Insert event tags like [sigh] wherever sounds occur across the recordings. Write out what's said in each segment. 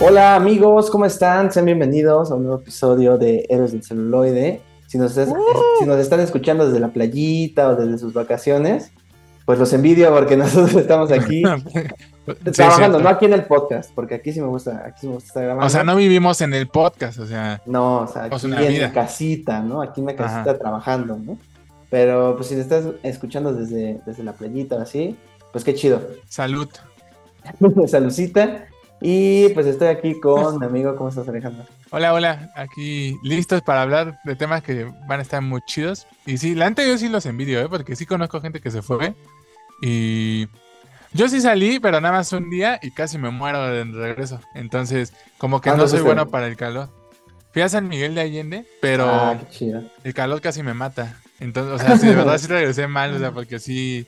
Hola amigos, ¿cómo están? Sean bienvenidos a un nuevo episodio de Héroes del Celuloide. Si nos, es- si nos están escuchando desde la playita o desde sus vacaciones, pues los envidio porque [laughs] nosotros estamos aquí [laughs] Sí, trabajando, no aquí en el podcast, porque aquí sí me gusta, aquí sí me gusta estar grabando. O sea, no vivimos en el podcast, o sea, No, o sea, aquí en vida. mi casita, ¿no? Aquí en mi casita Ajá. trabajando, ¿no? Pero pues si te estás escuchando desde, desde la playita o así, pues qué chido. salud. [laughs] Salucita. Y pues estoy aquí con mi amigo, ¿cómo estás Alejandro? Hola, hola, aquí listos para hablar de temas que van a estar muy chidos. Y sí, la neta yo sí los envidio, ¿eh? porque sí conozco gente que se fue. Y yo sí salí, pero nada más un día y casi me muero de regreso. Entonces, como que ¿A no soy fuiste? bueno para el calor. Fui a San Miguel de Allende, pero Ah, el calor casi me mata. Entonces, o sea, sí, de verdad sí [laughs] regresé mal, o sea, porque sí,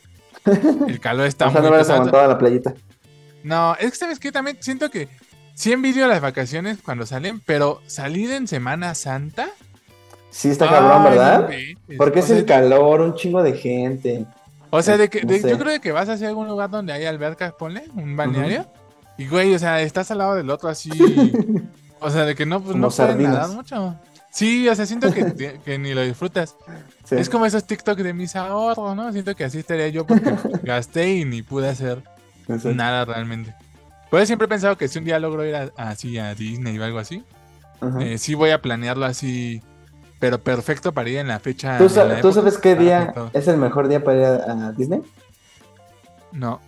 el calor [laughs] está o sea, muy no pesado. la playita. No, es que sabes que también siento que sí envidio las vacaciones cuando salen, pero salir en Semana Santa. Sí, está cabrón, ¿verdad? Porque o es sea, el calor, un chingo de gente. O sea, de que no de- sé. yo creo que vas hacia algún lugar donde hay albercas, ponle, un balneario. Y güey, o sea, estás al lado del otro así. [laughs] o sea, de que no, pues Como no puedes nadar mucho. Sí, o sea, siento que, que ni lo disfrutas. Sí. Es como esos TikTok de mis ahorros, ¿no? Siento que así estaría yo porque [laughs] gasté y ni pude hacer Exacto. nada realmente. Pues siempre he pensado que si un día logro ir a- así a Disney o algo así, eh, sí voy a planearlo así, pero perfecto para ir en la fecha. ¿Tú, sabes qué día es el mejor día para ir a, a Disney? No,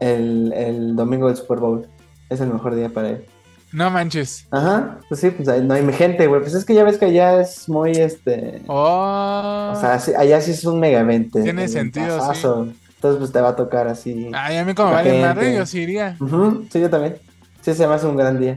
El, el domingo del Super Bowl. Es el mejor día para ir. no manches. Ajá, pues sí, pues no hay gente, güey. Pues es que ya ves que allá es muy, este... Oh. O sea, allá sí es un mega evento. Tiene sentido, sí. Entonces, pues te va a tocar así. Ay, a mí como vale madre, yo sí iría. Sí, yo también. Sí, se me hace un gran día.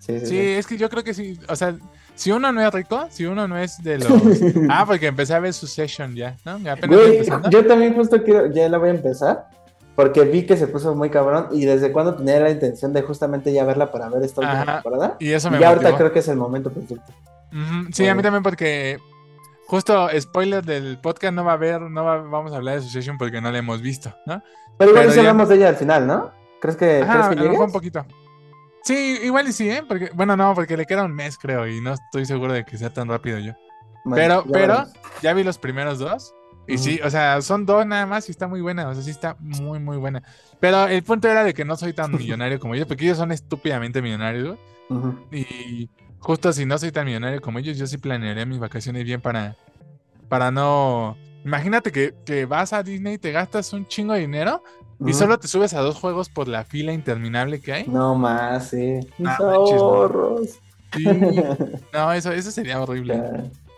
Sí, sí, Sí, sí. es que yo creo que sí. O sea, si uno no es rico, si uno no es de los. [laughs] Ah, porque empecé a ver su session ya, ¿no? Ya apenas Güey, yo también justo quiero, ya la voy a empezar. Porque vi que se puso muy cabrón y desde cuando tenía la intención de justamente ya verla para ver esta última temporada. Y eso Y me ya ahorita creo que es el momento perfecto. Sí, a mí también porque justo spoiler del podcast no va a haber, no va- vamos a hablar de Succession porque no la hemos visto, ¿no? Pero igual sí hablamos de ella al final, ¿no? ¿Crees que, Ajá, ¿crees a que llegues? un poquito. Sí, igual y sí, ¿eh? Porque, bueno, no, porque le queda un mes, creo, y no estoy seguro de que sea tan rápido yo. Pero, ya pero, ya vi los primeros dos. Y Ujú. sí, o sea, son dos nada más y está muy buena, o sea, sí está muy, muy buena. Pero el punto era de que no soy tan [laughs] millonario como ellos, porque ellos son estúpidamente millonarios, güey. Ujú. Y justo si no soy tan millonario como ellos, yo sí planearía mis vacaciones bien para, para no... Imagínate que, que vas a Disney y te gastas un chingo de dinero y solo te subes a dos juegos por la fila interminable que hay. No más, sí. Mis Ah, manches. Sí. [laughs] No, eso, eso sería horrible.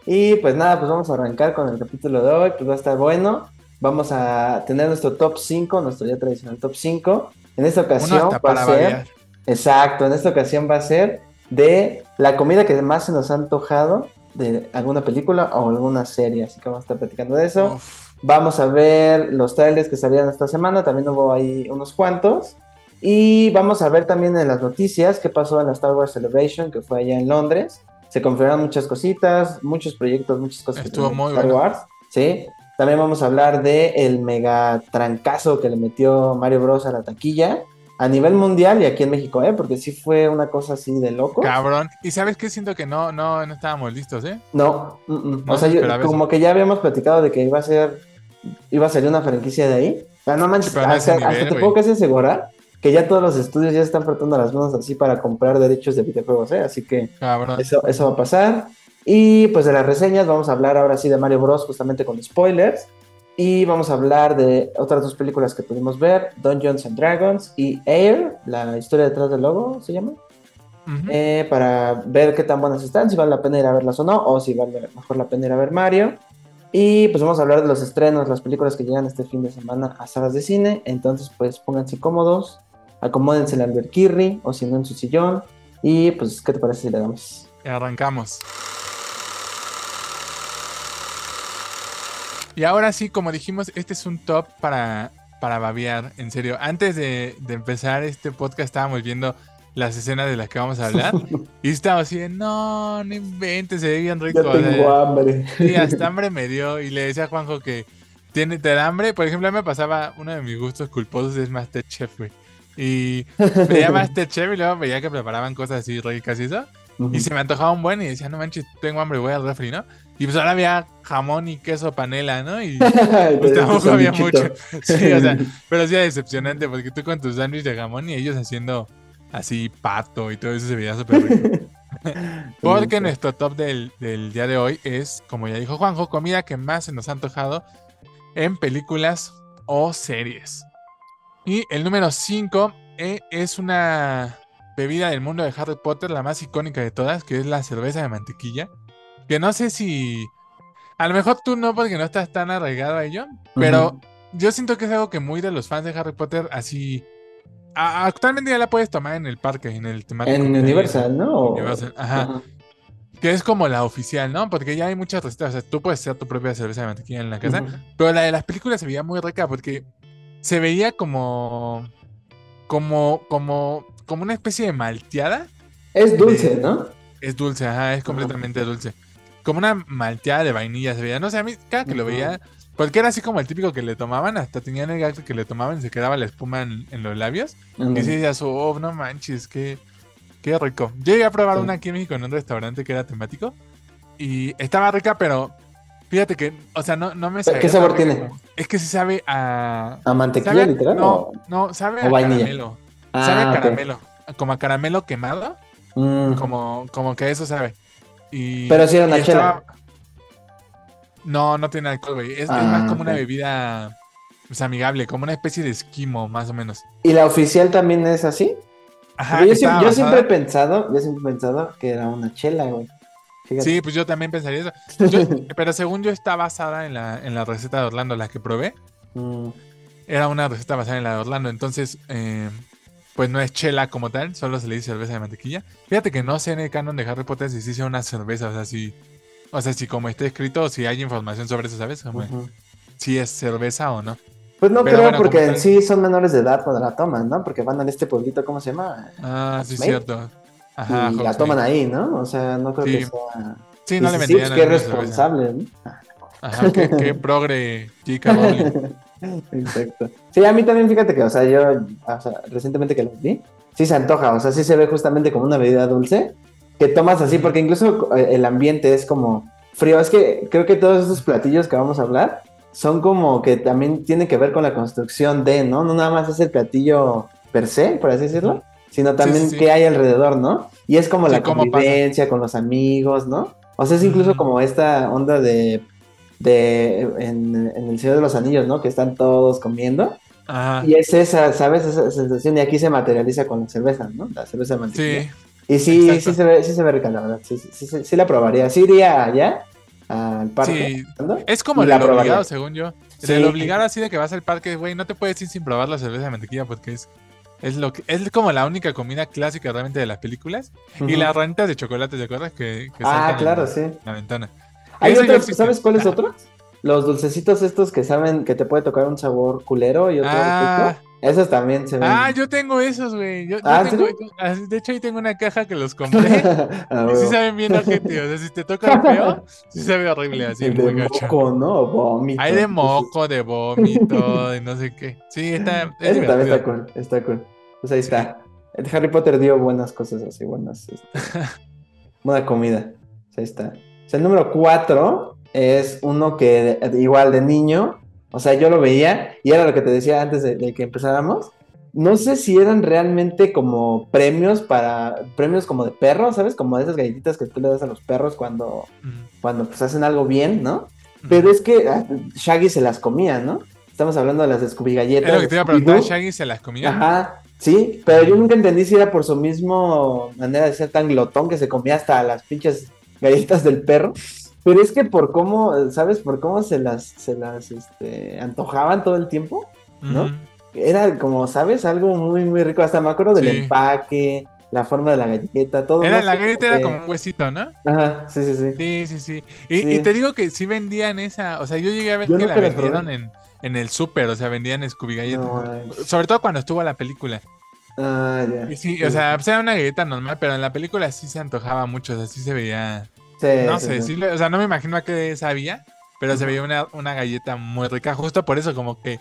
Y pues nada, pues vamos a arrancar con el capítulo de hoy, pues va a estar bueno. Vamos a tener nuestro top 5, nuestro ya tradicional top 5. En esta Uno ocasión hasta va a ser, variar. exacto, en esta ocasión va a ser de la comida que más se nos ha antojado de alguna película o alguna serie, así que vamos a estar platicando de eso. Uf. Vamos a ver los trailers que salieron esta semana, también hubo ahí unos cuantos. Y vamos a ver también en las noticias qué pasó en la Star Wars Celebration, que fue allá en Londres. Se confirmaron muchas cositas, muchos proyectos, muchas cosas Estuvo muy Star bueno. Wars. Sí. También vamos a hablar de el mega trancazo que le metió Mario Bros a la taquilla a nivel mundial y aquí en México, ¿eh? Porque sí fue una cosa así de loco. Cabrón. ¿Y sabes qué? Siento que no, no, no estábamos listos, ¿eh? No, mm, mm. No o sea, yo- como que ya habíamos platicado de que iba a ser, iba a salir una franquicia de ahí. Pero no manches, Pero no hasta, nivel, hasta te puedo casi asegurar que ya todos los estudios ya están frotando las manos así para comprar derechos de videojuegos, ¿eh? Así que Cabrón. eso, eso va a pasar. Y pues de las reseñas vamos a hablar ahora sí de Mario Bros. justamente con spoilers. Y vamos a hablar de otras dos películas que pudimos ver, Dungeons and Dragons y Air, la historia detrás del logo, ¿se llama? Ujú. eh, para ver qué tan buenas están, si vale la pena ir a verlas o no, o si vale mejor la pena ir a ver Mario. Y pues vamos a hablar de los estrenos, las películas que llegan este fin de semana a salas de cine. Entonces, pues pónganse cómodos, acomódense en el Alberquirri o si no en su sillón. Y pues, ¿qué te parece si le damos? Arrancamos. Y ahora sí, como dijimos, este es un top para, para babear, en serio. Antes de, de empezar este podcast estábamos viendo las escenas de las que vamos a hablar. [laughs] y estábamos así de, no, no inventes, se ve bien rico. Ya o sea, tengo hambre. Sí, hasta hambre me dio. Y le decía a Juanjo que tiene, te da hambre. Por ejemplo, a mí me pasaba, uno de mis gustos culposos es Masterchef, güey. Y veía [laughs] Masterchef y luego veía que preparaban cosas así ricas y eso. Y se me antojaba un buen y decía, no manches, tengo hambre, voy al refri, ¿no? Y pues ahora había jamón y queso panela, ¿no? Y [laughs] pues tampoco había mucho. [laughs] Sí, o sea, [laughs] pero sí era decepcionante porque tú con tus sándwiches de jamón y ellos haciendo así pato y todo eso se veía súper rico. porque nuestro top del, del día de hoy es, como ya dijo Juanjo, comida que más se nos ha antojado en películas o series. Y el número 5 eh, es una bebida del mundo de Harry Potter, la más icónica de todas, que es la cerveza de mantequilla. Que no sé si. A lo mejor tú no, porque no estás tan arraigado a ello. Pero yo siento que es algo que muy de los fans de Harry Potter, así. actualmente ya la puedes tomar en el parque, en el temático. En Universal, ¿no? Universal, ajá. Que es como la oficial, ¿no? Porque ya hay muchas recetas. O sea, tú puedes hacer tu propia cerveza de mantequilla en la casa. Pero la de las películas se veía muy rica porque se veía como. Como. Como. Como una especie de malteada. Es dulce, ¿no? Es dulce, ajá, es completamente dulce. Como una malteada de vainilla se veía. No sé, a mí cada que lo veía. Porque era así como el típico que le tomaban, hasta tenían el gato que le tomaban y se quedaba la espuma en, los labios. Y se decía, oh, no manches, qué, Qué rico. Yo llegué a probar una aquí en México en un restaurante que era temático. Y estaba rica, pero fíjate que, o sea, no, no me sabe. ¿Qué sabor tiene? Es que sí sabe a. ¿A mantequilla literal? No, no, sabe a caramelo. sabe a ah, caramelo. Como a caramelo quemado. Mm. Como, como que eso sabe. Y, pero si era una chela. No, no tiene alcohol, güey. Es, más ah, como una bebida pues, amigable, como una especie de esquimo, más o menos. ¿Y la oficial también es así? yo, siempre he pensado, yo siempre he pensado que era una chela, güey. Sí, pues yo también pensaría eso. [laughs] pero según yo está basada en la, en la receta de Orlando, la que probé. Mm. Era una receta basada en la de Orlando. Entonces, eh, pues no es chela como tal, solo se le dice cerveza de mantequilla. Fíjate que no sé en el canon de Harry Potter si se una cerveza, o sea, si, o sea, si como está escrito, si hay información sobre eso, ¿sabes? Si es cerveza o no. Pues no creo, porque en sí son menores de edad cuando la toman, ¿no? Porque van a este pueblito, ¿cómo se llama? Ah, sí, cierto. Ajá, y la toman ahí, ¿no? O sea, no creo que sea. Sí, no le vendían. Sí, qué responsable, ¿no? Ajá, qué, qué progre, chica [laughs] Exacto. Sí, a mí también, fíjate que, o sea, yo, o sea, recientemente que lo vi, sí se antoja, o sea, sí se ve justamente como una bebida dulce que tomas así, porque incluso eh, el ambiente es como frío. Es que creo que todos estos platillos que vamos a hablar son como que también tiene que ver con la construcción de, ¿no? No nada más es el platillo per se, por así decirlo, sino también qué hay alrededor, ¿no? Y es como la convivencia con los amigos, ¿no? O sea, es incluso como esta onda de, de en, El Señor de los Anillos, ¿no? Que están todos comiendo. Ajá. Y es esa, ¿sabes? Esa sensación y aquí se materializa con la cerveza, ¿no? La cerveza de mantequilla. Sí. Y sí, sí se, ve, sí se ve rica, la verdad. Sí, sí, sí, sí la probaría. Sí iría allá al parque. Es como el obligado, según yo. El obligado así de que vas al parque, güey, no te puedes ir sin probar la cerveza de mantequilla porque es es lo que es como la única comida clásica realmente de las películas. Y las ranitas de chocolate, ¿te acuerdas? Que, ah, claro, sí. La ventana. ¿Hay ¿Sabes cuál es otro? Los dulcecitos estos que saben que te puede tocar un sabor culero y otro ah, esos también se ven. Ah, yo tengo esos, güey. Yo, ¿Ah, tengo, de hecho, ahí tengo una caja que los [laughs] compré. ah, y sí saben bien ojete. O sea, si te toca feo, sí se ve horrible así. de moco, ¿no? Vómito. Hay de moco, de vómito, de no sé qué. Sí, está. Es Eso también está cool. Está cool. Pues ahí está. Harry Potter dio buenas cosas así, buenas. Este, [laughs] buena comida. Pues ahí está. O sea, el número cuatro es uno que igual de niño o sea, yo lo veía y era lo que te decía antes de, que empezáramos. No sé si eran realmente como premios para premios como de perros, ¿sabes? Como de esas galletitas que tú le das a los perros cuando, cuando pues hacen algo bien, ¿no? Pero es que ah, Shaggy se las comía, ¿no? Estamos hablando de las Scooby galletas. Es lo que te iba a preguntar, Shaggy se las comía. Ajá, sí, pero yo nunca entendí si era por su mismo manera de ser tan glotón que se comía hasta las pinches galletas del perro. Pero es que por cómo, ¿sabes? Por cómo se las, se las este, antojaban todo el tiempo, ¿no? Era como, ¿sabes? Algo muy, muy rico. Hasta me acuerdo del empaque, la forma de la galleta, todo. Era, la galleta era como un huesito, ¿no? Ajá, sí, sí, sí. Sí, sí, sí. Y, te digo que sí vendían esa, o sea, yo llegué a ver que la vendieron en, en, el súper, o sea, vendían Scooby galletas. Sobre todo cuando estuvo la película. Ah, ya. sí, o sea, pues era una galleta normal, pero en la película sí se antojaba mucho, o sea, sí se veía no sé, sí, o sea, no me imagino a qué sabía, pero se veía una, una, galleta muy rica, justo por eso, como que,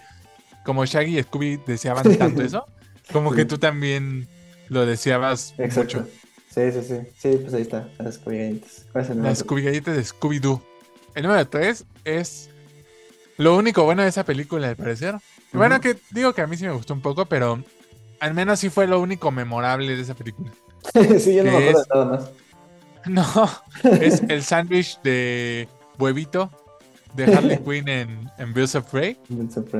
como Shaggy y Scooby deseaban [laughs] tanto eso, Como que tú también lo deseabas Exacto. mucho. Sí, sí, sí. Sí, pues ahí está, las Scooby-Galletas. ¿Cuál es el número Las? Scooby Galletas de Scooby-Doo. El número 3 es lo único bueno de esa película, al parecer. Bueno, que digo que a mí sí me gustó un poco, pero al menos sí fue lo único memorable de esa película. [laughs] sí, yo no me ¿Qué acuerdo es? de nada más. [laughs] No, es el sándwich de huevito de [laughs] Harley Quinn en, en Birds of Prey.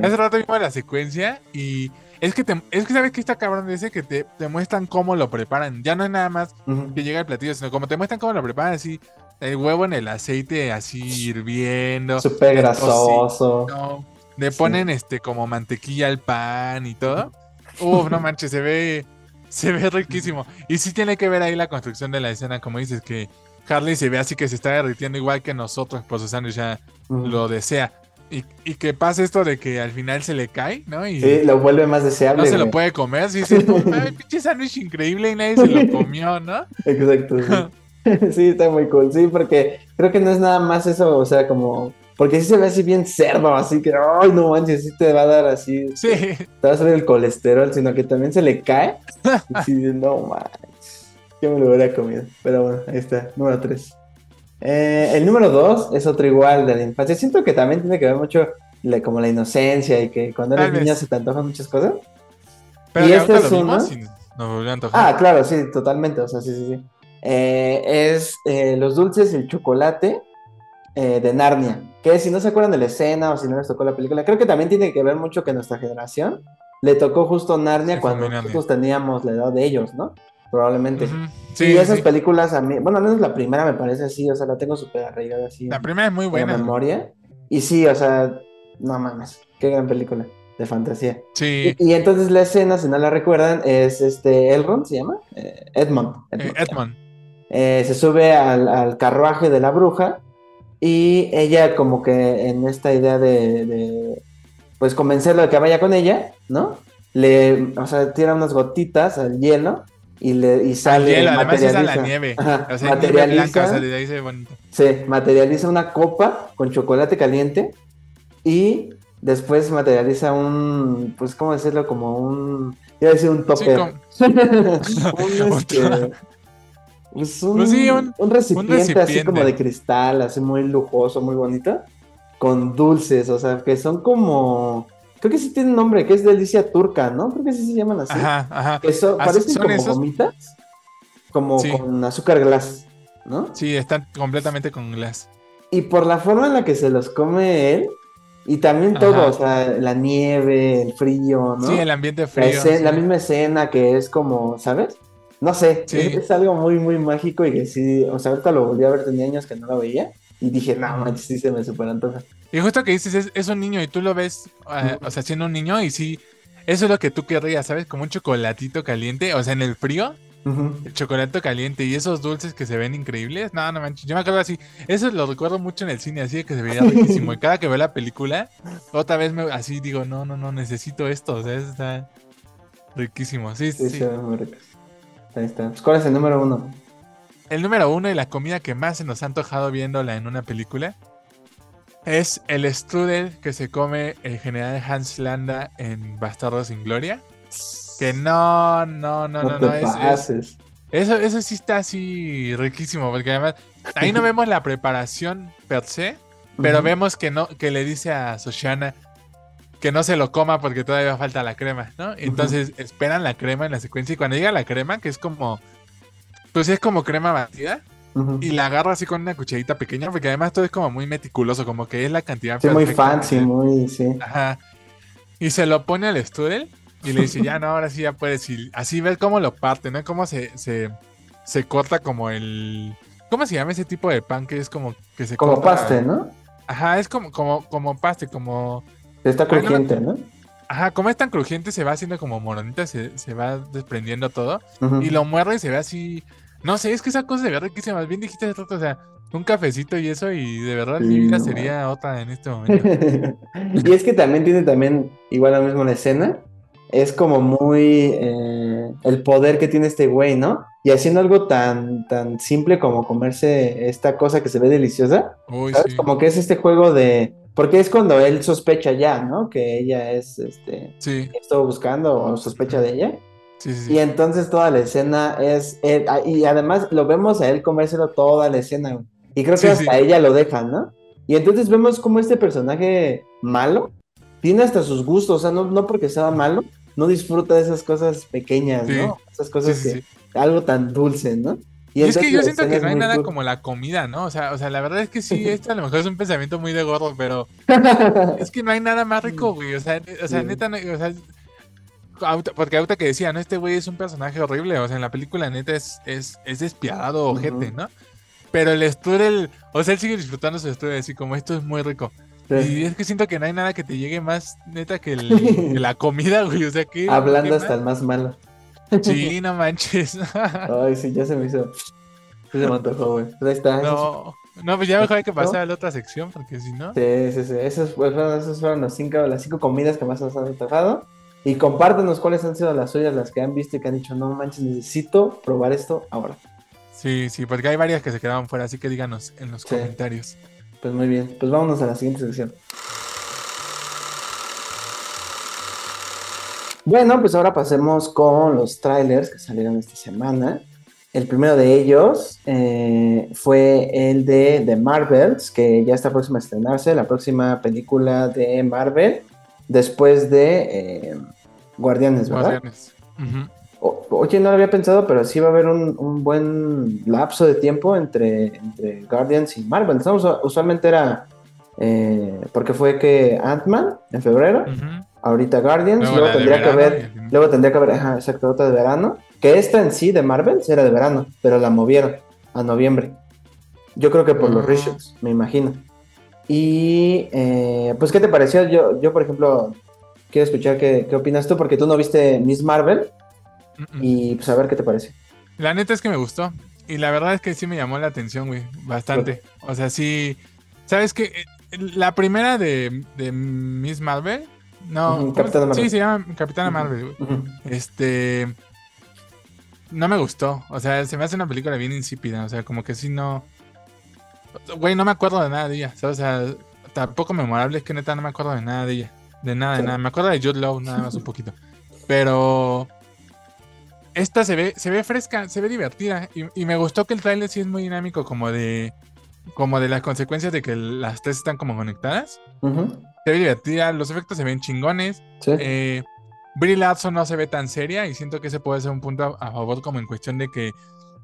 Hace rato vimos la secuencia y es que, te- es que sabes que está cabrón de ese que te, te muestran cómo lo preparan. Ya no es nada más que llega el platillo, sino como te muestran cómo lo preparan así, el huevo en el aceite así hirviendo. Súper grasoso. Le Sí. ponen este como mantequilla al pan y todo. Uf, no manches, se ve se ve riquísimo. Y sí tiene que ver ahí la construcción de la escena, como dices, que Harley se ve así que se está derritiendo igual que nosotros, su sándwich ya lo desea. Y, y que pasa esto de que al final se le cae, ¿no? Y Sí, lo vuelve más deseable. no se lo puede comer. Sí, sí, pinche sándwich increíble y nadie se lo comió, ¿no? [laughs] Exacto. Sí. [laughs] sí, está muy cool. Sí, porque creo que no es nada más eso, o sea, como. Porque sí se ve así bien cerdo, así que, ay, no manches, sí te va a dar así. Sí, Te va a salir el colesterol, sino que también se le cae. [laughs] Y sí, no manches. Yo me lo hubiera comido. Pero bueno, ahí está, número 3. el número 2 es otro igual de la infancia. Siento que también tiene que ver mucho la- como la inocencia y que cuando eres niño se te antojan muchas cosas. pero Y este es uno. antojar. Ah, claro, sí, totalmente. O sea, sí, sí, sí. Eh, es eh, los dulces y el chocolate eh, de Narnia. Que si no se acuerdan de la escena o si no les tocó la película, creo que también tiene que ver mucho que nuestra generación le tocó justo Narnia Sí, cuando nosotros teníamos la edad de ellos, ¿no? Probablemente. Ujú. y Sí, esas sí. películas a mí, bueno, al menos la primera me parece así, o sea, la tengo súper arraigada así La en- primera es muy en buena. memoria. Y sí, o sea, no mames, qué gran película de fantasía. Sí, Y, y entonces la escena, si no la recuerdan, es este Elrond, ¿se llama? Eh, Edmond. eh, Edmond. Edmond. Eh, se sube al, al carruaje de la bruja y ella como que en esta idea de, de, pues convencerlo de que vaya con ella, ¿no? Le, o sea, tira unas gotitas al hielo y le y Al sale hielo, además es a la nieve. Ajá, O sea, es nieve materializa, blanca, o sea, de ahí se ve bonito. se materializa una copa con chocolate caliente y después materializa un, pues, ¿cómo decirlo? Como un, iba a decir un Sí, topper. como- [laughs] un, [laughs] este, pues un, Pues sí, un- un recipiente, así recipiente. como de cristal, así muy lujoso, muy bonito, con dulces, o sea, que son como, creo que sí tiene un nombre, que es delicia turca, ¿no? Creo que sí se llaman así. Ajá, ajá. Que parecen son como esos. gomitas, como Sí. con azúcar glass, ¿no? Sí, están completamente con glass. Y por la forma en la que se los come él, y también todo, Ajá. o sea, la nieve, el frío, ¿no? Sí, el ambiente la, frío. escena- sí. la misma escena que es como, ¿sabes? No sé, Sí. es, es algo muy, muy mágico y que sí, o sea, ahorita lo volví a ver, tenía años que no lo veía, y dije, no, manches, sí se me super antoja. Y justo que dices, es, es un niño y tú lo ves, eh, o sea, siendo un niño y sí, eso es lo que tú querrías, ¿sabes? Como un chocolatito caliente, o sea, en el frío, el chocolate caliente y esos dulces que se ven increíbles. No, no manches, yo me acuerdo así, eso lo recuerdo mucho en el cine, así de que se veía [laughs] riquísimo. Y cada que veo la película, otra vez me así digo, no, no, no, necesito esto, o sea, eso está riquísimo. Sí, Sí, sí. Ahí está. Pues, ¿Cuál es el número uno? El número uno y la comida que más se nos ha antojado viéndola en una película es el strudel que se come el general Hans Landa en Bastardo sin Gloria. Que no, no, no, no, te no, es, es- pases. eso, eso sí está así riquísimo, porque además ahí no [laughs] vemos la preparación per se, pero vemos que no, que le dice a Soshana que no se lo coma porque todavía falta la crema, ¿no? Entonces esperan la crema en la secuencia y cuando llega la crema, que es como, pues es como crema batida, y la agarra así con una cucharita pequeña, porque además todo es como muy meticuloso, como que es la cantidad Sí, muy fancy, muy, sí. Ajá. Y se lo pone al strudel y le dice, [laughs] ya no, ahora sí ya puedes. Y así ves cómo lo parte, ¿no? Cómo se, se, se corta como el... ¿Cómo se llama ese tipo de pan que es como que se Como corta? paste, ¿no? Ajá, es como, como, como paste, como... Está me- crujiente, ¿no? Ajá, como es tan crujiente, se va haciendo como moronita, se, se va desprendiendo todo. Y lo muerde y se ve así... No sé, es que esa cosa se ve riquísima. Bien dijiste rato, o sea, un cafecito y eso, y de verdad mi vida no sería otra en este [laughs] momento. y es que también tiene también, igual la escena, es como muy eh, el poder que tiene este güey, ¿no? Y haciendo algo tan, tan simple como comerse esta cosa que se ve deliciosa, Uy, ¿sabes? sí. Como que es este juego de, porque es cuando él sospecha ya, ¿no? Que ella es, este, Sí, estuvo buscando o sospecha de ella. sí, sí. Y entonces toda la escena es, él- ah, y además lo vemos a él comérselo toda la escena. Y creo que hasta ella lo deja, ¿no? Y entonces vemos como este personaje malo tiene hasta sus gustos, o sea, no, no porque sea malo, no disfruta de esas cosas pequeñas. ¿no? Esas cosas que, algo tan dulce, ¿no? Y es que yo siento que no hay nada cool. como la comida, ¿no? O sea, o sea, la verdad es que sí, esto a lo mejor es un pensamiento muy de gordo, pero [laughs] es que no hay nada más rico, güey. O sea, o sea neta, no- o sea, porque ahorita que decía, ¿no? Este güey es un personaje horrible. O sea, en la película neta es, es, es despiadado, ojete, ¿no? Pero el strudel, o sea, él sigue disfrutando su strudel así como esto es muy rico. Y es que siento que no hay nada que te llegue más neta que, el- [laughs] que la comida, güey. O sea, que. Hablando ¿qué hasta el más malo. Sí, no manches. [laughs] Ay, sí, ya se me hizo. Se me antojó, güey. Pues ahí está. no, no, pues ya mejor hay que pasar a la otra sección, porque si no. Sí, sí, sí. Esos fueron, los cinco, las cinco comidas que más nos han antojado. Y compártenos cuáles han sido las suyas, las que han visto y que han dicho, no manches, necesito probar esto ahora. Sí, sí, porque hay varias que se quedaron fuera, así que díganos en los Sí. comentarios. Pues muy bien, pues vámonos a la siguiente sección. Bueno, pues ahora pasemos con los trailers que salieron esta semana. El primero de ellos eh, fue el de The Marvels, que ya está próxima a estrenarse, la próxima película de Marvel, después de eh, Guardianes, ¿verdad? Guardianes. O- oye, no lo había pensado, pero sí va a haber un, un buen lapso de tiempo entre, entre Guardians y Marvel. Usualmente era eh, porque fue que Ant-Man en febrero. Ahorita Guardians, Luego tendría que verano ver, luego tendría que haber, ajá, exacto, otra de verano, que esta en sí de Marvel era de verano, pero la movieron a noviembre. Yo creo que por los Ah. reshoots, me imagino. Y eh, pues, ¿qué te pareció? Yo, yo por ejemplo, quiero escuchar qué, qué opinas tú, porque tú no viste Miss Marvel. Mm, mm. Y pues a ver qué te parece. La neta es que me gustó. Y la verdad es que sí me llamó la atención, güey. Bastante. O sea, sí. ¿Sabes qué? Eh, La primera de, de Miss Marvel. No. Ujú, ¿cómo Capitana Marvel. Sí, se llama Capitana. Marvel, güey. Este. No me gustó. O sea, se me hace una película bien insípida. O sea, como que sí no. Güey, no me acuerdo de nada de ella. ¿sabes? O sea, tampoco memorable es que neta no me acuerdo de nada de ella. De nada, de nada. Me acuerdo de Jude Law, nada más un poquito. Pero. Esta se ve, se ve fresca, se ve divertida. Y, y me gustó que el trailer sí es muy dinámico, como de. Como de las consecuencias de que las tres están como conectadas. Ujú. Se ve divertida, los efectos se ven chingones. Sí. Eh, Brie Larson no se ve tan seria y siento que ese puede ser un punto a, a favor como en cuestión de que,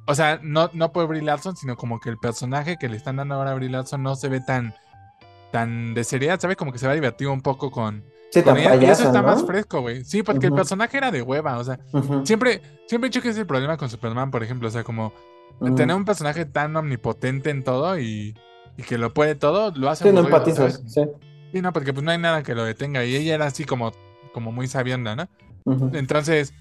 o sea, no, no por Brie Larson, sino como que el personaje que le están dando ahora a Brie Larson no se ve tan, tan de seriedad, ¿sabes? Como que se va a divertir un poco con, sí, con ella. Y eso está ¿no? más fresco, güey. Sí, porque el personaje era de hueva, o sea, siempre, siempre he dicho que es el problema con Superman, por ejemplo, o sea, como tener un personaje tan omnipotente en todo y, y que lo puede todo, lo hace Sí, no empatizas. Sí. Sí, no, porque pues no hay nada que lo detenga y ella era así como, como muy sabionda, ¿no? Entonces,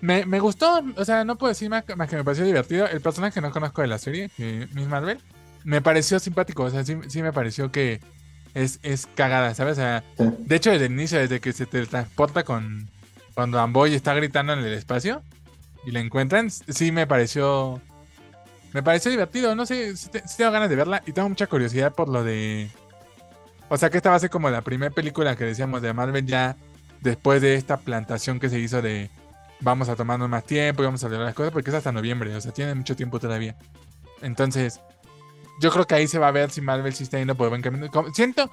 me, me gustó, o sea, no puedo decir más, más que me pareció divertido. El personaje que no conozco de la serie, que Miss Marvel, me pareció simpático, o sea, sí, sí me pareció que es, es cagada, ¿sabes? O sea, Sí. de hecho, desde el inicio, desde que se transporta con cuando Amboy está gritando en el espacio y la encuentran, sí me pareció. Me pareció divertido, no sé, te- sí tengo ganas de verla y tengo mucha curiosidad por lo de. O sea, que esta va a ser como la primera película que decíamos de Marvel ya después de esta plantación que se hizo de vamos a tomarnos más tiempo y vamos a lograr las cosas, porque es hasta noviembre, o sea, tiene mucho tiempo todavía. Entonces, yo creo que ahí se va a ver si Marvel sí está yendo por buen camino. Como- siento,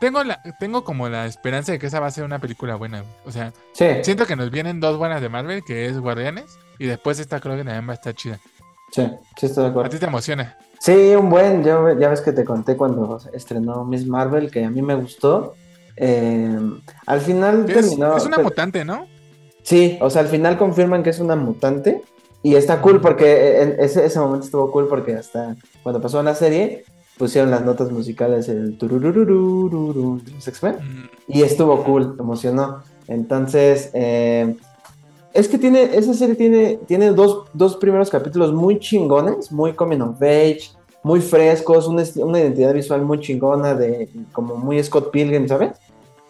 tengo, la, tengo como la esperanza de que esa va a ser una película buena. O sea, Sí. siento que nos vienen dos buenas de Marvel, que es Guardianes, y después esta creo que también va a estar chida. Sí, sí, estoy de A acuerdo. ti te emociona. Sí, un buen, yo, ya ves que te conté cuando estrenó Miss Marvel, que a mí me gustó. Eh, al final Es, terminó. es una te- mutante, ¿no? Sí, o sea, al final confirman que es una mutante. Y está cool porque en ese, ese momento estuvo cool porque hasta cuando pasó la serie pusieron las notas musicales, el tururururururu de los X-Men. Mm, Y estuvo cool, emocionó. Entonces, eh, es que tiene, esa serie tiene, tiene dos, dos primeros capítulos muy chingones, muy coming of age, muy frescos, una, una identidad visual muy chingona, de como muy Scott Pilgrim, ¿sabes?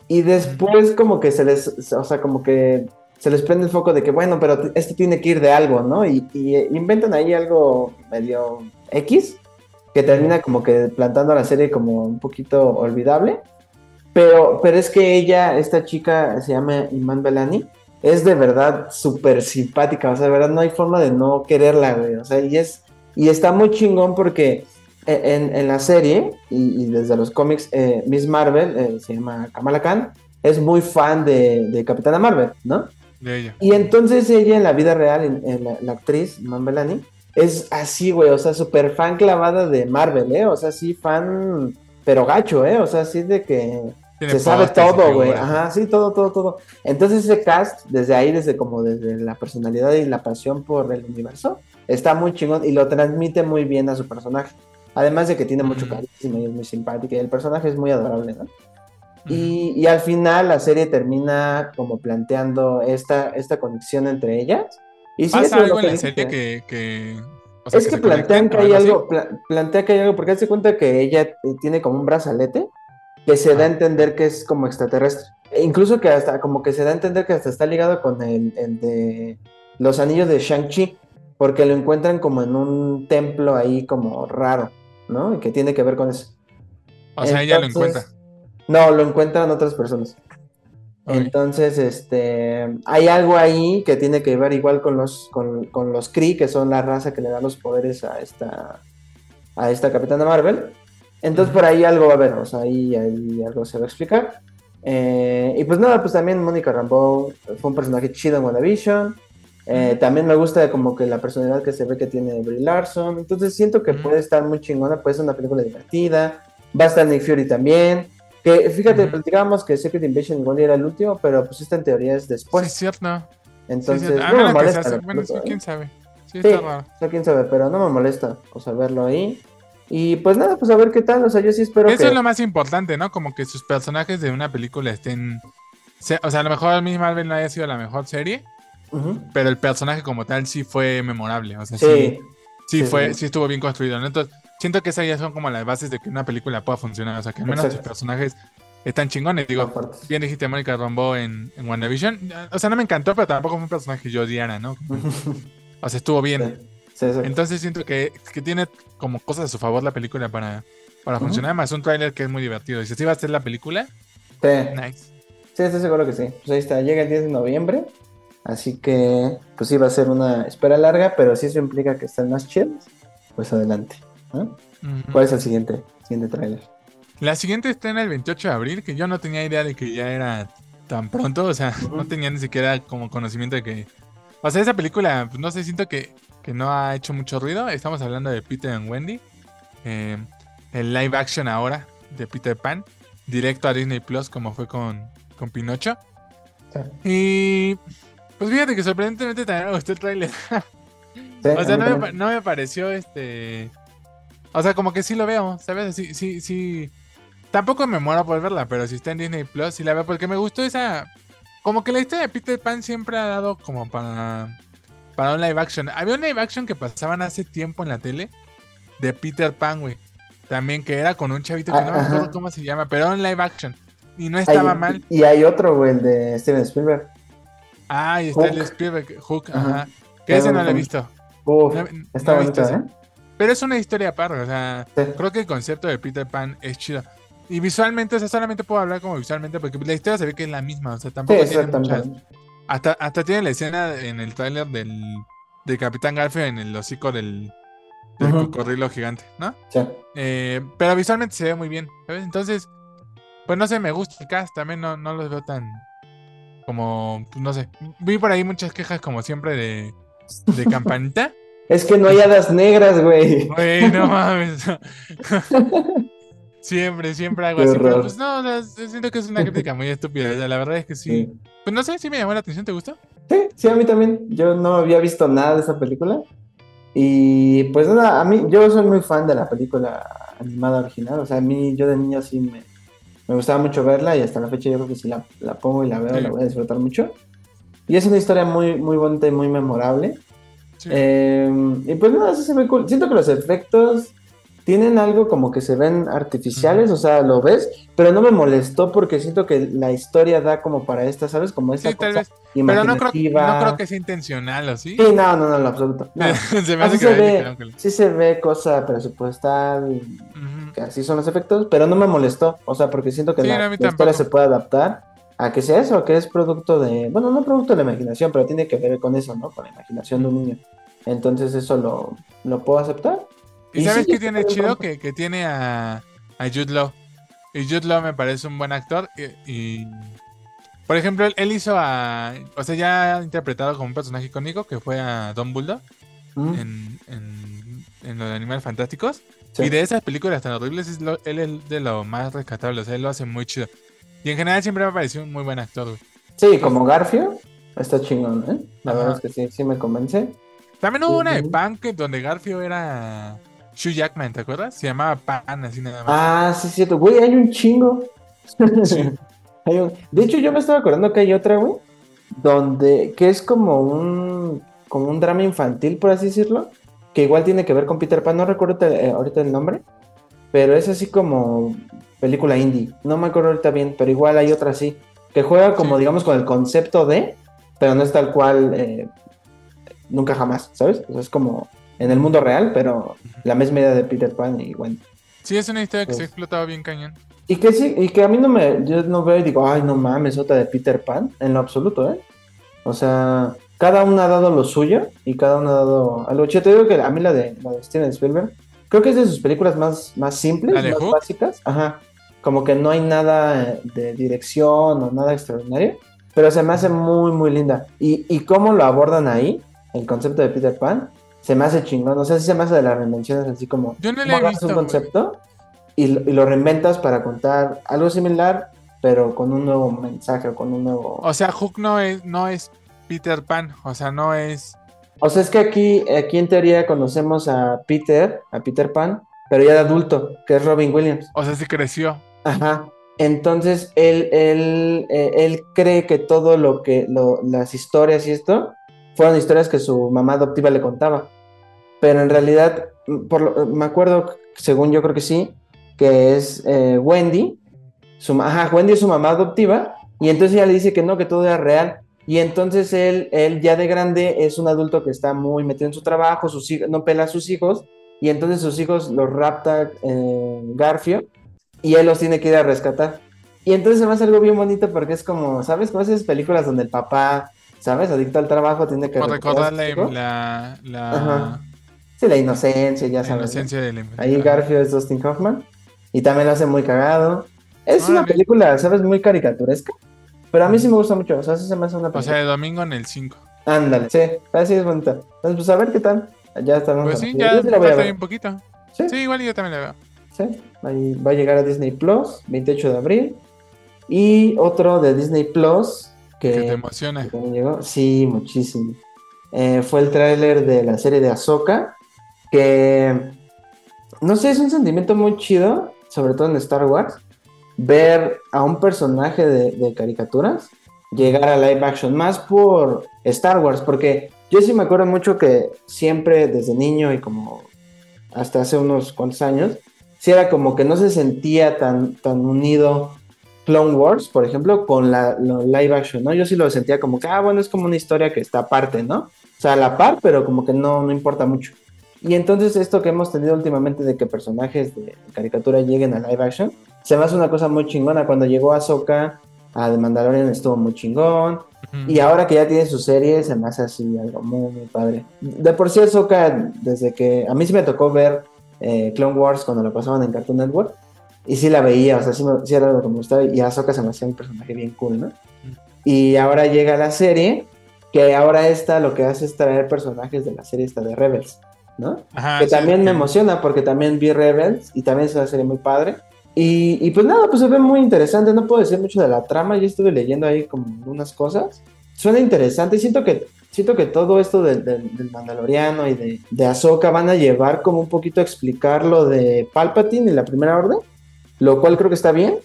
Y después como que se les, o sea, como que se les prende el foco de que, bueno, pero esto tiene que ir de algo, ¿no? Y, y, eh, inventan ahí algo medio X, que termina como que plantando a la serie como un poquito olvidable. Pero, pero es que ella, esta chica se llama Iman Belani, es de verdad súper simpática, o sea, de verdad no hay forma de no quererla, güey, o sea, y es, y está muy chingón porque en, en la serie, y, desde los cómics, eh, Miss Marvel, eh, se llama Kamala Khan, es muy fan de, de Capitana Marvel, ¿no? De ella. Y entonces ella en la vida real, en, la, la, actriz, Iman Belani, es así, güey, o sea, súper fan clavada de Marvel, ¿eh? O sea, sí, fan, pero gacho, ¿eh? O sea, sí de que se sabe todo, güey. Ajá, sí, todo, todo, todo. Entonces ese cast, desde ahí, desde como desde la personalidad y la pasión por el universo, está muy chingón y lo transmite muy bien a su personaje. Además de que tiene mucho carisma y es muy simpática y el personaje es muy adorable, ¿no? y, y, al final la serie termina como planteando esta, esta conexión entre ellas y ¿Pasa algo en la serie que... es que, plantean que hay algo, plantea que hay algo, porque hace cuenta que ella eh, tiene como un brazalete que se da a entender que es como extraterrestre. E incluso que hasta como que se da a entender que hasta está ligado con el, de los anillos de Shang-Chi, porque lo encuentran como en un templo ahí como raro, ¿no? Y que tiene que ver con eso. O sea, ella lo encuentra. No, lo encuentran otras personas. Entonces, este, hay algo ahí que tiene que ver igual con los, con, con, los Kree, que son la raza que le da los poderes a esta, a esta Capitana Marvel. Entonces, por ahí algo va a haber, o sea, ahí, ahí algo se va a explicar. Eh, y pues nada, pues también Mónica Rambeau fue un personaje chido en WandaVision. Eh, también me gusta como que la personalidad que se ve que tiene Brie Larson. Entonces siento que puede estar muy chingona, puede ser una película divertida. Va a estar Nick Fury también. Que fíjate, platicábamos que Secret Invasion igual era el último, pero pues esta en teoría es después. Sí, es cierto. Entonces, no me molesta. bueno, sí, quién sabe. Sí, está raro. quién sabe, pero no me molesta, o sea, verlo ahí. Y pues nada, pues a ver qué tal, o sea, yo sí espero Eso es lo más importante, ¿no? Como que sus personajes de una película estén... O sea, a lo mejor a mí Marvel no haya sido la mejor serie, pero el personaje como tal sí fue memorable, o sea, sí, sí, fue, sí estuvo bien construido, ¿no? Entonces, siento que esas ya son como las bases de que una película pueda funcionar. O sea, que al menos sus personajes están chingones. Digo, bien dijiste Mónica Rambo en, en WandaVision. O sea, no me encantó, pero tampoco fue un personaje que yo odiara, ¿no? [laughs] o sea, estuvo bien. Entonces siento que, que, tiene como cosas a su favor la película para, para funcionar. Más un tráiler que es muy divertido. Dice, ¿sí va a ser la película? Sí. Nice. Sí, estoy seguro que sí. Pues ahí está, llega el 10 de noviembre. Así que, pues sí, va a ser una espera larga, pero si eso implica que están más chidos, pues adelante. ¿Cuál es el siguiente, siguiente tráiler? La siguiente está en el 28 de abril, que yo no tenía idea de que ya era tan pronto, o sea, no tenía ni siquiera como conocimiento de que... O sea, esa película, pues, no sé, siento que, que no ha hecho mucho ruido. Estamos hablando de Peter and Wendy. Eh, el live action ahora de Peter Pan, directo a Disney Plus, como fue con, con Pinocho. Y pues fíjate que sorprendentemente también me gustó el trailer. [laughs] o sea, no me, no me, pareció este o sea, como que sí lo veo, ¿sabes? Sí, sí, sí. Tampoco me muero por verla, pero si está en Disney Plus, sí la veo porque me gustó esa. Como que la historia de Peter Pan siempre ha dado como para. Para un live action. Había un live action que pasaban hace tiempo en la tele de Peter Pan, güey. También que era con un chavito que no me ah, acuerdo cómo se llama, pero era un live action. Y no estaba mal. Y hay otro, güey, el de Steven Spielberg. Ah, y está el Spielberg, Hook, ajá. Que ese no lo he visto. Uf, está bonito, ¿eh? Pero es una historia aparte, o sea, creo que el concepto de Peter Pan es chido. Y visualmente, o sea, solamente puedo hablar como visualmente, porque la historia se ve que es la misma, o sea, tampoco tiene muchas... Hasta, hasta tiene la escena en el tráiler del, del Capitán Garfield en el hocico del, del cocodrilo gigante, ¿no? Sí. Eh, pero visualmente se ve muy bien, ¿sabes? Entonces, pues no sé, me gusta el cast, también no, no los veo tan como, pues, no sé. Vi por ahí muchas quejas como siempre de, de [laughs] campanita. Es que no hay hadas negras, güey. Güey, no mames. [laughs] siempre, siempre hago así. Pero pues no, o sea, siento que es una crítica muy estúpida. la verdad es que sí. Pues no sé, sí me llamó la atención, ¿te gustó? Sí, sí, a mí también. Yo no había visto nada de esa película. Y pues nada, a mí, yo soy muy fan de la película animada original. O sea, a mí, yo de niño sí me, me gustaba mucho verla y hasta la fecha yo creo que si la, la pongo y la veo, la voy a disfrutar mucho. Y es una historia muy, muy bonita y muy memorable. Em, y pues nada, eso se ve cool. Siento que los efectos tienen algo como que se ven artificiales, o sea, lo ves, pero no me molestó porque siento que la historia da como para esta, ¿sabes? Como esa sí, tal vez. Pero no creo, no creo que sea intencional, ¿o sí? Sí, no, no, no, en absoluto. [laughs] se me hace sí, se ve, sí se ve cosa presupuestal, que así son los efectos, pero no me molestó, o sea, porque siento que Sí, la, no, la historia se puede adaptar a que sea eso, que es producto de, bueno, no producto de la imaginación, pero tiene que ver con eso, ¿no? Con la imaginación de un niño. Entonces eso lo, lo puedo aceptar. ¿Y Y sabes sí, qué tiene chido? Que, que tiene a, a Jude Law. Y Jude Law me parece un buen actor. Y, y, por ejemplo, él, él hizo a. O sea, ya ha interpretado como un personaje icónico que fue a Don Bulldog Mm, en, en, en lo de Animales Fantásticos. sí. Y de esas películas tan horribles, es lo- él es de lo más rescatable. O sea, él lo hace muy chido. Y en general siempre me ha parecido un muy buen actor, güey. Sí, como Garfio, está chingón, ¿eh? La Ajá. verdad es que sí, sí me convence. También hubo una de que, donde Garfio era Hugh Jackman, ¿te acuerdas? Se llamaba Pan, así nada más. Ah, sí, cierto. Güey, hay un chingo. Sí. [laughs] Hay un- De hecho, yo me estaba acordando que hay otra, güey, donde, que es como un, como un drama infantil, por así decirlo, que igual tiene que ver con Peter Pan, no recuerdo ahorita, eh, ahorita el nombre, pero es así como película indie, no me acuerdo ahorita bien, pero igual hay otra así, que juega como, Sí. digamos, con el concepto de, pero no es tal cual, eh, nunca jamás, ¿sabes? O sea, es como en el mundo real, pero la misma idea de Peter Pan y Wendy. Sí, es una historia que se Pues- ha explotado bien cañón. Y que sí, y que a mí no me, yo no veo y digo, ay, no mames, otra de Peter Pan, en lo absoluto, ¿eh? O sea, cada uno ha dado lo suyo y cada uno ha dado algo. Yo te digo que a mí la de, la de Steven Spielberg, creo que es de sus películas más, más simples, ¿La de más Hook? básicas. Ajá. Como que no hay nada eh, de dirección o nada extraordinario, pero se me hace muy, muy linda. Y, y cómo lo abordan ahí, el concepto de Peter Pan, se me hace chingón. O sea, sí se me hace de las reinvenciones así como Yo no ¿Cómo la he visto. un concepto y, lo- y lo reinventas para contar algo similar, pero con un nuevo mensaje o con un nuevo... O sea, Hook no es, no es Peter Pan. O sea, no es. O sea, es que aquí, aquí en teoría conocemos a Peter, a Peter Pan, pero ya de adulto, que es Robin Williams. O sea, sí creció. Ajá. Entonces, él, él, eh, él cree que todo lo que, lo- las historias y esto, fueron historias que su mamá adoptiva le contaba. Pero en realidad, mm, me acuerdo, según yo creo que sí, que es eh, Wendy, su, ajá, Wendy es su mamá adoptiva, y entonces ella le dice que no, que todo era real. Y entonces él, él ya de grande es un adulto que está muy metido en su trabajo, sus hijos, no pela a sus hijos, y entonces sus hijos los rapta eh, Garfio, y él los tiene que ir a rescatar. Y entonces hace algo bien bonito porque es como, ¿sabes? Como esas películas donde el papá, ¿sabes? Adicto al trabajo, tiene que Por recordar la, la, Ajá. Sí, la inocencia, ya la sabes. ¿no? inocencia de la Ahí Garfield es Dustin Hoffman. Y también lo hace muy cagado. Es una película, ¿sabes? Muy caricaturesca. Pero a mí sí me gusta mucho. O sea, sí se me hace una O película. sea, de domingo en el 5. Ándale, sí. Así es bonita. Entonces, pues a ver qué tal. Ya está. Pues sí, Yo ya sí la voy a ver. bien poquito. Sí, Sí, igual yo también la veo. sí. Ahí va a llegar a Disney Plus, 28 de abril. Y otro de Disney Plus que, Que te emociona. que llegó. Sí, muchísimo. Eh, fue el tráiler de la serie de Ahsoka. Que no sé, es un sentimiento muy chido, sobre todo en Star Wars, ver a un personaje de, de caricaturas llegar a live action, más por Star Wars, porque yo sí me acuerdo mucho que siempre desde niño y como hasta hace unos cuantos años, sí era como que no se sentía tan, tan unido Clone Wars, por ejemplo, con la, live action, ¿no? Yo sí lo sentía como que, ah, bueno, es como una historia que está aparte, ¿no? O sea, a la par, pero como que no, no importa mucho. Y entonces esto que hemos tenido últimamente de que personajes de caricatura lleguen a live action, se me hace una cosa muy chingona. Cuando llegó Ahsoka a The Mandalorian estuvo muy chingón. Ujú. Y ahora que ya tiene su serie, se me hace así algo muy, muy padre. De por sí Ahsoka, desde que... A mí sí me tocó ver eh, Clone Wars cuando lo pasaban en Cartoon Network. Y sí la veía, o sea, sí, me- sí era algo que me gustaba. Y Ahsoka se me hacía un personaje bien cool, ¿no? Y ahora llega la serie, que ahora esta lo que hace es traer personajes de la serie esta de Rebels, ¿no? Ajá, que sí, también me que- emociona porque también vi Rebels y también es una serie muy padre. Y, y pues nada, pues se ve muy interesante. No puedo decir mucho de la trama. Yo estuve leyendo ahí como unas cosas. Suena interesante. y Siento que, siento que todo esto del, del, del Mandaloriano y de, de Ahsoka van a llevar como un poquito a explicar lo de Palpatine y la Primera Orden. Lo cual creo que está bien,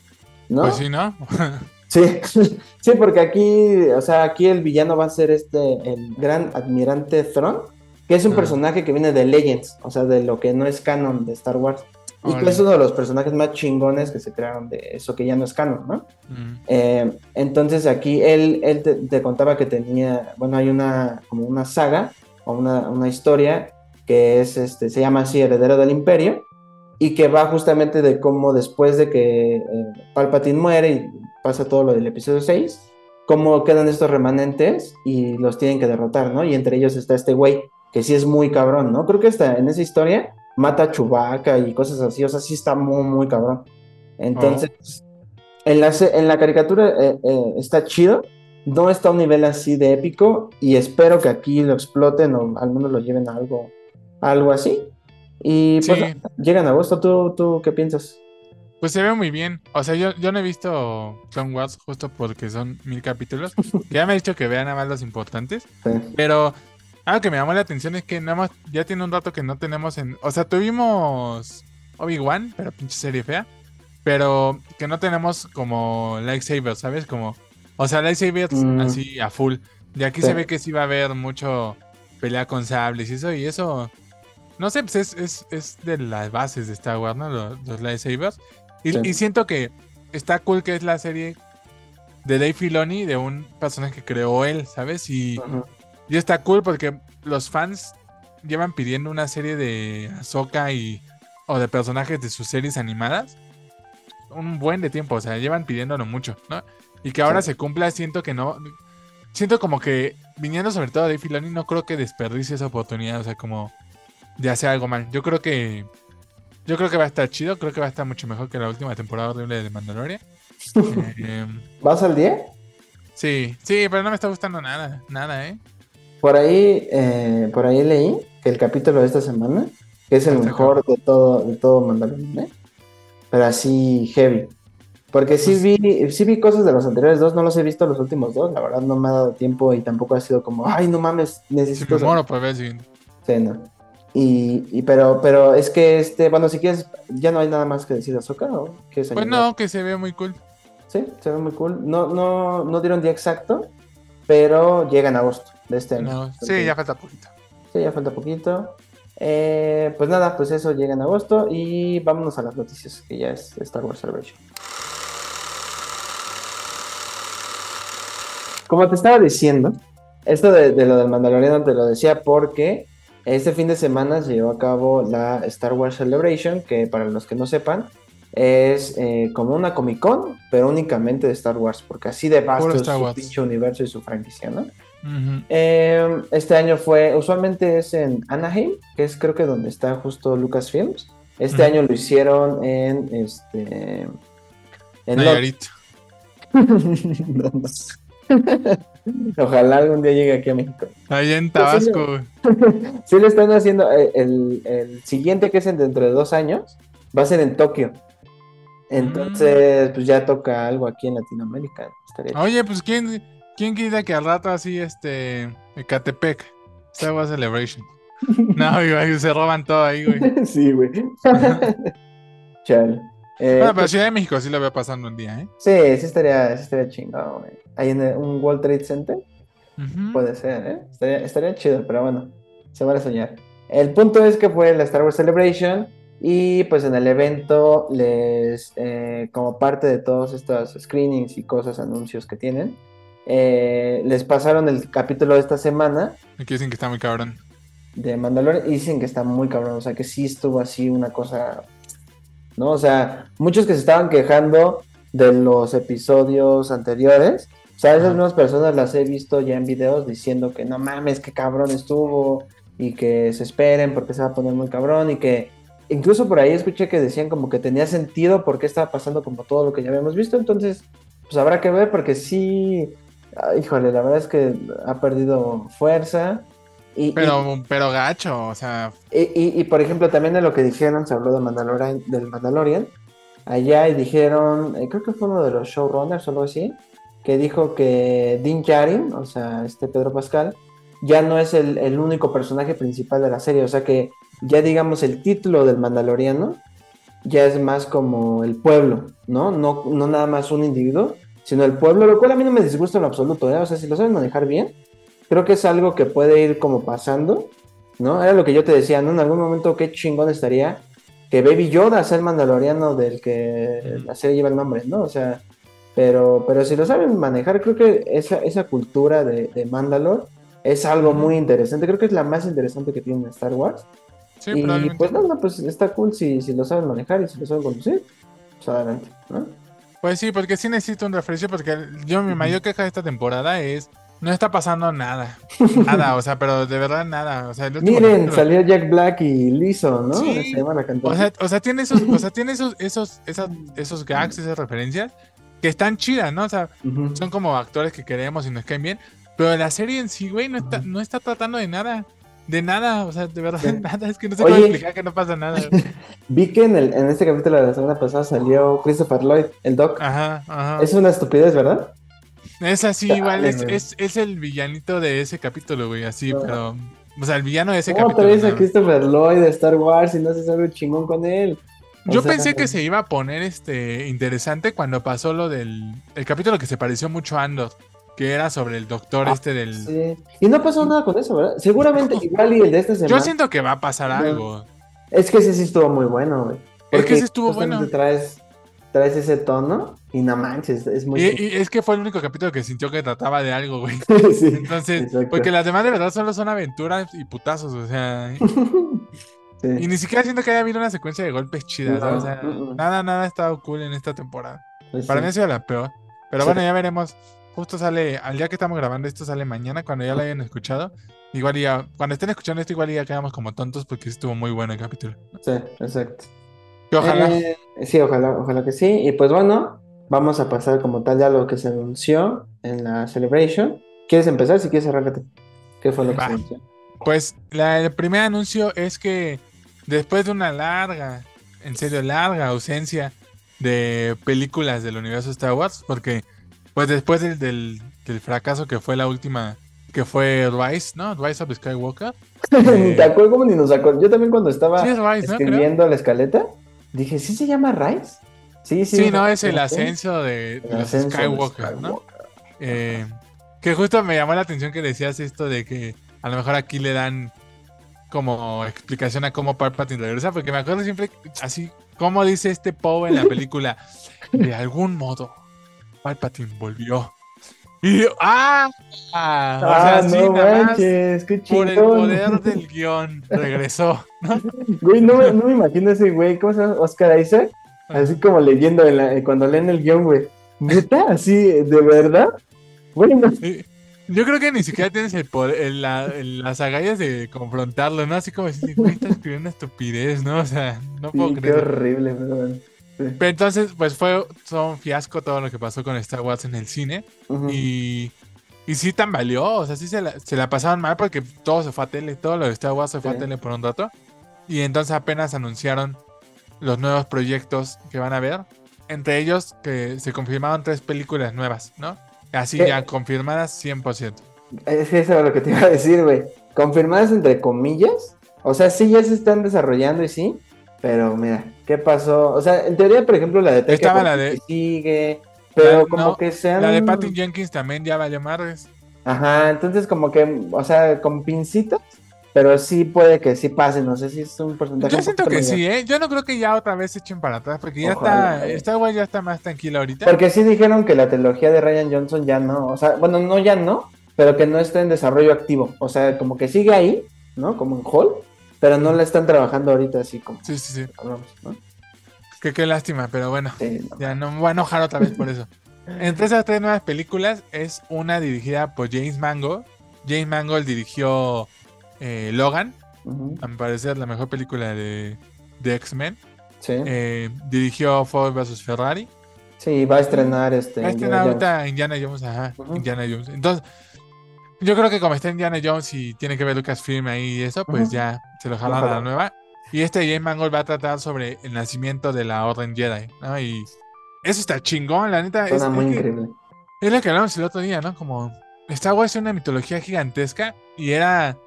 ¿no? Pues sí, ¿no? [laughs] Sí, [laughs] sí, porque aquí, o sea, aquí el villano va a ser este, el gran admirante Thrawn, que es un Ah. personaje que viene de Legends, o sea, de lo que no es canon de Star Wars. Y que es uno de los personajes más chingones que se crearon de eso que ya no es canon, ¿no? Mm. Eh, entonces aquí él, él te, te contaba que tenía, bueno, hay una, como una saga o una, una historia que es, este, se llama así Heredero del Imperio, y que va justamente de cómo después de que eh, Palpatine muere y pasa todo lo del episodio 6, cómo quedan estos remanentes y los tienen que derrotar, ¿no? Y entre ellos está este güey, que sí es muy cabrón, ¿no? Creo que hasta en esa historia mata a Chewbacca y cosas así, o sea, sí está muy, muy cabrón. Entonces, en, la, en la caricatura eh, eh, está chido, no está a un nivel así de épico y espero que aquí lo exploten o al menos lo lleven a algo, algo así. Y pues llegan a agosto, ¿tú, ¿tú qué piensas? Pues se ve muy bien. O sea, yo, yo no he visto Clone Wars justo porque son mil capítulos. [laughs] ya me ha dicho que vean nada más los importantes. Pero algo que me llamó la atención es que nada más ya tiene un rato que no tenemos en. O sea, tuvimos Obi-Wan, pero pinche serie fea. Pero que no tenemos como lightsabers, ¿sabes? Como. O sea, lightsabers mm. así a full. De aquí se ve que sí va a haber mucho pelea con sables y eso. Y eso. No sé, pues es, es, de las bases de Star Wars, ¿no? Los, los lightsabers. Y, siento que está cool que es la serie de Dave Filoni de un personaje que creó él, ¿sabes? Y, y está cool porque los fans llevan pidiendo una serie de Ahsoka y o de personajes de sus series animadas un buen de tiempo, o sea, llevan pidiéndolo mucho, ¿no? Y que ahora se cumpla, siento que no siento como que viniendo sobre todo de Filoni no creo que desperdicie esa oportunidad, o sea, como de hacer algo mal. Yo creo que yo creo que va a estar chido, creo que va a estar mucho mejor que la última temporada horrible de Mandalorian. [laughs] Eh, ¿Vas al 10? Sí, sí, pero no me está gustando nada, nada, ¿eh? Por ahí, eh, por ahí leí que el capítulo de esta semana, que es el mejor de todo, de todo Mandalorian, ¿eh? Pero así heavy. Porque sí pues vi, sí vi cosas de los anteriores dos, no los he visto los últimos dos, la verdad no me ha dado tiempo y tampoco ha sido como, ay, no mames, necesito... Sí, me ver si... Sí, no. Y, pero, pero es que este, bueno, si quieres, ya no hay nada más que decir de Azoka, ¿o? pues no, que se ve muy cool. Sí, se ve muy cool. No, no, no dieron día exacto, pero llega en agosto de este año. sí, ya falta poquito. Sí, ya falta poquito. Eh, pues nada, pues eso llega en agosto y vámonos a las noticias, que ya es Star Wars Celebration. Como te estaba diciendo, esto de, de lo del Mandaloriano te lo decía porque este fin de semana se llevó a cabo la Star Wars Celebration, que para los que no sepan, es eh, como una Comic Con, pero únicamente de Star Wars, porque así de vasto es su pinche universo y su franquicia, ¿no? Em, este año fue, usualmente es en Anaheim, que es creo que donde está justo Lucasfilms. Este año lo hicieron en este. En Nayarit. [laughs] [laughs] Ojalá algún día llegue aquí a México. Ahí en Tabasco. sí, lo [laughs] están haciendo. Eh, el, siguiente que es dentro de dos años va a ser en Tokio. Entonces, mm. pues ya toca algo aquí en Latinoamérica. Oye, pues ¿quién, quién quita que al rato así, este, Ecatepec, Wars Celebration? [laughs] No, güey, se roban todo ahí, güey. [laughs] sí, güey. Chale. Eh, bueno, pero pues Ciudad de México sí lo veo pasando un día, ¿eh? Sí, sí estaría, sí estaría chingado, güey. Ahí en un World Trade Center. Puede ser, ¿eh? Estaría, estaría chido, pero bueno, se van a soñar. El punto es que fue la Star Wars Celebration y pues en el evento les, eh, como parte de todos estos screenings y cosas, anuncios que tienen, eh, les pasaron el capítulo de esta semana. Y que dicen que está muy cabrón. De Mandalorian y dicen que está muy cabrón, o sea que sí estuvo así una cosa ¿no? O sea, muchos que se estaban quejando de los episodios anteriores, o sea, esas mismas personas las he visto ya en videos diciendo que no mames, qué cabrón estuvo y que se esperen porque se va a poner muy cabrón y que incluso por ahí escuché que decían como que tenía sentido porque estaba pasando como todo lo que ya habíamos visto, entonces pues habrá que ver porque sí, híjole, la verdad es que ha perdido fuerza pero, pero gacho, o sea. Y, por ejemplo, también de lo que dijeron, se habló de Mandalorian, del Mandalorian. Allá y dijeron, eh, creo que fue uno de los showrunners o algo así, que dijo que Dean Jarin, o sea, este Pedro Pascal, ya no es el, único personaje principal de la serie. O sea que ya digamos el título del Mandaloriano ya es más como el pueblo, ¿no? No, no nada más un individuo, sino el pueblo, lo cual a mí no me disgusta en absoluto, ¿eh? O sea, si lo saben manejar bien, creo que es algo que puede ir como pasando, ¿no? Era lo que yo te decía, ¿no? En algún momento qué chingón estaría que Baby Yoda sea el mandaloriano del que la serie lleva el nombre, ¿no? O sea, pero, pero si lo saben manejar, creo que esa, esa cultura de, de Mandalore es algo muy interesante, creo que es la más interesante que tiene Star Wars. Sí, y pues nada, pues está cool si, si lo saben manejar y si lo saben conducir. Pues adelante, ¿no? Pues sí, porque sí necesito un refresco, porque yo mi mayor queja de esta temporada es no está pasando nada. [laughs] Nada, o sea, pero de verdad nada. O sea, Miren, salió Jack Black y Lizzo, ¿no? Sí. Se llama la. O sea, o sea, tiene esos, o sea, tiene esos, esos, esas- esos gags, esas referencias que están chidas, ¿no? O sea, Ujú. son como actores que queremos y nos caen bien. Pero la serie en sí, güey, no está, no está tratando de nada. De nada, o sea, de verdad, Sí. [laughs] nada. Es que no Oye. cómo explicar que no pasa nada. [laughs] Vi que en, el, en este capítulo de la semana pasada salió Christopher Lloyd, el Doc. Ajá, ajá. Es una estupidez, ¿verdad? Es así, igual, es, es, es el villanito de ese capítulo, güey, así, No. pero. O sea, el villano de ese ¿Cómo capítulo. traes a. Christopher Lloyd de Star Wars y no haces algo chingón con él? O Yo sea, pensé que se iba a poner este interesante cuando pasó lo del el capítulo que se pareció mucho a Andor, que era sobre el doctor Ah, este del. Sí. Y no pasó nada con eso, ¿verdad? Seguramente igual y el de esta semana. Yo siento que va a pasar No. algo. Es que ese sí estuvo muy bueno, güey. Es que ese estuvo bueno. Traes, traes ese tono y no manches, es muy... Y, y es que fue el único capítulo que sintió que trataba de algo, güey. [laughs] sí, Entonces, exacto. porque las demás de verdad solo son aventuras y putazos, o sea. [laughs] Sí. Y ni siquiera siento que haya habido una secuencia de golpes chidas, No, o sea, nada, nada ha estado cool en esta temporada. Pues Para sí. mí ha sido la peor. Pero Sí. bueno, ya veremos. Justo sale, al día que estamos grabando esto sale mañana, cuando ya lo hayan escuchado. Igual ya, cuando estén escuchando esto, igual ya quedamos como tontos porque estuvo muy bueno el capítulo. Sí, exacto. Que ojalá. Eh, sí, ojalá, ojalá que sí. Y pues bueno, vamos a pasar como tal ya a lo que se anunció en la Celebration. ¿Quieres empezar? Si quieres, arráncate. ¿Qué fue lo que Va. se anunció? Pues la- el primer anuncio es que después de una larga, en serio, larga ausencia de películas del universo Star Wars, porque pues después del, del, del fracaso que fue la última, que fue Rise, ¿no? Rise of Skywalker. Ni [laughs] te acuerdas cómo ni nos acuerdo. Yo también cuando estaba Sí, es Rise, ¿no? Creo. escribiendo la escaleta, dije, ¿sí se llama Rice? Sí, sí. Sí, no, es el ascenso de, de El los ascenso de Skywalker, ¿no? Skywalker. Eh, que justo me llamó la atención que decías esto de que a lo mejor aquí le dan como explicación a cómo Palpatine regresa, porque me acuerdo siempre así, como dice este Poe en la película, de algún modo Palpatine volvió. Y yo, ¡ah! ah, o sea, Ah, no manches, qué por el poder del guion regresó. ¿no? Güey, no, me- no me imagino ese güey, ¿cómo se llama? Oscar Isaac, así como leyendo en la- cuando leen el guion, güey. ¿Neta? ¿Así, de verdad? Bueno, Sí. Yo creo que ni siquiera tienes el poder, el- la- el- las agallas de confrontarlo, ¿no? Así como decir, güey, estás escribiendo una estupidez, ¿no? O sea, no puedo sí, qué creer. horrible, pero bueno. Sí. Pero entonces, pues fue todo un fiasco todo lo que pasó con Star Wars en el cine. Y, y sí tambaleó, o sea, sí se la, se la pasaban mal porque todo se fue a tele, todo lo de Star Wars se fue Sí. a tele por un rato. Y entonces apenas anunciaron los nuevos proyectos que van a ver. Entre ellos que se confirmaron tres películas nuevas, ¿no? Así ¿Qué? ya confirmadas 100%. Es que eso era lo que te iba a decir, güey. Confirmadas entre comillas. O sea, sí, ya se están desarrollando y sí. Pero mira, ¿qué pasó? O sea, en teoría, por ejemplo, la de Estaba la de- sigue. Pero La- como no, que sean. La de Patty Jenkins también ya valió madres. Ajá, entonces como que, o sea, con pincitas. Pero sí puede que sí pase. No sé si es un porcentaje. Yo siento que mayor. sí, ¿eh? Yo no creo que ya otra vez se echen para atrás porque ya Ojalá, está, eh. Wars ya está más tranquila ahorita. Porque sí dijeron que la trilogía de Ryan Johnson ya no, o sea, bueno, no ya no, pero que no está en desarrollo activo. O sea, como que sigue ahí, ¿no? Como en Hall, pero no la están trabajando ahorita así como Sí, sí, sí. hablamos, ¿no? Que qué lástima, pero bueno. Sí, no. Ya no me voy a enojar otra vez por eso. Entre esas tres nuevas películas es una dirigida por James Mangold. James Mangold dirigió eh, Logan, Ujú, a mi parecer la mejor película de, de X-Men. Sí, Eh, dirigió Ford vs. Ferrari. sí, va a estrenar este. Va a Indiana estrenar ahorita Indiana Jones, ajá. Indiana Jones. Entonces, yo creo que como está Indiana Jones y tiene que ver Lucasfilm ahí y eso, pues ya se lo jalan a la nueva. Y este James Mangold va a tratar sobre el nacimiento de la Orden Jedi, ¿no? Y eso está chingón, la neta. es- Suena muy es que- increíble. Es lo que hablamos el otro día, ¿no? Como Star Wars es una mitología gigantesca y era,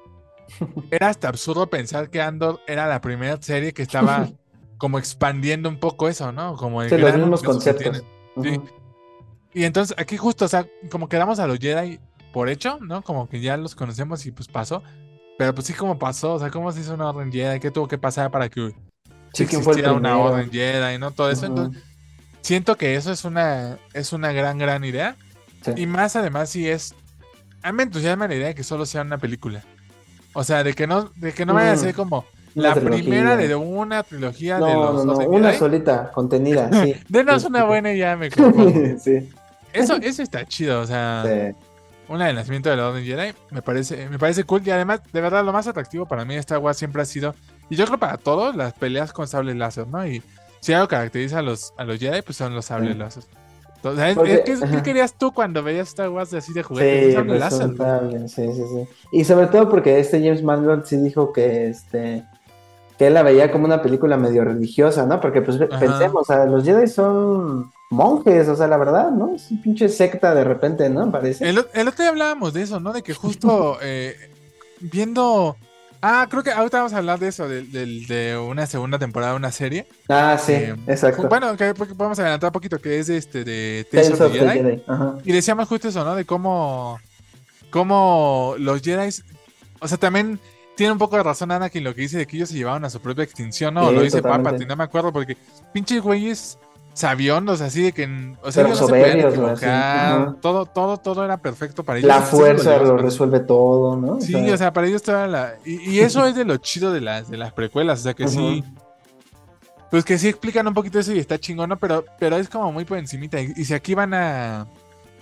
era hasta absurdo pensar que Andor era la primera serie que estaba [laughs] como expandiendo un poco eso, ¿no? Como el Sí, los mismos conceptos. sí. Y entonces aquí justo, o sea, como quedamos a los Jedi por hecho, ¿no? Como que ya los conocemos y pues pasó. Pero pues sí como pasó, o sea, cómo se hizo una orden Jedi, qué tuvo que pasar para que Sí, ¿quién fue el existiera una orden Jedi, ¿no? Todo eso. Entonces, siento que eso es una, es una gran, gran idea. Sí. Y más además si es. A mí me entusiasma la idea de que solo sea una película. O sea, de que no, de que no vaya a Mm. ser como la primera de una trilogía de los no, no, una solita, contenida, sí. [laughs] Denos una buena y ya me [laughs] sí. Eso, eso está chido, o sea. Una del nacimiento de la Orden Jedi me parece, me parece cool. Y además, de verdad, lo más atractivo para mí de Star Wars siempre ha sido, y yo creo para todos, las peleas con sables láser, ¿no? Y si algo caracteriza a los, a los Jedi, pues son los sables láser. ¿Qué, querías tú cuando veías Star Wars así de juguete? Sí, pues sí, sí, sí. Y sobre todo porque este James Mangold sí dijo que este que él la veía como una película medio religiosa, ¿no? Porque pues pensemos, o sea, los Jedi son monjes, o sea, la verdad, ¿no? Es un pinche secta de repente, ¿no? Parece. El, otro día hablábamos de eso, ¿no? De que justo [laughs] eh, viendo. Ah, creo que ahorita vamos a hablar de eso, de, una segunda temporada de una serie. Ah, sí, eh, exacto. Bueno, que podemos adelantar un poquito, que es este de Tales of, Jedi. Y decíamos justo eso, ¿no? De cómo, cómo los Jedi, o sea, también tiene un poco de razón Anakin lo que dice de que ellos se llevaban a su propia extinción, ¿no? lo dice Papa, no me acuerdo, porque pinches güeyes sabiondos, así de que. O sea, no Todo, todo, todo era perfecto para ellos. La fuerza lo, resuelve todo, ¿no? Sí, o sea, para ellos estaba la. Y, eso es de lo chido de las, de las precuelas, o sea que sí. Pues que sí explican un poquito eso y está chingón, ¿no? Pero, pero es como muy por encimita. Y, si aquí van a.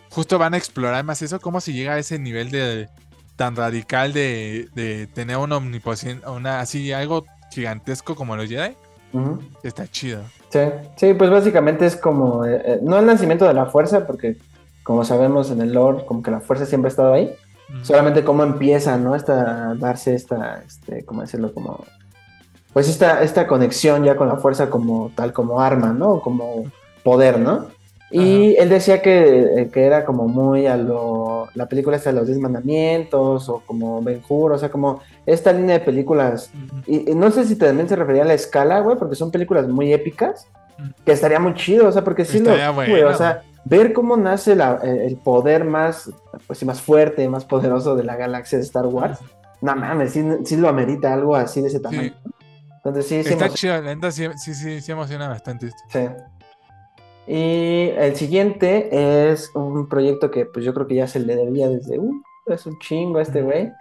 Justo van a explorar más eso, cómo se llega a ese nivel de tan radical de, de tener una omnipotencia, una así algo gigantesco como los Jedi. Está chido. Sí, sí, pues básicamente es como, eh, eh, no el nacimiento de la fuerza, porque como sabemos en el lore, como que la fuerza siempre ha estado ahí, solamente cómo empieza, ¿no? Esta, darse esta, este, ¿cómo decirlo? Como, pues esta, esta conexión ya con la fuerza como tal, como arma, ¿no? Como poder, ¿no? Y él decía que, eh, que, era como muy a lo. La película está de los 10 mandamientos, o como Ben Hur, o sea, como esta línea de películas. y, no sé si también se refería a la escala, güey, porque son películas muy épicas, que estaría muy chido, o sea, porque sí lo. o sea, ver cómo nace la, eh, el poder más, pues más fuerte, más poderoso de la galaxia de Star Wars. No mames, sí, lo amerita algo así de ese tamaño. Entonces sí, sí. Está chido, sí, sí, sí, sí emociona bastante esto. Sí. Y el siguiente es un proyecto que pues yo creo que ya se le debía desde, uh, es un chingo a este güey,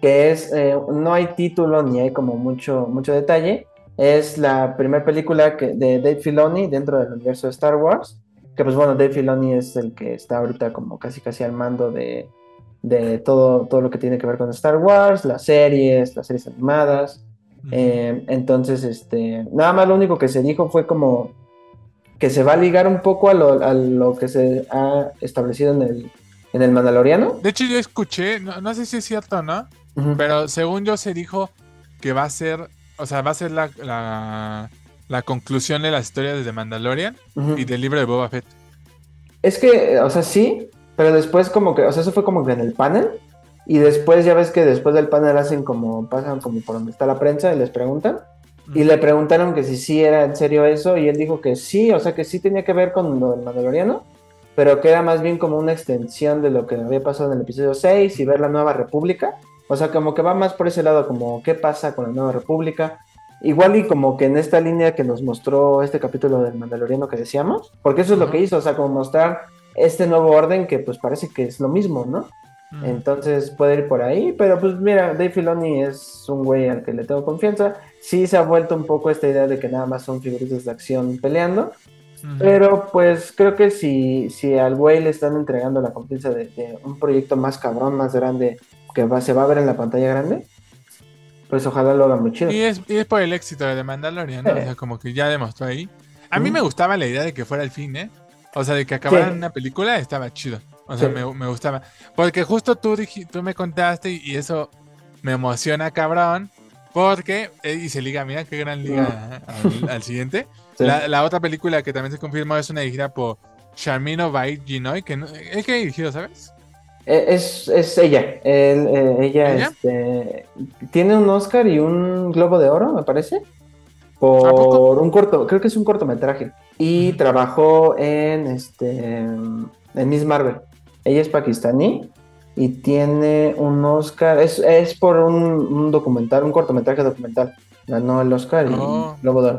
que es, eh, no hay título ni hay como mucho, mucho detalle, es la primera película que, de Dave Filoni dentro del universo de Star Wars, que pues bueno, Dave Filoni es el que está ahorita como casi casi al mando de, de todo, todo lo que tiene que ver con Star Wars, las series, las series animadas. Eh, entonces, este, nada más lo único que se dijo fue como que se va a ligar un poco a lo, que se ha establecido en el, en el Mandaloriano. De hecho, yo escuché, no, sé si es cierto o no, pero según yo se dijo que va a ser, o sea, va a ser la, la, conclusión de la historia de The Mandalorian y del libro de Boba Fett. Es que, o sea, sí, pero después como que, o sea, eso fue como que en el panel. Y después ya ves que después del panel hacen como, pasan como por donde está la prensa y les preguntan. Y le preguntaron que si sí era en serio eso, y él dijo que sí, o sea que sí tenía que ver con lo del Mandaloriano, pero que era más bien como una extensión de lo que había pasado en el episodio 6 y ver la nueva república. O sea, como que va más por ese lado, como qué pasa con la nueva república. Igual y como que en esta línea que nos mostró este capítulo del Mandaloriano que decíamos, porque eso es lo que hizo, o sea, como mostrar este nuevo orden que pues parece que es lo mismo, ¿no? Entonces puede ir por ahí, pero pues mira, Dave Filoni es un güey al que le tengo confianza sí se ha vuelto un poco esta idea de que nada más son figuritas de acción peleando. Pero pues creo que si, si al güey le están entregando la confianza de, un proyecto más cabrón, más grande, que va, se va a ver en la pantalla grande, pues ojalá lo haga muy chido. Y es, por el éxito de Mandalorian, ¿no? o sea, como que ya demostró ahí. A mí me gustaba la idea de que fuera el fin, ¿eh? O sea, de que acabaran una película estaba chido. O sea, me, me, gustaba. Porque justo tú, tú me contaste y eso me emociona, cabrón. Porque, eh, y se liga, mira qué gran liga [laughs] al, siguiente. La, otra película que también se confirmó es una dirigida por Sharmino Bai Ginoy, que no, ¿es que dirigido, sabes? Eh, es, es ella. Eh, ella, Este, tiene un Oscar y un Globo de Oro, me parece. Por un corto, creo que es un cortometraje. Y trabajó en este en Miss Marvel. Ella es pakistaní y tiene un Oscar, es, es por un, documental, un cortometraje documental. Ganó el Oscar y oh. Globo de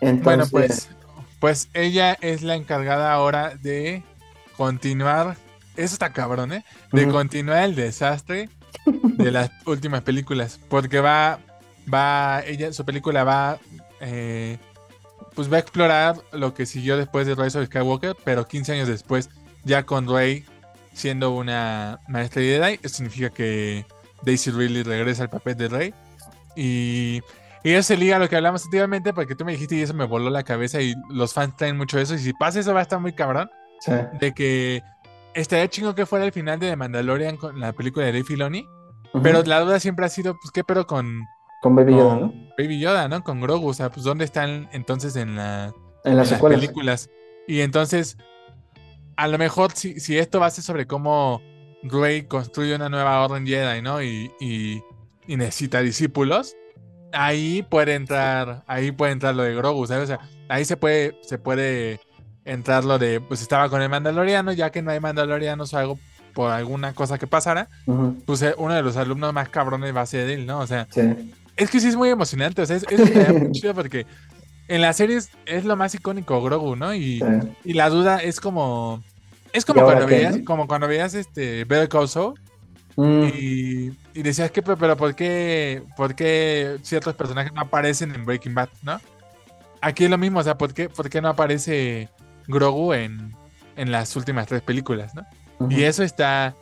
Entonces, bueno, pues, pues ella es la encargada ahora de continuar, eso está cabrón, ¿eh? De continuar el desastre de las [laughs] últimas películas, porque va, va, ella, su película va, eh, pues va a explorar lo que siguió después de Rise of Skywalker, pero 15 años después, ya con Rey siendo una maestra de Jedi, eso significa que Daisy Ridley regresa al papel de Rey. Y, y eso se liga a lo que hablamos anteriormente, porque tú me dijiste y eso me voló la cabeza y los fans traen mucho eso. Y si pasa eso va a estar muy cabrón. Sí. De que estaría chingo que fuera el final de The Mandalorian con la película de Dave Filoni. Pero la duda siempre ha sido, pues, ¿qué pero con, Con Baby Yoda, ¿no? Baby Yoda, ¿no? Con Grogu. O sea, pues, ¿dónde están entonces en, la, En las películas? Y entonces, a lo mejor, si, si esto va a ser sobre cómo Rey construye una nueva orden Jedi, ¿no? Y, y, y necesita discípulos. Ahí puede entrar, ahí puede entrar lo de Grogu, ¿sabes? O sea, ahí se puede, se puede entrar lo de, pues estaba con el Mandaloriano, ya que no hay Mandalorianos o algo por alguna cosa que pasara, Ujú. pues eh, uno de los alumnos más cabrones va a ser él, ¿no? O sea, Sí. es que sí es muy emocionante, o sea, es, muy chido porque en las series es lo más icónico Grogu, ¿no? Y, sí. y la duda es como, es como ¿Y ahora cuando qué, veías, no? como cuando veías este Better Call Saul Mm, y, y decías que, pero, pero ¿por qué, por qué ciertos personajes no aparecen en Breaking Bad, ¿no? Aquí es lo mismo, o sea, ¿por qué, por qué no aparece Grogu en, en las últimas tres películas, ¿no? Y eso está,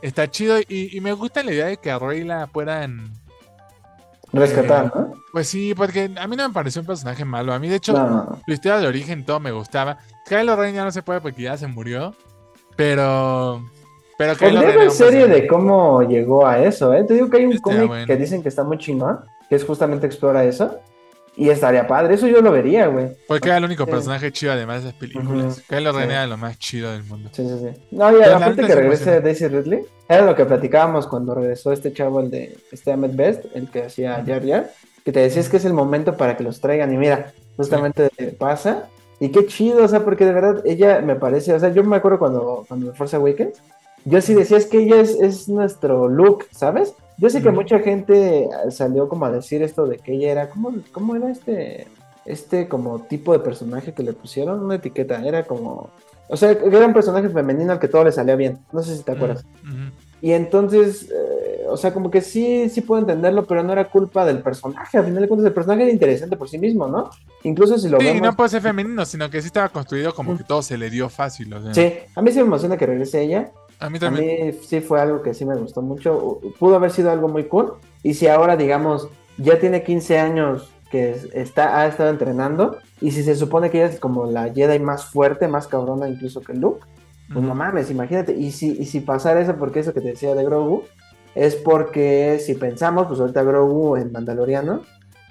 está chido y, y me gusta la idea de que a Rey la puedan... Rescatar, ¿no? Pues sí, porque a mí no me pareció un personaje malo. A mí, de hecho, No, no, no. su historia de origen todo me gustaba. Kylo Ren ya no se puede porque ya se murió. Pero... Pero Kylo Podría serie de cómo llegó a eso, ¿eh? Te digo que hay un Estaría cómic bueno. que dicen que está muy chingón, que es justamente explora eso. Y estaría padre, eso yo lo vería, güey. Porque era el único Sí. personaje chido además de esas películas. Ujú, Kylo Ren sí. era lo más chido del mundo. Sí, sí, sí. No, y aparte que sí regrese. Daisy Ridley, era lo que platicábamos cuando regresó este chavo, el de este Ahmed Best, el que hacía Jar Jar, que te decías que es el momento para que los traigan. Y mira, justamente pasa. Y qué chido, o sea, porque de verdad ella me parece, o sea, yo me acuerdo cuando, cuando Force Awakens, yo sí decía, es que ella es, es nuestro look, ¿sabes? Yo sé que mucha gente salió como a decir esto de que ella era, ¿cómo, cómo era este, este como tipo de personaje que le pusieron? Una etiqueta, era como, o sea, era un personaje femenino al que todo le salía bien, no sé si te acuerdas. Ujú. Y entonces, eh, o sea, como que sí, sí puedo entenderlo, pero no era culpa del personaje. Al final de cuentas, el personaje era interesante por sí mismo, ¿no? Incluso si lo Sí, vemos. no puede ser femenino, sino que sí estaba construido como que todo se le dio fácil. O sea, Sí, a mí sí me emociona que regrese ella. A mí A también. mí sí fue algo que sí me gustó mucho. Pudo haber sido algo muy cool. Y si ahora, digamos, ya tiene 15 años que es- está, ha estado entrenando, y si se supone que ella es como la Jedi más fuerte, más cabrona incluso que Luke, pues no mames, imagínate. Y si, y si pasara eso, porque eso que te decía de Grogu, es porque si pensamos, pues ahorita Grogu en Mandaloriano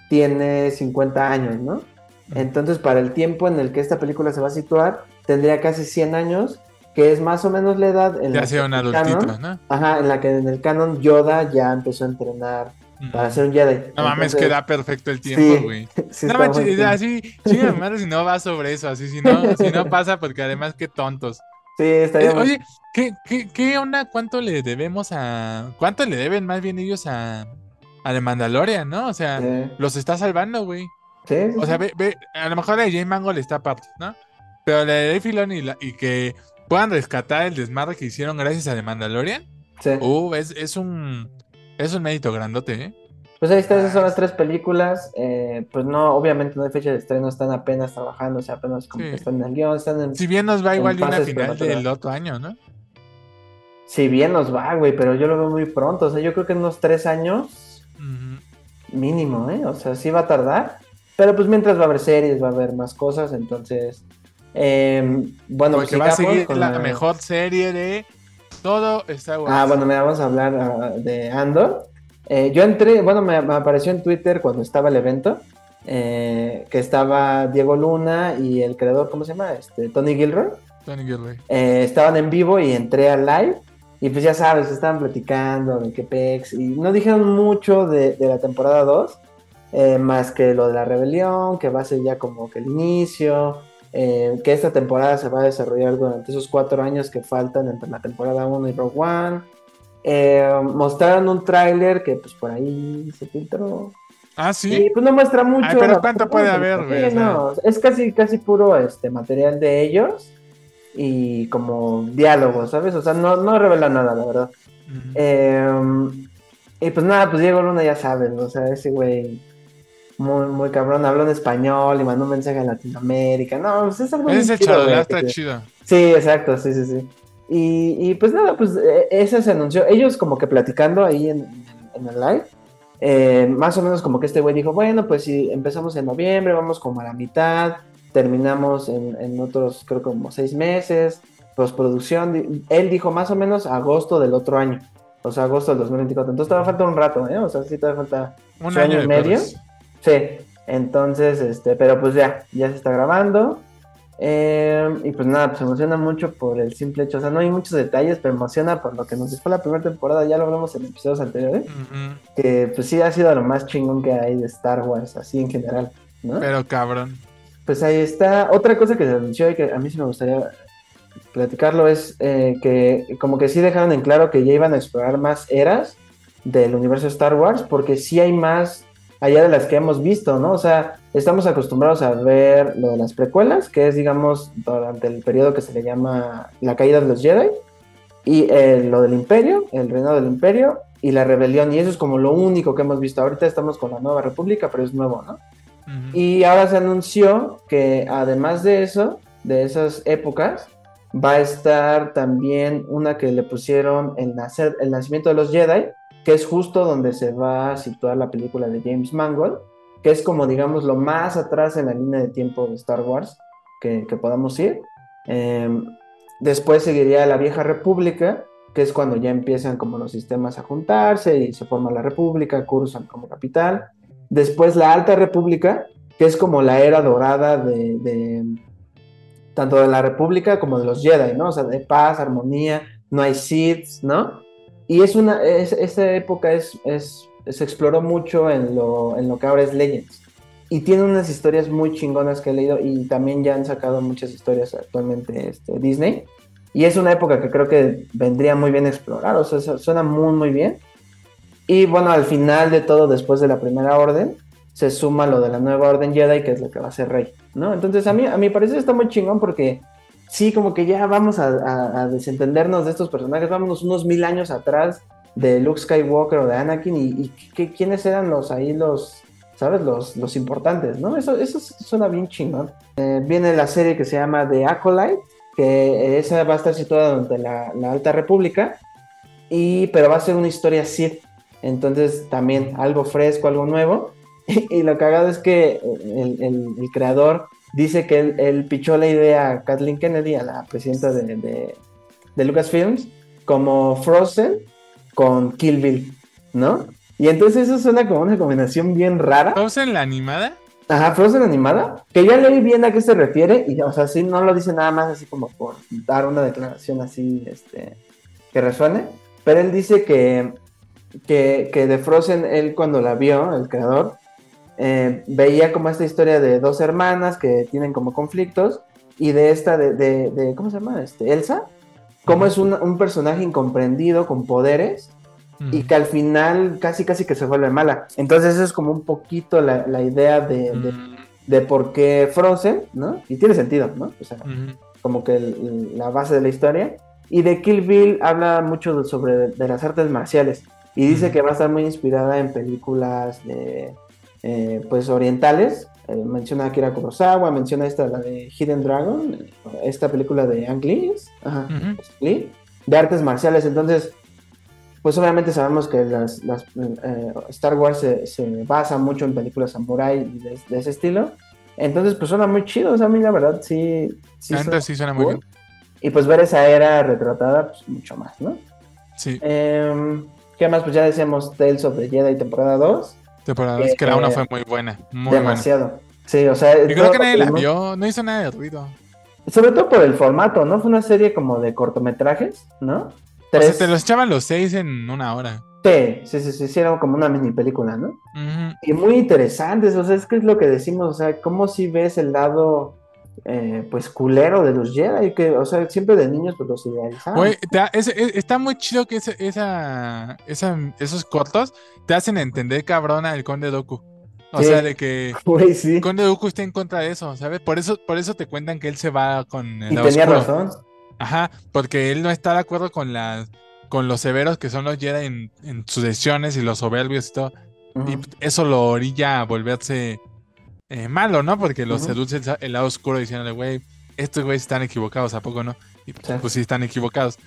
tiene 50 años, ¿no? Entonces, para el tiempo en el que esta película se va a situar, tendría casi 100 años, que es más o menos la edad en Ya la sea que un adultito, canon- ¿no? Ajá, en la que en el canon Yoda ya empezó a entrenar para ser un Jedi. No mames, Entonces, que da perfecto el tiempo, sí, güey. [laughs] sí no está manches, así, chinga madre si no va sobre eso, así, si no, si no [laughs] pasa, porque además qué tontos. Sí, estaría Eh, oye, ¿qué, qué, qué onda? ¿Cuánto le debemos a. ¿Cuánto le deben más bien ellos a. a The Mandalorian, ¿no? O sea, Sí, los está salvando, güey. sí, sí, O sea, ve, ve, a lo mejor la de Jane Mangold está aparte, ¿no? Pero la de y, la- y que puedan rescatar el desmadre que hicieron gracias a The Mandalorian, Sí. uh, es, es un. Es un mérito grandote, ¿eh? Pues ahí está, esas son las tres películas. eh, pues no, obviamente no hay fecha de estreno, están apenas trabajando, o sea, apenas como Sí. que están en el guion, están en... Si bien nos va igual de una final del otro año, ¿no? Si bien nos va, güey, pero yo lo veo muy pronto, o sea, yo creo que en unos tres años mínimo, ¿eh? O sea, sí va a tardar, pero pues mientras va a haber series, va a haber más cosas, entonces... eh, bueno, Porque pues va a seguir con la mejor serie de todo Star Wars. Ah, bueno, mira, vamos a hablar ah, de Andor. Eh, yo entré, bueno, me, me apareció en Twitter cuando estaba el evento, eh, que estaba Diego Luna y el creador, ¿cómo se llama? Este, Tony Gilroy. Tony Gilroy. Eh, estaban en vivo y entré al live. Y pues ya sabes, estaban platicando de qué pex. Y no dijeron mucho de, de la temporada 2, eh, más que lo de la rebelión, que va a ser ya como que el inicio. eh, que esta temporada se va a desarrollar durante esos cuatro años que faltan entre la temporada 1 y Rogue One. Eh, mostraron un tráiler que pues por ahí se filtró. Ah, sí. Y pues no muestra mucho. Ay, pero ¿cuánto puede haber, güey? No, es casi, casi puro este material de ellos y como diálogo, ¿sabes? O sea, no, no revela nada, la verdad. Eh, Y pues nada, pues Diego Luna ya sabes, o sea, ese güey muy, muy cabrón, habló en español y mandó un mensaje a Latinoamérica. No, pues es algo Ese chido, está chido. Sí, exacto, sí, sí, sí. Y, y pues nada, pues eh, ese se anunció. Ellos como que platicando ahí en, en el live, eh, más o menos como que este güey dijo, bueno, pues si empezamos en noviembre, vamos como a la mitad, terminamos en, en otros, creo como seis meses, postproducción. Él dijo más o menos agosto del otro año, o sea, agosto del 2024. Entonces todavía falta un rato, ¿eh? O sea, sí todavía falta Un año año y medio. Sí, entonces, este, pero pues ya, ya se está grabando. Eh, y pues nada, pues emociona mucho por el simple hecho. O sea, no hay muchos detalles, pero emociona por lo que nos dejó la primera temporada. Ya lo hablamos en episodios anteriores. Que pues sí ha sido lo más chingón que hay de Star Wars, así en general, ¿no? Pero cabrón. Pues ahí está. Otra cosa que se anunció y que a mí sí me gustaría platicarlo es eh, que como que sí dejaron en claro que ya iban a explorar más eras del universo Star Wars, porque sí hay más allá de las que hemos visto, ¿no? O sea, estamos acostumbrados a ver lo de las precuelas, que es, digamos, durante el periodo que se le llama la caída de los Jedi, y eh, lo del Imperio, el reinado del Imperio, y la rebelión, y eso es como lo único que hemos visto. Ahorita estamos con la Nueva República, pero es nuevo, ¿no? Y ahora se anunció que además de eso, de esas épocas, va a estar también una que le pusieron el, nacer, el nacimiento de los Jedi, que es justo donde se va a situar la película de James Mangold, que es como digamos lo más atrás en la línea de tiempo de Star Wars que, podamos ir. Eh, después seguiría la Vieja República, que es cuando ya empiezan como los sistemas a juntarse y se forma la República, Coruscant como capital. Después la Alta República, que es como la era dorada de, de tanto de la República como de los Jedi, ¿no? O sea, de paz, armonía, no hay Sith, ¿no? Y es una, es, esa época es, es, se exploró mucho en lo, en lo que ahora es Legends. Y tiene unas historias muy chingonas que he leído y también ya han sacado muchas historias actualmente este, Disney. Y es una época que creo que vendría muy bien explorar, o sea, su- suena muy, muy bien. Y bueno, al final de todo, después de la primera orden, se suma lo de la nueva orden Jedi, que es lo que va a ser rey, ¿no? Entonces a mí, a mi parecer está muy chingón porque sí, como que ya vamos a, desentendernos de estos personajes, vámonos unos mil años atrás de Luke Skywalker o de Anakin y, y qué- quiénes eran los ahí los, ¿sabes? Los, los importantes, ¿no? Eso, eso suena bien chingón. Eh, viene la serie que se llama The Acolyte, que esa va a estar situada durante la, la Alta República, y, pero va a ser una historia Sith, entonces también algo fresco, algo nuevo. [laughs] Y, lo cagado es que el- el creador dice que él, él pichó la idea a Kathleen Kennedy, a la presidenta de, de, de Lucasfilms, como Frozen con Kill Bill, ¿no? Y entonces eso suena como una combinación bien rara. ¿Frozen la animada? Ajá, Frozen animada, que ya leí bien a qué se refiere, y o sea, sí, no lo dice nada más así como por dar una declaración así, este, que resuene, pero él dice que, que, que de Frozen, él cuando la vio, el creador, eh, veía como esta historia de dos hermanas que tienen como conflictos, y de esta, de, de, de- ¿cómo se llama? Este, Elsa, como es un, un personaje incomprendido con poderes, y que al final casi casi que se vuelve mala. Entonces eso es como un poquito la, la idea de, de, Mm, de por qué Frozen, ¿no? Y tiene sentido, ¿no? O sea, como que el- la base de la historia. Y de Kill Bill habla mucho sobre de las artes marciales. Y dice que va a estar muy inspirada en películas de, eh, pues orientales. Eh, menciona a Akira Kurosawa, menciona esta, la de Hidden Dragon, esta película de Ang Lee, ¿es? Ajá, Ujú. es Lee, de artes marciales. Entonces, pues obviamente sabemos que las, las, eh, Star Wars se, se basa mucho en películas samurai y de, de ese estilo. Entonces, pues suena muy chido. O sea, a mí la verdad sí. suena neta sí suena muy cool. bien. Y pues ver esa era retratada, pues mucho más, ¿no? Sí, Em, ¿Qué más? Pues ya decíamos Tales of the Jedi temporada 2. Temporada que la eh, una fue muy buena. Muy buena. Demasiado. Sí, o sea. Yo creo que nadie la vio, no hizo nada de ruido. Sobre todo por el formato, ¿no? Fue una serie como de cortometrajes, ¿no? O sea, Tres- te los echaban los seis en una hora. Sí, sí, sí, sí, hicieron como una mini película, ¿no? Y muy interesantes, o sea, es que es lo que decimos, o sea, cómo si ves el lado, eh, pues, culero de los Jedi, que, o sea, siempre de niños, pues, los idealizaban. Es- está muy chido que esa, esa- esos cortos te hacen entender cabrón al Conde Doku. O Sí. sea, de que [laughs] Güey, sí, el Conde Doku está en contra de eso, ¿sabes? Por eso, por eso te cuentan que él se va con el y tenía oscuro. razón. Ajá, porque él no está de acuerdo con las con los severos que son los Jedi en, en sus decisiones y los soberbios y todo. Y eso lo orilla a volverse eh, malo, ¿no? Porque los Ujú. seduce el, sa- el lado oscuro diciéndole, güey, estos güeyes están equivocados, ¿a poco no? Y pues Sí. pues sí están equivocados.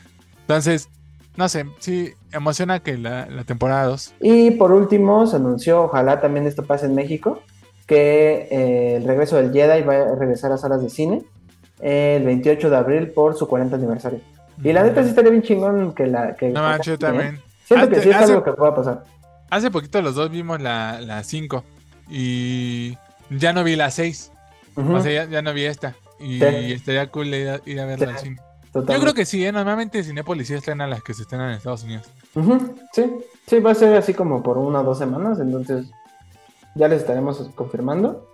Entonces, no sé, sí, emociona que la, la temporada 2. Y por último, se anunció, ojalá también esto pase en México, que eh, el regreso del Jedi va a regresar a salas de cine el 28 de abril por su 40 aniversario. Y la neta sí estaría bien chingón que la... Que No manches, yo también. Siento que sí es hace- algo que pueda pasar. Hace poquito los dos vimos la 5 y ya no vi la 6. Ujú, O sea, ya, ya no vi esta. Y Sí. estaría cool ir a, ir a verla Sí. al cine. Yo creo que sí, ¿eh? normalmente Cinépolis sí estrena las que se estrenan en Estados Unidos. Sí, sí, va a ser así como por una o dos semanas, entonces ya les estaremos confirmando.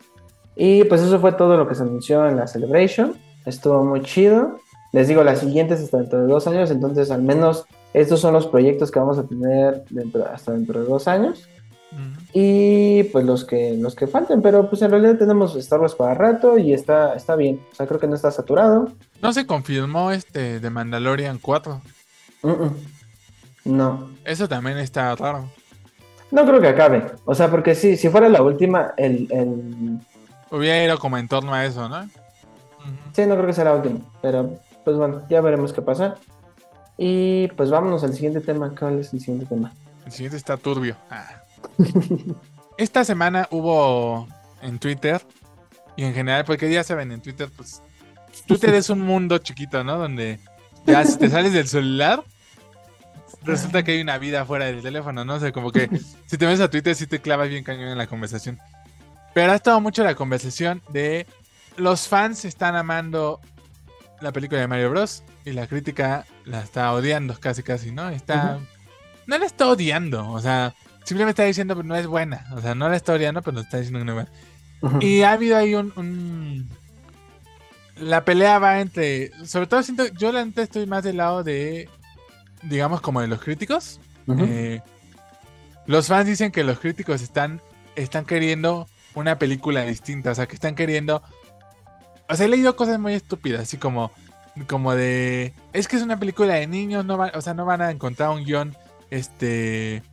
Y pues eso fue todo lo que se anunció en la Celebration. Estuvo muy chido. Les digo, la siguiente es hasta dentro de dos años, entonces al menos estos son los proyectos que vamos a tener dentro, hasta dentro de dos años. Y pues los que, los que falten, pero pues en realidad tenemos Star Wars para rato y está, está bien. O sea, creo que no está saturado. No se confirmó este de Mandalorian 4. Mm, mm. No, Eso también está raro. no creo que acabe. O sea, porque sí, si fuera la última, el, el, Hubiera ido como en torno a eso, ¿no? Sí, no creo que sea la última, pero pues bueno, ya veremos qué pasa. Y pues vámonos al siguiente tema. ¿Cuál es el siguiente tema? El siguiente está turbio. Ah. [laughs] Esta semana hubo en Twitter y en general, porque ya saben, en Twitter, pues Twitter es un mundo chiquito, ¿no? Donde ya si te sales del celular, resulta que hay una vida fuera del teléfono, ¿no? O sea, como que si te ves a Twitter, sí te clavas bien cañón en la conversación. Pero ha estado mucho la conversación de los fans están amando la película de Mario Bros. y la crítica la está odiando casi casi, ¿no? Está... No la está odiando, o sea, simplemente está diciendo que no es buena. O sea, no la está odiando, pero está diciendo que no es buena. Y ha habido ahí un, un- La pelea va entre... Sobre todo siento... Yo la neta estoy más del lado de... Digamos como de los críticos. Eh, los fans dicen que los críticos están, están queriendo una película distinta, o sea, que están queriendo... O sea, he leído cosas muy estúpidas, así como, como de... Es que es una película de niños, no van, o sea, no van a encontrar un guion, este...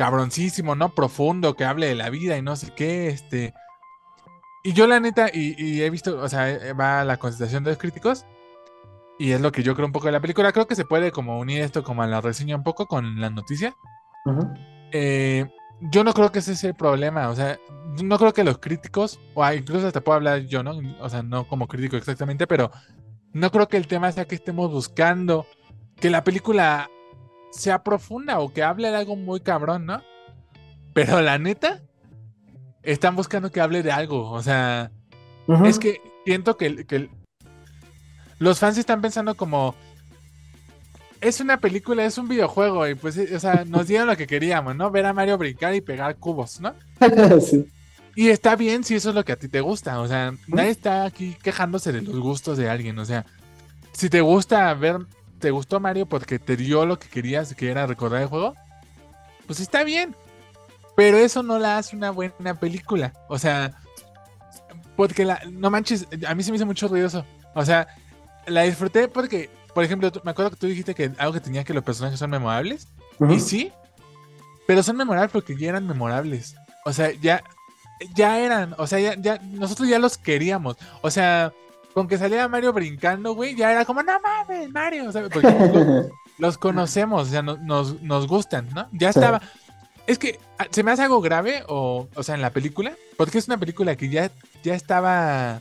Cabroncísimo, ¿no? Profundo, que hable de la vida y no sé qué, este... Y yo la neta, y, y he visto, o sea, eh, va a la concentración de los críticos, y es lo que yo creo un poco de la película. Creo que se puede como unir esto como a la reseña un poco con la noticia. Eh, yo no creo que ese sea el problema. O sea, no creo que los críticos, o ah, incluso hasta puedo hablar yo, ¿no? O sea, no como crítico exactamente, pero no creo que el tema sea que estemos buscando que la película sea profunda o que hable de algo muy cabrón, ¿no? Pero la neta, están buscando que hable de algo. O sea, es que siento que, que los fans están pensando como es una película, es un videojuego y pues, o sea, nos dieron lo que queríamos, ¿no? Ver a Mario brincar y pegar cubos, ¿no? [laughs] Sí. Y está bien si eso es lo que a ti te gusta, o sea, nadie está aquí quejándose de los gustos de alguien, o sea, si te gusta ver, te gustó Mario porque te dio lo que querías, que era recordar el juego, pues está bien, pero eso no la hace una buena película, o sea, porque la, no manches, a mí se me hizo mucho ruidoso, o sea, la disfruté porque, por ejemplo, tú- me acuerdo que tú dijiste que algo que tenía que los personajes son memorables, y sí, pero son memorables porque ya eran memorables. O sea, ya, ya eran, o sea, ya, ya, nosotros ya los queríamos. O sea, con que saliera Mario brincando, güey, ya era como, no mames, Mario. ¿sabes? Porque lo- los conocemos, o sea, no- nos, nos gustan, ¿no? Ya estaba. Es que ah, se me hace algo grave, o, o sea, en la película, porque es una película que ya, ya estaba.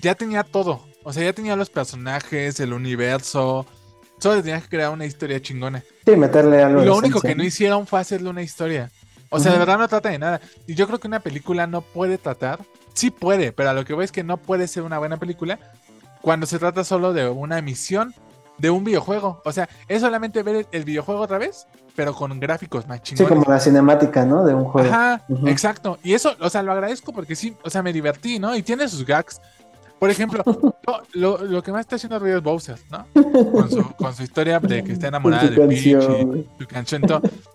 Ya tenía todo. O sea, ya tenía los personajes, el universo. Solo le tenías que crear una historia chingona. Sí, meterle algo lo único que no hicieron fue hacerle una historia. O sea, de verdad no trata de nada. Y yo creo que una película no puede tratar. Sí puede, pero a lo que voy es que no puede ser una buena película cuando se trata solo de una misión de un videojuego. O sea, es solamente ver el, videojuego otra vez, pero con gráficos más Sí, chingones. como la cinemática, ¿no? De un juego. Ajá, exacto. Y eso, o sea, lo agradezco porque sí, o sea, me divertí, ¿no? Y tiene sus gags. Por ejemplo, [laughs] lo, lo que más está haciendo ruido es Bowser, ¿no? Con su, con su historia de que está enamorada de Peach y su canción.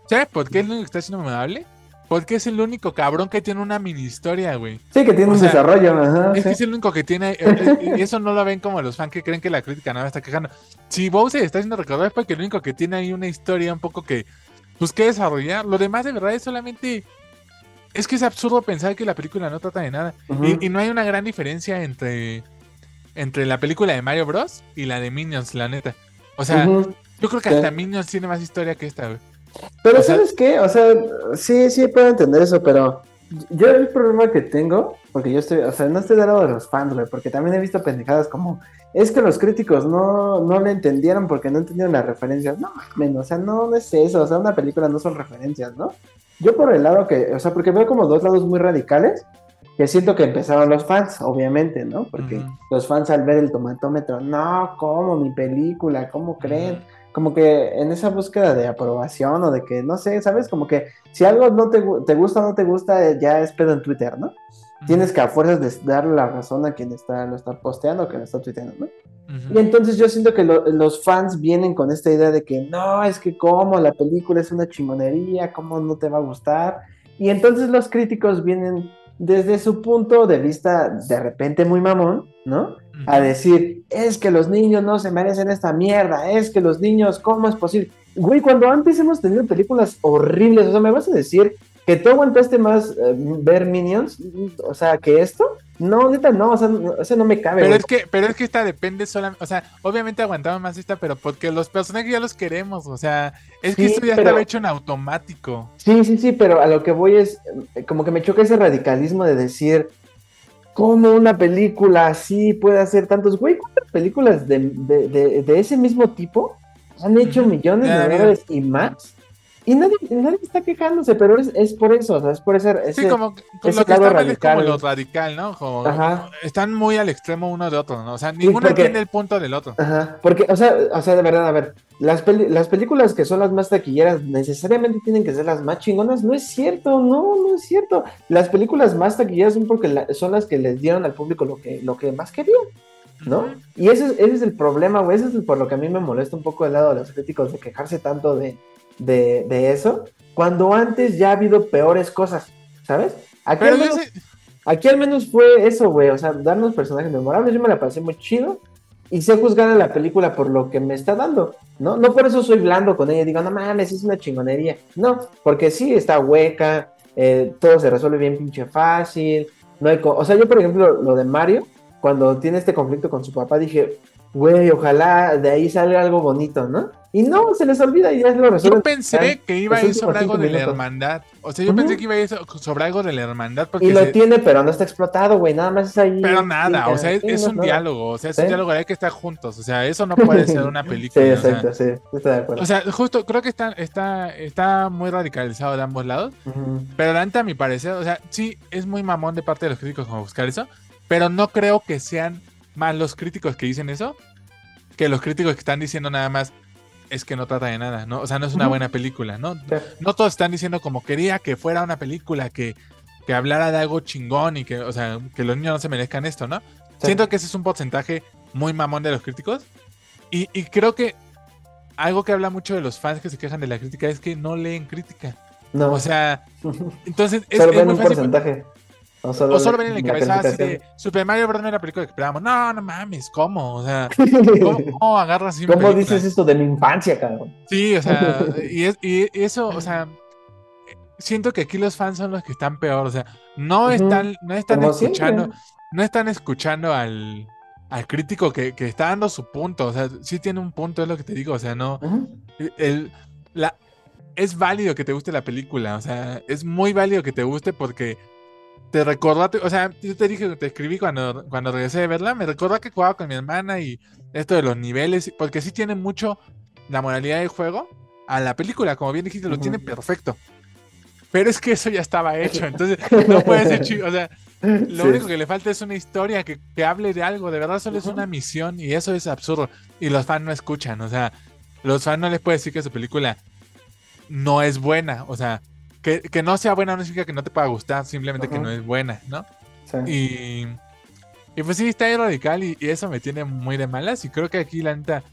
¿Sabes por qué es lo único que está haciendo memorable? Porque es el único cabrón que tiene una mini historia, güey. Sí, que tiene O un sea, desarrollo, ajá. Es sí. que es el único que tiene. eh, eh, y eso no lo ven como los fans que creen que la crítica nada más está quejando. Si Bowser está haciendo recordar es porque el único que tiene ahí una historia un poco que. Pues que desarrollar. Lo demás de verdad es solamente. Es que es absurdo pensar que la película no trata de nada. Y, y no hay una gran diferencia entre. Entre la película de Mario Bros. y la de Minions, la neta. O sea, yo creo que Sí. hasta Minions tiene más historia que esta, güey. Pero O sea- ¿sabes qué? O sea, sí, sí puedo entender eso, pero yo el problema que tengo, porque yo estoy, o sea, no estoy del lado de los fans, güey, porque también he visto pendejadas como, es que los críticos no, no le entendieron porque no entendieron las referencias. No, mames, o sea, no, no es eso, o sea, una película no son referencias, ¿no? Yo por el lado que, o sea, porque veo como dos lados muy radicales, que siento que empezaron los fans, obviamente, ¿no? Porque Ujú. los fans al ver el tomatómetro, no, ¿cómo mi película? ¿Cómo creen? Como que en esa búsqueda de aprobación o de que, no sé, ¿sabes? Como que si algo no te, te gusta o no te gusta, eh, ya es pedo en Twitter, ¿no? Tienes que a fuerzas de darle la razón a quien está, lo está posteando o que lo está tuiteando, ¿no? Ujú. Y entonces yo siento que lo- los fans vienen con esta idea de que no, es que como la película es una chimonería, cómo no te va a gustar. Y entonces los críticos vienen desde su punto de vista de repente muy mamón, ¿no? A decir, es que los niños no se merecen esta mierda, es que los niños, ¿cómo es posible? Güey, cuando antes hemos tenido películas horribles, o sea, ¿me vas a decir que tú aguantaste más eh, ver Minions? O sea, que esto? No, neta, no, o sea, no, eso no me cabe. Pero güey. es que, pero es que esta depende solamente, o sea, obviamente aguantamos más esta, pero porque los personajes ya los queremos, o sea, es que Sí, esto ya pero- estaba hecho en automático. Sí, sí, sí, pero a lo que voy es, eh, como que me choca ese radicalismo de decir, ¿cómo una película así puede hacer tantos? Güey, ¿cuántas películas de, de, de- de ese mismo tipo han hecho millones de dólares y más? Y nadie, nadie está quejándose, pero es, es por eso, o sea, es por ese... Sí, como ese lo que está mal es como radical. lo radical, ¿no? Como Ajá. están muy al extremo uno de otro, ¿no? O sea, ninguno porque- entiende el punto del otro. Ajá, porque, o sea, o sea, de verdad, a ver, las, peli- las películas que son las más taquilleras necesariamente tienen que ser las más chingonas, no es cierto, no, no es cierto. Las películas más taquilleras son porque la- son las que les dieron al público lo que, lo que más querían, ¿no? Y ese es, ese es el problema, güey, ese es el- por lo que a mí me molesta un poco el lado de los críticos de quejarse tanto de, de, de eso, cuando antes ya ha habido peores cosas, ¿sabes? Aquí al menos- Aquí al menos fue eso, güey. O sea, darnos personajes memorables. Yo me la pasé muy chido. Y sé juzgar a la película por lo que me está dando, ¿no? No por eso soy blando con ella. y Digo, no mames, es una chingonería. No, porque sí está hueca. eh, todo se resuelve bien pinche fácil. No hay co- o sea, yo, por ejemplo, lo de Mario, cuando tiene este conflicto con su papá, dije, güey, ojalá de ahí salga algo bonito, ¿no? Y no, se les olvida y ya lo resuelven. Yo pensé que iba a ir sobre algo de la hermandad. O sea, yo pensé que iba a ir so- sobre algo de la hermandad porque Y lo se- tiene, pero no está explotado, güey. Nada más es ahí. Pero nada, o sea, es, Sí, es no un diálogo, o sea, es Sí. un diálogo, hay que estar juntos, o sea, eso no puede ser una [laughs] Sí, película. o sea. exacto, sí, estoy de acuerdo. O sea, justo creo que está, está, está muy radicalizado de ambos lados. Ujú. Pero la neta, a mi parecer, o sea, sí es muy mamón de parte de los críticos como buscar eso. Pero no creo que sean más los críticos que dicen eso que los críticos que están diciendo nada más es que no trata de nada, ¿no? O sea, no es una buena película, ¿no? No todos están diciendo como quería que fuera una película que, que hablara de algo chingón y que, o sea, que los niños no se merezcan esto, ¿no? Sí. Siento que ese es un porcentaje muy mamón de los críticos. Y, y creo que algo que habla mucho de los fans que se quejan de la crítica es que no leen crítica. No, O sea, [laughs] entonces es, solo es ven muy un fácil. porcentaje. O solo, O solo ven en la cabeza así de. Super Mario Bros. no era la película que esperábamos. No, no mames, ¿cómo? O sea, [laughs] ¿cómo, cómo agarras así ¿Cómo dices esto de mi infancia, cabrón? Sí, o sea, [laughs] y, es- y eso, o sea, siento que aquí los fans son los que están peor, o sea, no están, no están Como escuchando, siempre. no están escuchando al, al crítico que, que está dando su punto, o sea, sí tiene un punto, es lo que te digo, o sea, no, el, la, es válido que te guste la película, o sea, es muy válido que te guste porque te recordó, o sea, yo te dije, te escribí cuando, cuando regresé de verla, me recordó que jugaba con mi hermana y esto de los niveles, porque sí tiene mucho la moralidad del juego a la película, como bien dijiste, lo Ujú. tiene perfecto. Pero es que eso ya estaba hecho, [laughs] entonces no puede ser chido, o sea, lo Sí. único que le falta es una historia que, que hable de algo, de verdad solo es una misión y eso es absurdo. Y los fans no escuchan, o sea, los fans no les puede decir que su película no es buena, o sea, que, que no sea buena no significa que no te pueda gustar, simplemente que no es buena, ¿no? Sí. Y, y pues sí, está ahí radical y, y eso me tiene muy de malas y creo que aquí la neta,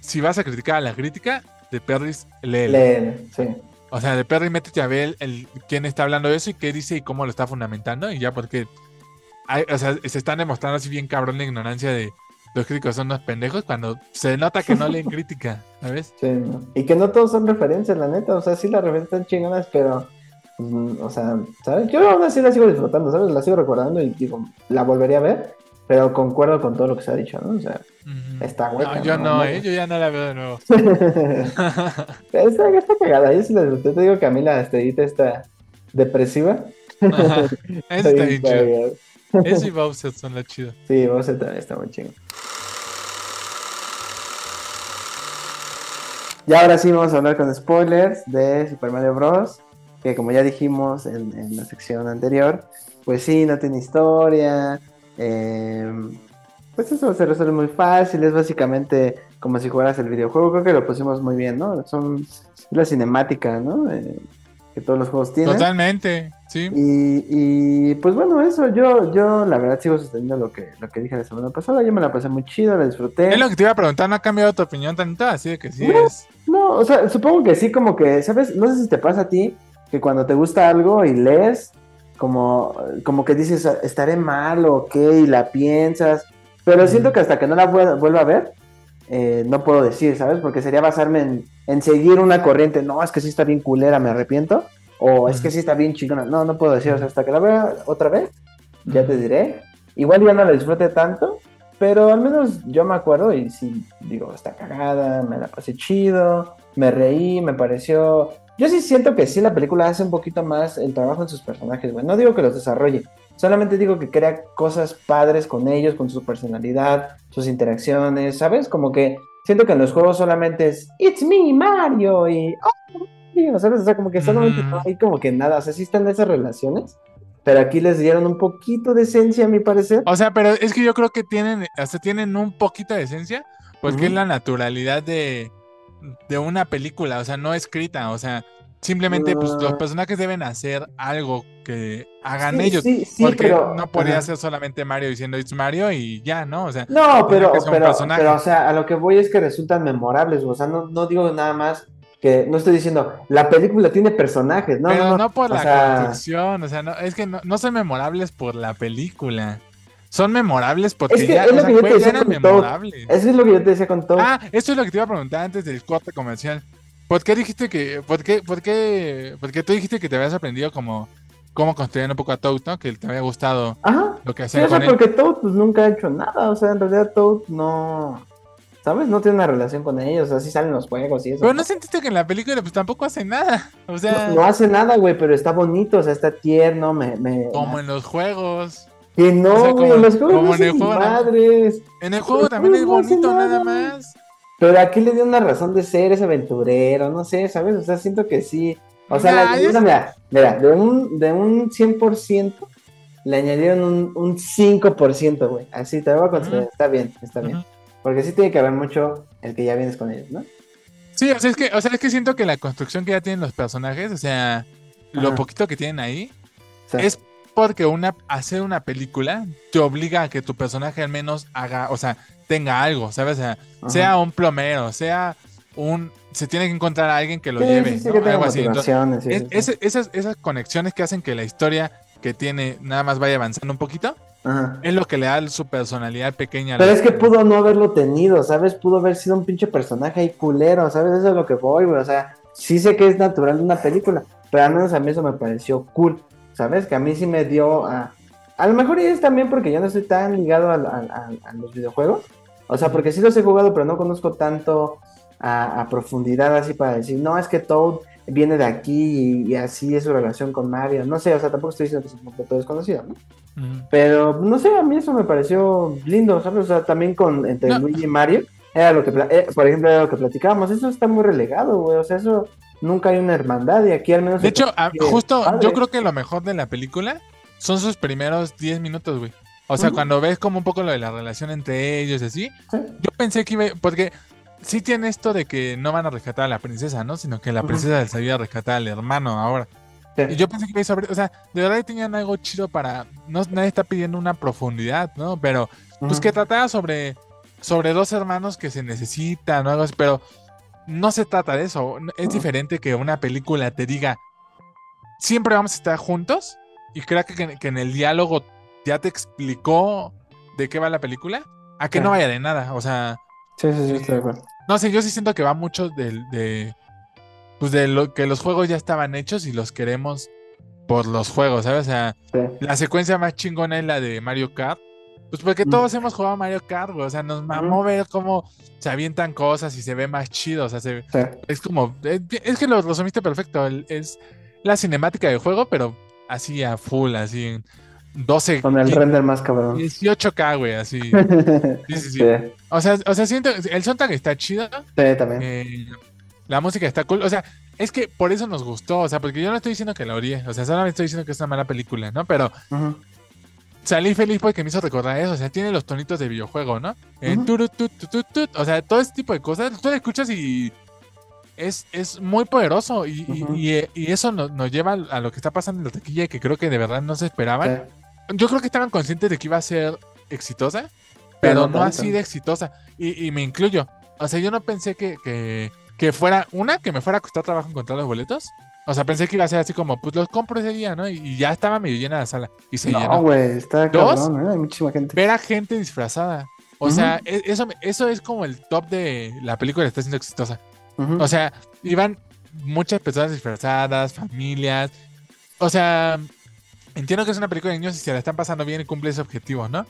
si vas a criticar a la crítica, de Perris, léela. Leen, sí. O sea, de Perry, métete a ver el, quién está hablando de eso y qué dice y cómo lo está fundamentando. Y ya porque hay- o sea, se están demostrando así bien cabrón la ignorancia de los críticos son unos pendejos cuando se nota que no leen [laughs] crítica, ¿sabes? Sí, ¿no? Y que no todos son referencias, la neta. O sea, sí las referencias están chingonas, pero. mm, o sea, ¿sabes? Yo aún así la sigo disfrutando, ¿sabes? La sigo recordando y digo, la volvería a ver, pero concuerdo con todo lo que se ha dicho, ¿no? O sea. Está hueca, No, yo ¿no? no, ¿eh? Yo ya no la veo de nuevo. [laughs] está, está cagada, yo sí la disfruté. Te digo que a mí la estrellita está depresiva. Ajá. [laughs] Está bien Eso y Bowser son lo chido. Sí, Bowser también está muy chingo. Y ahora sí vamos a hablar con spoilers de Super Mario Bros. Que como ya dijimos en, en la sección anterior, pues sí, no tiene historia. eh, pues eso se resuelve muy fácil. Es básicamente como si jugaras el videojuego. Creo que lo pusimos muy bien, ¿no? Son la cinemática, ¿no? Eh, que todos los juegos tienen. Totalmente, sí. Y, y, pues bueno, eso, yo, yo la verdad sigo sosteniendo lo que, lo que dije la semana pasada, yo me la pasé muy chido, la disfruté. Es lo que te iba a preguntar, ¿no ha cambiado tu opinión tanto? Así de que sí No. es. No, o sea, supongo que sí, como que, ¿sabes? No sé si te pasa a ti, que cuando te gusta algo y lees, como, como que dices, estaré mal o qué, y la piensas, pero siento que hasta que no la vuel- vuelva a ver, eh, no puedo decir, ¿sabes? Porque sería basarme en, en seguir una corriente, no, es que sí está bien culera, me arrepiento, o es que sí está bien chingona, no, no puedo decir, o sea, hasta que la vea otra vez, ya te diré. Igual ya no la disfrute tanto, pero al menos yo me acuerdo y sí, digo, está cagada, me la pasé chido, me reí, me pareció... Yo sí siento que sí la película hace un poquito más el trabajo en sus personajes, güey. No digo que los desarrolle, solamente digo que crea cosas padres con ellos, con su personalidad, sus interacciones, ¿sabes? Como que siento que en los juegos solamente es It's me, Mario, y oh, O sea, como que solamente no hay como que nada, o sea, sí están esas relaciones, pero aquí les dieron un poquito de esencia, a mi parecer. O sea, pero es que yo creo que tienen, hasta tienen un poquito de esencia, porque Ujú. es la naturalidad de, de una película, o sea, no escrita, o sea, simplemente pues los Ah. personajes deben hacer algo que hagan Sí, ellos, sí, sí, porque pero- no podría ajá. ser solamente Mario diciendo it's Mario y ya, ¿no? O sea, No, pero, que pero, pero, o sea, a lo que voy es que resultan memorables, o sea, no, no digo nada más que, no estoy diciendo, la película tiene personajes, no, pero no, no, por la sea- construcción, o sea, no, es que no, no son memorables por la película. Son memorables porque Es que ya, es sea, yo te decía eran con todo. memorables. Eso es lo que yo te decía con todo. Ah, esto es lo que te iba a preguntar antes del corte comercial. ¿Por qué dijiste que, por qué, por qué, porque tú dijiste que te habías aprendido como cómo construir un poco a Toad, ¿no? Que te había gustado Ajá, lo que sí, hacía o sea, con él. porque Toad pues nunca ha hecho nada, o sea, en realidad Toad no, ¿sabes? No tiene una relación con ellos, así salen los juegos y eso. Pero no sentiste que en la película pues tampoco hace nada. O sea, No, no hace nada, güey, pero está bonito, o sea, está tierno, me... me como en los juegos. Que no, o sea, güey, como- en los juegos como no en madres. En el juego también es bonito nada nada. más. Pero aquí le dio una razón de ser ese aventurero, no sé, ¿sabes? O sea, siento que sí. O sea, Nah, yo añadieron, mira, mira, de un, de un 100%, le añadieron un, un 5%, güey. Así te lo voy a considerar. Está bien, está bien. Porque sí tiene que haber mucho el que ya vienes con ellos, ¿no? Sí, o sea, es que, o sea, es que siento que la construcción que ya tienen los personajes, o sea, lo poquito que tienen ahí, es porque una, hacer una película te obliga a que tu personaje al menos haga, o sea, tenga algo, ¿sabes? O sea, sea un plomero, sea un... Se tiene que encontrar a alguien que lo Sí, lleve, sí, sí, ¿no? que tenga Algo así. Entonces, motivaciones, sí, es- sí, sí. ese- esas, esas conexiones que hacen que la historia que tiene nada más vaya avanzando un poquito, Ajá. es lo que le da su personalidad pequeña. Pero es que pudo no haberlo tenido, ¿sabes? Pudo haber sido un pinche personaje ahí culero, ¿sabes? Eso es lo que voy, güey. O sea, sí sé que es natural de una película, pero al menos a mí eso me pareció cool, ¿sabes? Que a mí sí me dio a... A lo mejor y es también porque yo no estoy tan ligado a, los videojuegos. O sea, porque sí los he jugado, pero no conozco tanto a, a profundidad así para decir, no, es que Toad viene de aquí y, y así es su relación con Mario. No sé, o sea, tampoco estoy diciendo que es un completo desconocido, ¿no? Pero no sé, a mí eso me pareció lindo, ¿sabes? O sea, también con entre No. Luigi y Mario, era lo que, eh, por ejemplo, era lo que platicábamos. Eso está muy relegado, güey. O sea, eso nunca hay una hermandad y aquí al menos. De hecho, a- consigue justo padre. yo creo que lo mejor de la película son sus primeros 10 minutos, güey. O sea, Ujú. cuando ves como un poco lo de la relación entre ellos y así, Sí. yo pensé que iba, porque sí tiene esto de que no van a rescatar a la princesa, ¿no? Sino que la princesa les ayuda a rescatar al hermano ahora. Sí. Y yo pensé que iba sobre, o sea, de verdad tenían algo chido para, no, nadie está pidiendo una profundidad, ¿no? Pero, pues que trataba sobre, sobre dos hermanos que se necesitan o algo así, pero no se trata de eso. Es diferente que una película te diga, siempre vamos a estar juntos y creo que, que en el diálogo ya te explicó de qué va la película, a que no vaya de nada. O sea, Sí, sí, sí, estoy de acuerdo. no sé, yo sí siento que va mucho del- de, pues de lo que los juegos ya estaban hechos y los queremos por los juegos, ¿sabes? O sea, Sí. la secuencia más chingona es la de Mario Kart. Pues porque Mm. todos hemos jugado Mario Kart, güey. O sea, nos mamó ver cómo se avientan cosas y se ve más chido. O sea, se- Sí. es como. Es, es que lo resumiste perfecto. el- es la cinemática del juego, pero así a full, así en 12. Con el render más cabrón. 18K, güey, así. sí, [laughs] Sí, sí, sí. sí, O sea, o sea, siento. El soundtrack está chido. también. eh, la música está cool. O sea, es que por eso nos gustó. O sea, porque yo no estoy diciendo que la odié. O sea, solamente estoy diciendo que es una mala película, ¿no? Pero salí feliz porque me hizo recordar eso. O sea, tiene los tonitos de videojuego, ¿no? Eh, Ujú. turu, tu, tu, tu, tu. O sea, todo ese tipo de cosas. Tú lo escuchas y es, es muy poderoso. Y, y- y, y eso nos, nos lleva a lo que está pasando en la taquilla que creo que de verdad no se esperaban. Yo creo que estaban conscientes de que iba a ser exitosa, Pero pero no así de exitosa. Y, y me incluyo. O sea, yo no pensé que, que, que fuera, una, que me fuera a costar trabajo encontrar los boletos. O sea, pensé que iba a ser así como, pues los compro ese día, ¿no? Y, y ya estaba medio llena la sala. Y se No, llenó. güey, está ¿Dos? cabrón, ¿eh? Hay muchísima gente. Ver a gente disfrazada. O sea, e- eso, eso es como el top de la película que está siendo exitosa. O sea, iban muchas personas disfrazadas, familias. O sea, entiendo que es una película de niños y se la están pasando bien y cumple ese objetivo, ¿no?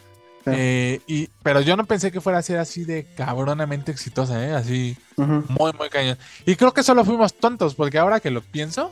Sí. Eh, y, pero yo no pensé que fuera a ser así de cabronamente exitosa, ¿eh? Así, muy, muy cañón. Y creo que solo fuimos tontos, porque ahora que lo pienso,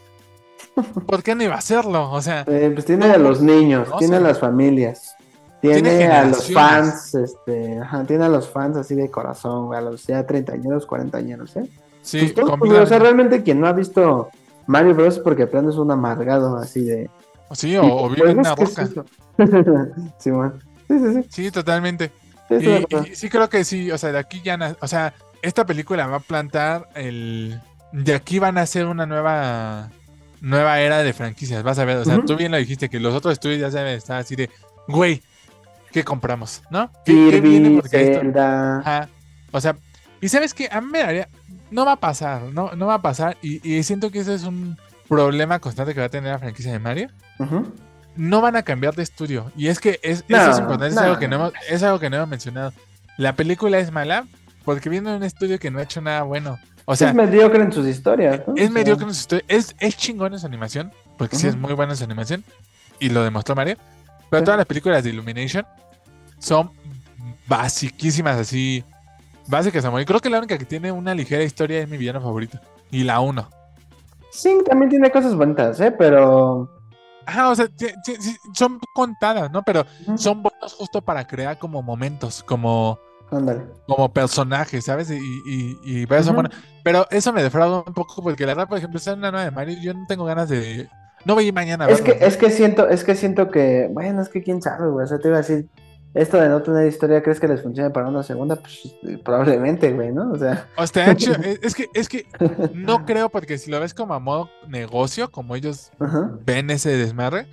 [laughs] ¿por qué no iba a hacerlo? O sea, Eh, pues tiene No, a los niños, no tiene a las familias, tiene, Tiene a los fans, este, ajá, tiene a los fans así de corazón, a los ya 30 años, 40 años, ¿eh? sí, Pues todos, o sea, realmente quien no ha visto Mario Bros. es porque plano es un amargado así de. Sí, o, o vive en una Pues, ¿qué es roca. eso? [laughs] sí, man. Sí, sí, sí. Sí, totalmente. Sí, Y, sí creo que sí, o sea, de aquí ya, o sea, esta película va a plantar el, de aquí van a ser una nueva, nueva era de franquicias, vas a ver, o sea, tú bien lo dijiste, que los otros estudios ya deben estar así de, güey, ¿qué compramos? ¿No? ¿Qué, qué viene? Kirby, Porque esto, Zelda. ajá, o sea, y sabes que a mí me daría, no va a pasar, no, no va a pasar, y, y siento que ese es un problema constante que va a tener la franquicia de Mario. No van a cambiar de estudio. Y es que es, No, eso es importante, es, algo que no hemos, es algo que no hemos mencionado. La película es mala porque viene de un estudio que no ha hecho nada bueno. O sea, es mediocre en sus historias. ¿no? Es mediocre en su historia. Es, es chingón en su animación, porque sí es muy buena en su animación. Y lo demostró Mario. Pero todas las películas de Illumination son basiquísimas, así. Básicas, amor. Y creo que la única que tiene una ligera historia es mi villano favorito. Y la uno. Sí, también tiene cosas bonitas, ¿eh? Pero. Ajá, o sea, son contadas, ¿no? Pero son buenos justo para crear como momentos, como, Ándale. como personajes, ¿sabes? Y, y, y por eso, bueno, pero eso me defrauda un poco porque la verdad, por ejemplo, está en una nueva de Mario, yo no tengo ganas de... No voy a ir mañana a Es que, verlo. es que siento, es que siento que, bueno, es que quién sabe, güey. O sea, te iba a decir, esto de no tener historia, ¿crees que les funcione para una segunda? Pues eh, probablemente, güey, ¿no? O sea, O sea, hecho, [laughs] es, que, es que no creo porque si lo ves como a modo negocio, como ellos ven ese desmadre,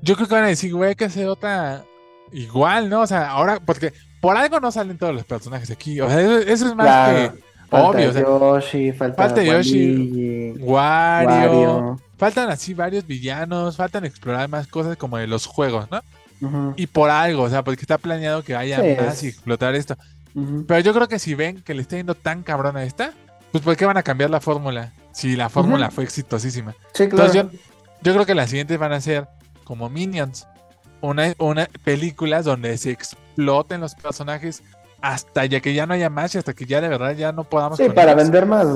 yo creo que van a decir, güey, hay que hacer otra igual, ¿no? O sea, ahora, porque por algo no salen todos los personajes aquí. O sea, eso, eso es más Claro. que Falta obvio. O sea, Yoshi, falta, falta Yoshi, Wario, Wario. Faltan así varios villanos, faltan explorar más cosas como de los juegos, ¿no? Ujú, Y por algo, o sea, porque está planeado que haya Sí, más es- y explotar esto. ujú. Pero yo creo que si ven que le está yendo tan cabrón a esta, pues ¿por qué van a cambiar la fórmula? Si la fórmula Ujú. fue exitosísima. Sí, claro. Entonces yo, yo creo que las siguientes van a ser como Minions. Una, una películas donde se exploten los personajes hasta ya que ya no haya más y hasta que ya de verdad ya no podamos Sí, para vender más,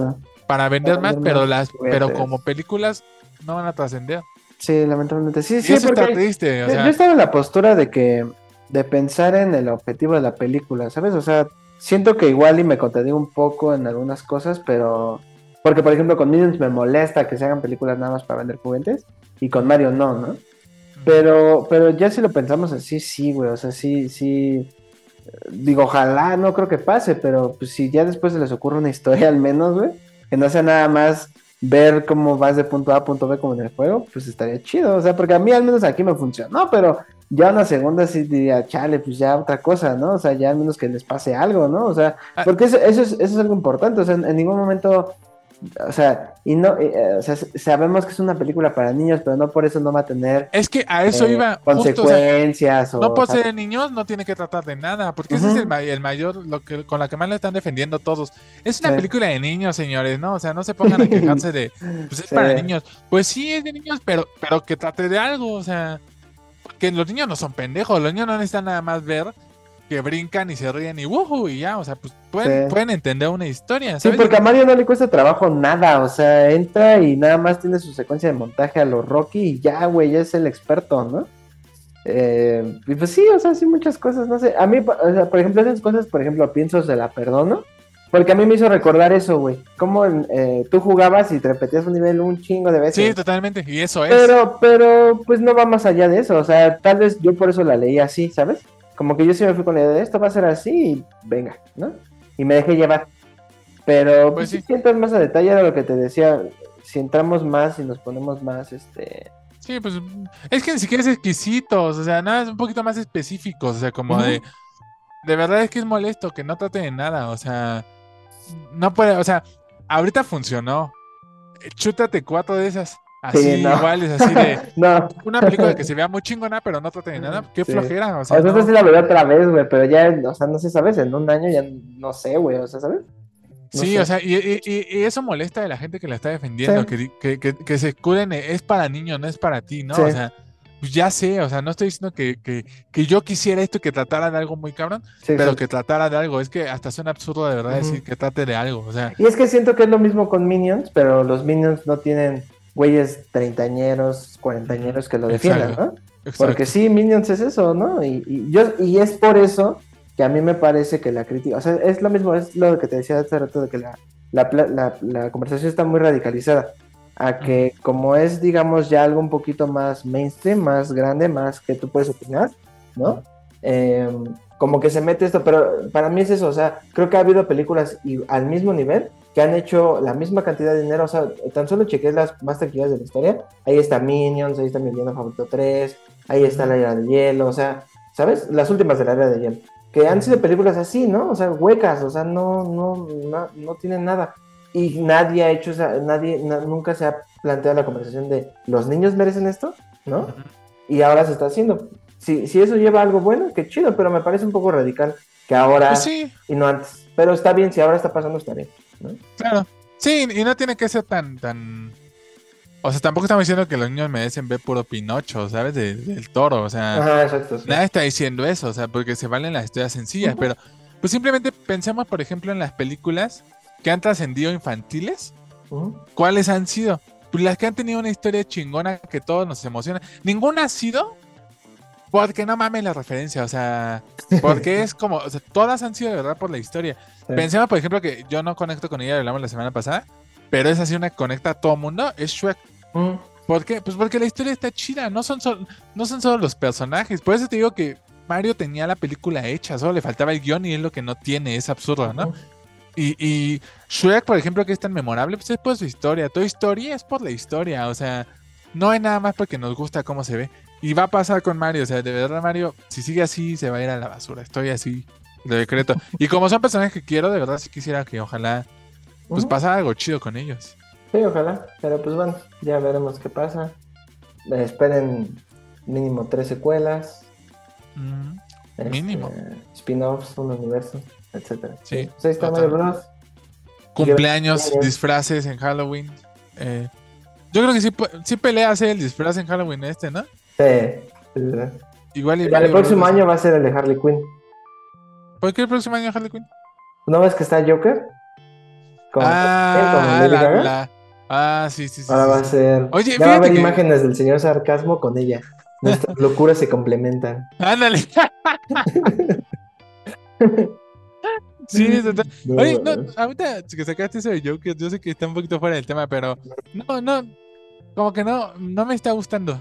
para vender para más, vender pero más las pero juguetes. como películas no van a trascender. Sí, lamentablemente. Sí, Y sí, eso porque está triste, o yo, sea, yo estaba en la postura de que, de pensar en el objetivo de la película, ¿sabes? O sea, siento que igual y me contradigo un poco en algunas cosas, pero... Porque, por ejemplo, con Minions me molesta que se hagan películas nada más para vender juguetes, y con Mario no, ¿no? Pero, pero ya si lo pensamos así, sí, güey, o sea, sí, sí... Digo, ojalá, no creo que pase, pero pues si ya después se les ocurre una historia [laughs] al menos, güey, que no sea nada más ver cómo vas de punto A a punto B como en el juego, pues estaría chido. O sea, porque a mí al menos aquí me funcionó, pero ya una segunda sí diría, chale, pues ya otra cosa, ¿no? O sea, ya al menos que les pase algo, ¿no? O sea, Ah. porque eso, eso, es, eso es algo importante. O sea, en, en ningún momento, o sea, y no, eh, o sea, sabemos que es una película para niños, pero no por eso no va a tener Es que a eso eh, iba justo, o sea, consecuencias o, no por ser niños no tiene que tratar de nada, porque ese es el, ma- el mayor, lo que con la que más le están defendiendo todos. Es una Sí. película de niños, señores, ¿no? O sea, no se pongan a quejarse de, [laughs] pues es Sí. para niños. Pues sí, es de niños, pero, pero que trate de algo, o sea, porque los niños no son pendejos, los niños no necesitan nada más ver que brincan y se ríen y wuhu y ya, o sea, pues pueden, Sí. pueden entender una historia, Sí, ¿sabes? porque a Mario no le cuesta trabajo nada, o sea, entra y nada más tiene su secuencia de montaje a los Rocky y ya, güey, ya es el experto, ¿no? Eh, y pues sí, o sea, sí muchas cosas, no sé, a mí, o sea, por ejemplo, esas cosas, por ejemplo, pienso, se la perdono, porque a mí me hizo recordar eso, güey, como eh, tú jugabas y te repetías un nivel un chingo de veces. Sí, totalmente, y eso es. Pero, pero, pues no va más allá de eso. O sea, tal vez yo por eso la leí así, ¿sabes? Como que yo sí me fui con la idea de esto va a ser así y venga, ¿no? Y me dejé llevar. Pero, Pues pues, sí. si entras más a detalle era lo que te decía. Si entramos más y nos ponemos más, este. Sí, pues es que ni siquiera es exquisitos, o sea, nada, es un poquito más específicos, o sea, como de, de verdad es que es molesto que no trate de nada, o sea, no puede, o sea, ahorita funcionó, chútate cuatro de esas, así Sí, no. iguales, así de [laughs] No. una película que se vea muy chingona, pero no trate de nada, qué Sí. flojera, o O sea, sea, no. esta sí la veré otra vez, güey. Pero ya, o sea, no sé, ¿sabes? En un año ya no sé, güey. O sea, ¿sabes? no Sí, sé. o sea, y, y- y- y eso molesta de la gente que la está defendiendo, Sí. que, di- que, que- que se escuden, en, es para niños, no es para ti, ¿no? O sea, pues ya sé, o sea, no estoy diciendo que, que, que yo quisiera esto y que tratara de algo muy cabrón, Sí, pero sí. que tratara de algo. Es que hasta suena absurdo de verdad decir que trate de algo. O sea, Y es que siento que es lo mismo con Minions, pero los Minions no tienen güeyes treintañeros, cuarentañeros que lo defiendan, Exacto. ¿no? exacto. Porque sí, Minions es eso, ¿no? Y, y yo, y es por eso que a mí me parece que la crítica, o sea, es lo mismo, es lo que te decía hace rato de que la, la, la- la conversación está muy radicalizada. A que como es, digamos, ya algo un poquito más mainstream, más grande, más que tú puedes opinar, ¿no? Eh, como que se mete esto, pero para mí es eso, o sea, creo que ha habido películas y, al mismo nivel que han hecho la misma cantidad de dinero, o sea, tan solo chequeé las más tranquilas de la historia, ahí está Minions, ahí está mi villano favorito 3, ahí está la era de hielo, o sea, ¿sabes? Las últimas de la era de hielo, que han sido películas así, ¿no? O sea, huecas, o sea, no, no, no, no tienen nada. Y nadie ha hecho, esa, nadie, na- nunca se ha planteado la conversación de, ¿los niños merecen esto? ¿No? Y ahora se está haciendo. Si, si eso lleva a algo bueno, qué chido, pero me parece un poco radical que ahora Pues sí, y no antes. Pero está bien, si ahora está pasando, está bien. ¿No? claro. Sí, y no tiene que ser tan, tan. O sea, tampoco estamos diciendo que los niños merecen ver puro Pinocho, ¿sabes? De- del toro, o sea. Ajá, exacto. sí. Nadie está diciendo eso, o sea, porque se valen las historias sencillas, pero pues simplemente pensemos, por ejemplo, en las películas que han trascendido infantiles. ¿cuáles han sido? Pues las que han tenido una historia chingona que todos nos emociona. Ninguna ha sido porque no mames la referencia, o sea, porque [laughs] es como, o sea, todas han sido de verdad por la historia. Sí. Pensemos, por ejemplo, que yo no conecto con ella, hablamos la semana pasada, pero es así una conecta a todo mundo, es Shrek. Ujú. ¿Por qué? Pues porque la historia está chida, no son, sol- no son solo los personajes. Por eso te digo que Mario tenía la película hecha, solo le faltaba el guion y es lo que no tiene, es absurdo, ¿no? Y, y Shrek, por ejemplo, que es tan memorable, pues es por su historia. Toda historia es por la historia, o sea, no hay nada más porque nos gusta cómo se ve. Y va a pasar con Mario, o sea, de verdad Mario, si sigue así, se va a ir a la basura. Estoy así, lo decreto. Y como son personajes que quiero, de verdad sí quisiera que ojalá, pues pasara algo chido con ellos. Sí, ojalá. Pero pues bueno, ya veremos qué pasa. Eh, esperen mínimo tres secuelas. Mm, este, Mínimo. Spin-offs, un universo, etcétera. Sí, Pues ahí está total. Mario Bros. Cumpleaños, disfraces en Halloween. Eh, yo creo que sí, sí pelea hacer el disfraz en Halloween este, ¿no? Sí. sí, sí. Igual y El próximo Bros. año va a ser el de Harley Quinn. ¿Por qué el próximo año Harley Quinn? ¿No ves que está Joker? Con, ah, con Lady la- ah, sí, sí, sí. Ahora sí, va a ser. Oye, ya va a haber que- imágenes del señor sarcasmo con ella. Nuestras [laughs] locuras se complementan. Ándale. [laughs] sí, total. No, Oye, no, ahorita que sacaste eso de Joker, yo sé que está un poquito fuera del tema, pero no, no, como que no, no me está gustando.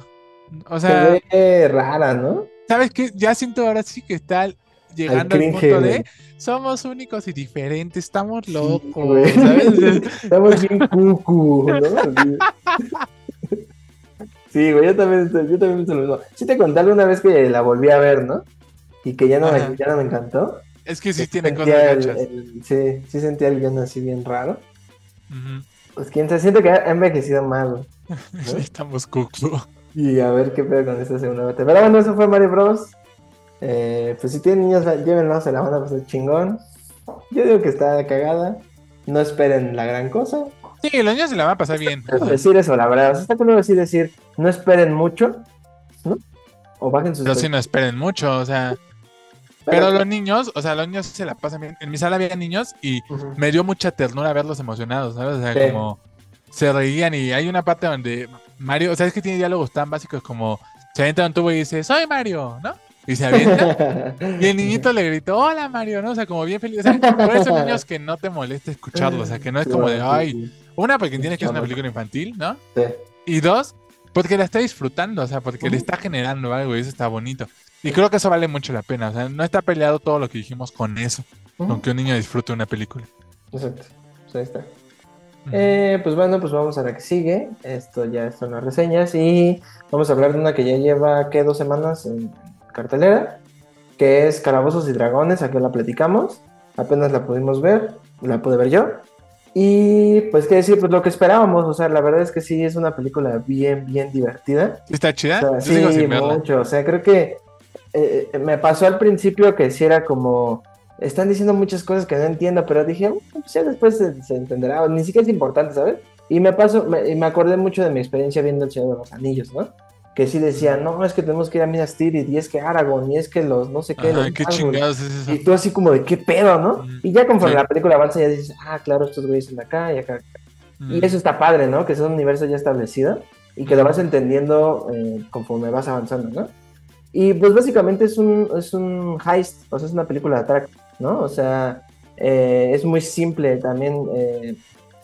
O sea, Se ve rara, ¿no? ¿sabes qué? Ya siento ahora sí que está llegando al, punto de somos únicos y diferentes, estamos locos. [laughs] Estamos bien cucu, ¿no? Sí, güey, yo también, yo también pienso lo mismo. Sí te conté alguna vez que la volví a ver, ¿no? Y que ya no, Ajá. me, ya no me encantó. Es que sí Que tiene cosas el- gachas. el- sí, sí sentía el guion así bien raro. Pues quién sabe, siento que ha envejecido mal. [laughs] Estamos cucu. Y a ver qué pedo con esta segunda parte. Pero bueno, eso fue Mario Bros. Eh, pues si tienen niños, llévenlos, se la van a pasar chingón. Yo digo que está cagada. No esperen la gran cosa. Sí, los niños se la van a pasar bien. Decir eso, la verdad. O sea, está cool así decir, no esperen mucho, ¿no? O bajen sus Pero sí no esperen mucho, o sea. Pero los niños, o sea, los niños se la pasan bien. En mi sala había niños y me dio mucha ternura verlos emocionados, ¿sabes? O sea, Sí. como se reían y hay una parte donde Mario, o sea, es que tiene diálogos tan básicos como se avienta un tubo y dice, soy Mario, ¿no? Y se avienta. [laughs] Y el niñito le gritó, hola Mario, ¿no? O sea, como bien feliz. O sea, por esos niños que no te molesta escucharlo. O sea, que no es como de, ay, una, porque entiendes que es una película infantil, ¿no? Sí. Y dos, porque la está disfrutando, o sea, porque le está generando algo y eso está bonito. Y creo que eso vale mucho la pena. O sea, no está peleado todo lo que dijimos con eso, con que un niño disfrute una película. Exacto. Pues ahí está. Eh, pues bueno, pues vamos a la que sigue. Esto ya son las reseñas y vamos a hablar de una que ya lleva, ¿qué? Dos semanas en cartelera, que es Calabozos y Dragones, aquí la platicamos. Apenas la pudimos ver, la pude ver yo. Y pues qué decir, pues lo que esperábamos, o sea, la verdad es que sí es una película bien, bien divertida. ¿Sí ¿Está chida? O sea, sí, mucho. O sea, creo que eh, me pasó al principio que sí era como. Están diciendo muchas cosas que no entiendo, pero dije, "Uh, pues ya después se, se entenderá. Ni siquiera es importante, ¿sabes? Y me pasó, me, y me acordé mucho de mi experiencia viendo El Señor de los Anillos, ¿no? Que sí decía, no, es que tenemos que ir a Minas Tirith, y es que Aragorn, y es que los no sé qué. Ajá, los qué Nazgûl". chingados es eso. Y tú así como de qué pedo, ¿no? Mm. Y ya conforme Sí. la película avanza ya dices, ah, claro, estos güeyes son acá y acá. Mm. Y eso está padre, ¿no? Que es un universo ya establecido y que lo vas entendiendo eh, conforme vas avanzando, ¿no? Y pues básicamente es un, es un heist, o sea, es una película de atraco, ¿no? O sea, eh, es muy simple también. eh,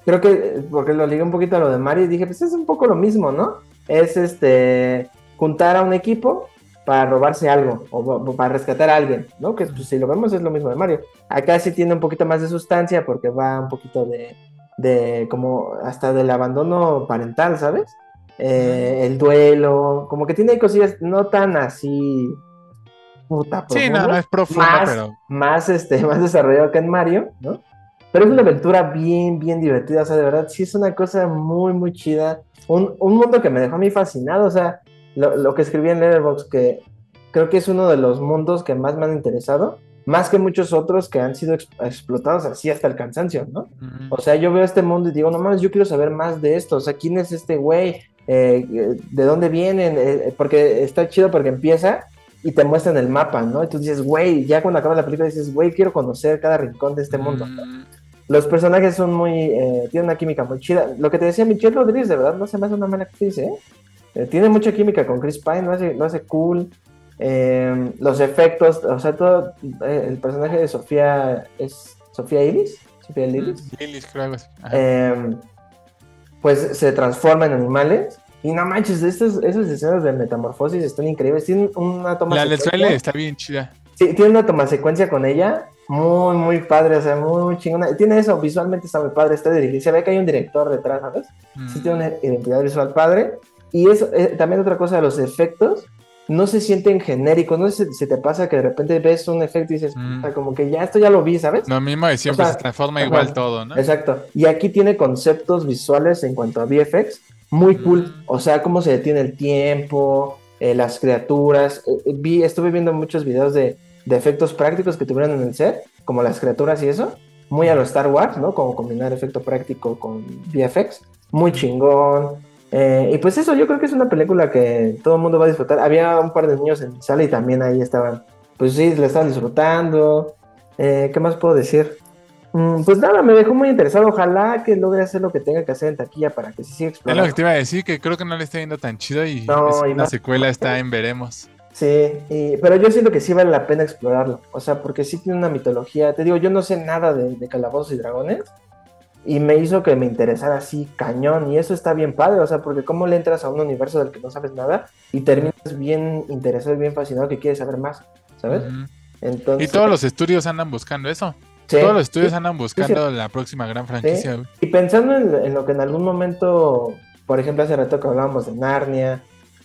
creo que, eh, porque lo ligué un poquito a lo de Mario dije, pues es un poco lo mismo, ¿no? Es este, juntar a un equipo para robarse algo o, para rescatar a alguien, ¿no? Que pues, si lo vemos es lo mismo de Mario. Acá sí tiene un poquito más de sustancia porque va un poquito de, de como hasta del abandono parental, ¿sabes? Eh, el duelo, como que tiene cosillas no tan así puta Sí, no, no es profundo, más, pero. más, este, [laughs] más desarrollado que en Mario, ¿no? Pero es una aventura bien, bien divertida, o sea, de verdad, sí es una cosa muy, muy chida. Un, un mundo que me dejó a mí fascinado, o sea, lo, lo que escribí en Letterboxd, que creo que es uno de los mundos que más me han interesado, más que muchos otros que han sido ex- explotados así hasta el cansancio, ¿no? Mm. O sea, yo veo este mundo y digo, no mames, yo quiero saber más de esto. O sea, ¿quién es este güey? Eh, eh, ¿De dónde vienen? Eh, porque está chido porque empieza y te muestran el mapa, ¿no? Y tú dices, güey, ya cuando acaba la película dices, güey, quiero conocer cada rincón de este mundo. Mm. Los personajes son muy, eh, tienen una química muy chida. Lo que te decía Michelle Rodríguez, de verdad, no se me hace una mala actriz, ¿eh? Eh, tiene mucha química con Chris Pine, lo hace, lo hace cool. Eh, los efectos, o sea, todo eh, el personaje de Sofía es Sofía Iris, Sofía Iris. Lilith, creo. Eh, pues se transforma en animales. Y no manches, estas, esas escenas de metamorfosis están increíbles. Tienen una toma La del trailer está bien chida. Sí, tiene una toma secuencia con ella muy, muy padre, o sea, muy, chingona. Tiene eso, visualmente está muy padre, está dirigido. Se ve que hay un director detrás, ¿sabes? Sí Mm. tiene una identidad visual padre. Y eso, eh, también otra cosa los efectos, no se sienten genéricos. No sé si, si te pasa que de repente ves un efecto y dices, Mm. "Puta, como que ya esto ya lo vi, ¿sabes? Lo mismo de siempre O sea, se transforma igual todo, ¿no? Exacto. Y aquí tiene conceptos visuales en cuanto a VFX muy cool. Mm. O sea, cómo se detiene el tiempo, eh, las criaturas. Eh, eh, vi, estuve viendo muchos videos de, de efectos prácticos que tuvieron en el set, como las criaturas y eso. Muy a lo Star Wars, ¿no? Como combinar efecto práctico con VFX. Muy chingón. Eh, y pues eso, yo creo que es una película que todo el mundo va a disfrutar. Había un par de niños en sala y también ahí estaban, pues sí, la estaban disfrutando. Eh, ¿Qué más puedo decir? Mm, pues nada, me dejó muy interesado. Ojalá que logre hacer lo que tenga que hacer en taquilla para que se siga Es lo que explorando. te iba a decir, que creo que no le está yendo tan chido y No, es y una más- secuela está en veremos. Sí, y- pero yo siento que sí vale la pena explorarlo. O sea, porque sí tiene una mitología. Te digo, yo no sé nada de, de calabozos y dragones. Y me hizo que me interesara así cañón. Y eso está bien padre. O sea, porque cómo le entras a un universo del que no sabes nada y terminas bien interesado y bien fascinado que quieres saber más. ¿Sabes? Entonces, Y todos los estudios andan buscando eso. sí. Todos los estudios Sí, andan buscando la próxima gran franquicia. Y pensando en, en lo que en algún momento, por ejemplo, hace rato que hablábamos de Narnia,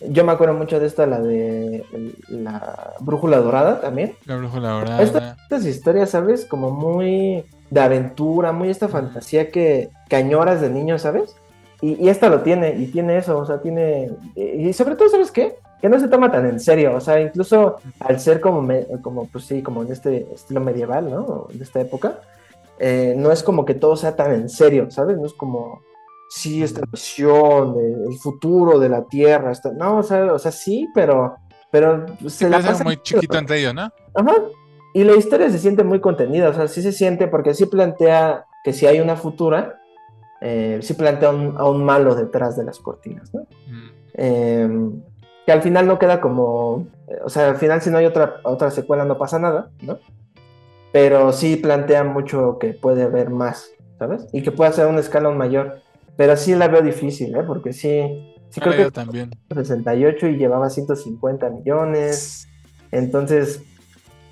yo me acuerdo mucho de esta, la de la brújula dorada también. La brújula dorada. Esta- Estas historias, ¿sabes? Como muy de aventura, muy esta fantasía que, que añoras de niño, ¿sabes? Y, y esta lo tiene, y tiene eso, o sea, tiene... Y sobre todo, ¿sabes qué? Que no se toma tan en serio, o sea, incluso al ser como, me- como pues sí, como en este estilo medieval, ¿no? De esta época, eh, no es como que todo sea tan en serio, ¿sabes? No es como, sí, esta visión, de- el futuro de la Tierra, esta- no, o sea, o sea, sí, pero... Pero Sí, se la pasa muy chiquito entre ellos, ¿no? Ajá. Y la historia se siente muy contenida, o sea, sí se siente porque sí plantea que si hay una futura, eh, sí plantea un- a un malo detrás de las cortinas, ¿no? Mm. Eh, que al final no queda como, o sea, al final si no hay otra, otra secuela no pasa nada, ¿no? Pero sí plantea mucho que puede haber más, ¿sabes? Y que puede ser una escala aún mayor. Pero sí la veo difícil, ¿eh? Porque sí, sí creo que también. 68 y llevaba 150 millones. Entonces,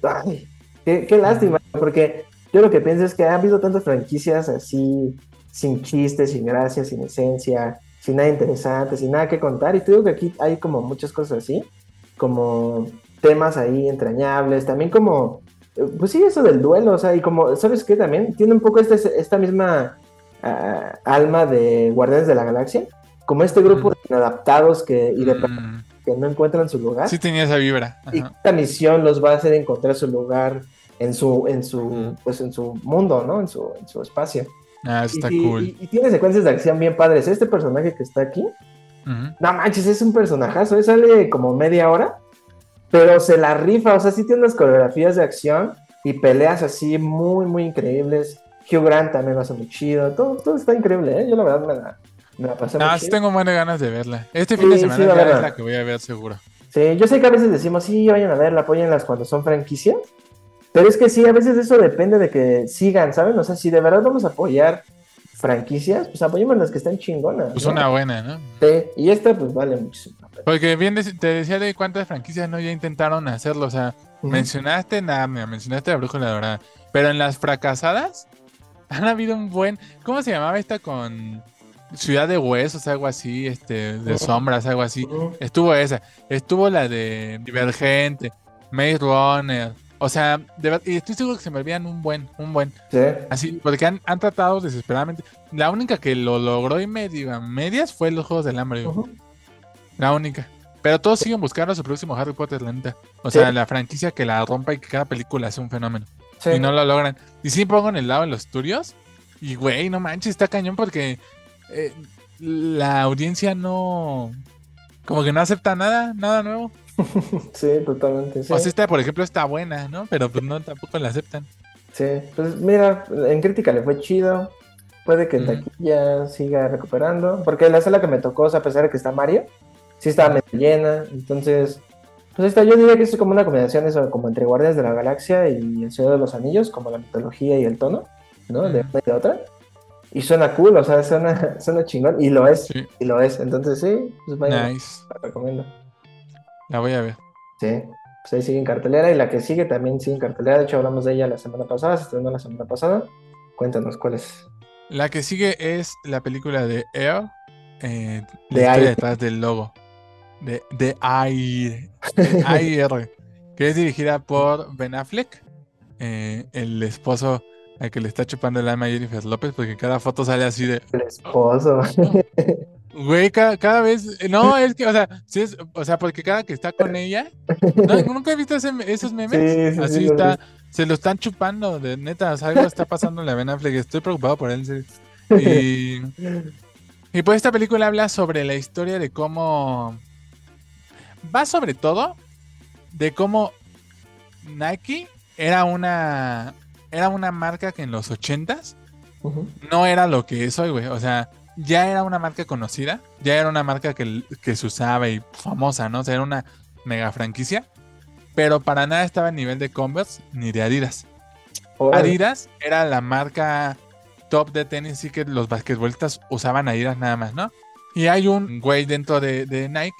ay, qué, qué lástima, porque yo lo que pienso es que ha habido tantas franquicias así, sin chistes, sin gracia, sin esencia, sin nada interesante, sin nada que contar. Y te digo que aquí hay como muchas cosas así, como temas ahí entrañables, también como, eh, pues sí, eso del duelo, o sea, y como, ¿sabes qué? También tiene un poco este, esta misma ah, alma de Guardianes de la Galaxia, como este grupo Ujú. de adaptados que, y de Mm. que no encuentran su lugar Sí tenía esa vibra. y esta misión los va a hacer encontrar su lugar en su en su pues en su mundo no en su, en su espacio Ah, está y, cool. y- y tiene secuencias de acción bien padres este personaje que está aquí no manches es un personajazo él sale como media hora pero se la rifa o sea sí tiene unas coreografías de acción y peleas así muy muy increíbles Hugh Grant también lo hace muy chido todo, todo está increíble ¿eh? yo la verdad me la, me la pasé muy sí tengo buenas ganas de verla. Este fin de semana sí, es la que voy a ver seguro. Sí, yo sé que a veces decimos, sí, vayan a verla, apóyenlas cuando son franquicias, pero es que sí, a veces eso depende de que sigan, ¿saben? O sea, si de verdad vamos a apoyar franquicias, pues apoyemos las que están chingonas. Pues ¿no? una buena, ¿no? Sí, y esta pues vale muchísimo. Porque bien te decía de cuántas franquicias no ya intentaron hacerlo. O sea, Ujú. mencionaste Narnia, mencionaste la Brújula Dorada. Pero en las fracasadas [laughs] han habido un buen. ¿Cómo se llamaba esta con Ciudad de Huesos, algo así? Este, de Ujú. sombras, algo así. Ujú. Estuvo esa. Estuvo la de Divergente, Maze Runner. O sea, de y estoy seguro que se me olvidan un buen, un buen. Sí, Así, porque han, han tratado desesperadamente. La única que lo logró y medio a medias fue los Juegos del Hambre. ujú. La única. Pero todos siguen buscando su próximo Harry Potter, la neta. O Sí. sea, la franquicia que la rompa y que cada película sea un fenómeno. Sí. Y no lo logran. Y sí pongo en el lado de los estudios. Y güey, no manches, está cañón porque eh, la audiencia no. Como que no acepta nada, nada nuevo. [laughs] Sí, totalmente. Sí. O sea, esta, por ejemplo, está buena, ¿no? Pero pues no, tampoco la aceptan. Sí, pues mira, en crítica le fue chido. Puede que Ujú. taquilla siga recuperando. Porque la sala que me tocó, o sea, a pesar de que está Mario, sí estaba medio llena. Entonces, pues esta, yo diría que es como una combinación eso, como entre Guardias de la Galaxia y El Señor de los Anillos, como la mitología y el tono, ¿no? De una y de otra. Y suena cool, o sea, suena, [laughs] suena chingón. Y lo es, Sí, y lo es. Entonces, sí, pues vaya, nice. la recomiendo. La voy a ver. Sí, pues ahí sigue en cartelera. Y la que sigue también sigue en cartelera. De hecho, hablamos de ella la semana pasada, se estrenó la semana pasada. Cuéntanos cuál es. La que sigue es la película de Air. eh, De detrás del logo. De, de Air. de [laughs] AIR. Que es dirigida por Ben Affleck. eh, el esposo al que le está chupando el alma a Jennifer López. Porque cada foto sale así de. El esposo. [laughs] Güey, cada, cada vez. No, es que, o sea, sí es, o sea, porque cada que está con ella. ¿no? [laughs] ¿Nunca he visto ese- esos memes? Sí, sí, Así está. Se lo están chupando, de neta. O sea, algo está pasando a Ben Affleck. Estoy preocupado por él. en y pues esta película habla sobre la historia de cómo. Va sobre todo de cómo Nike era una. Era una marca que en los ochentas Ujú. no era lo que es hoy, güey. O sea, ya era una marca conocida, ya era una marca que, que se usaba y famosa, ¿no? O sea, era una mega franquicia, pero para nada estaba a nivel de Converse ni de Adidas. Adidas era la marca top de tenis, sí que los basquetbolistas usaban Adidas nada más, ¿no? Y hay un güey dentro de, de Nike,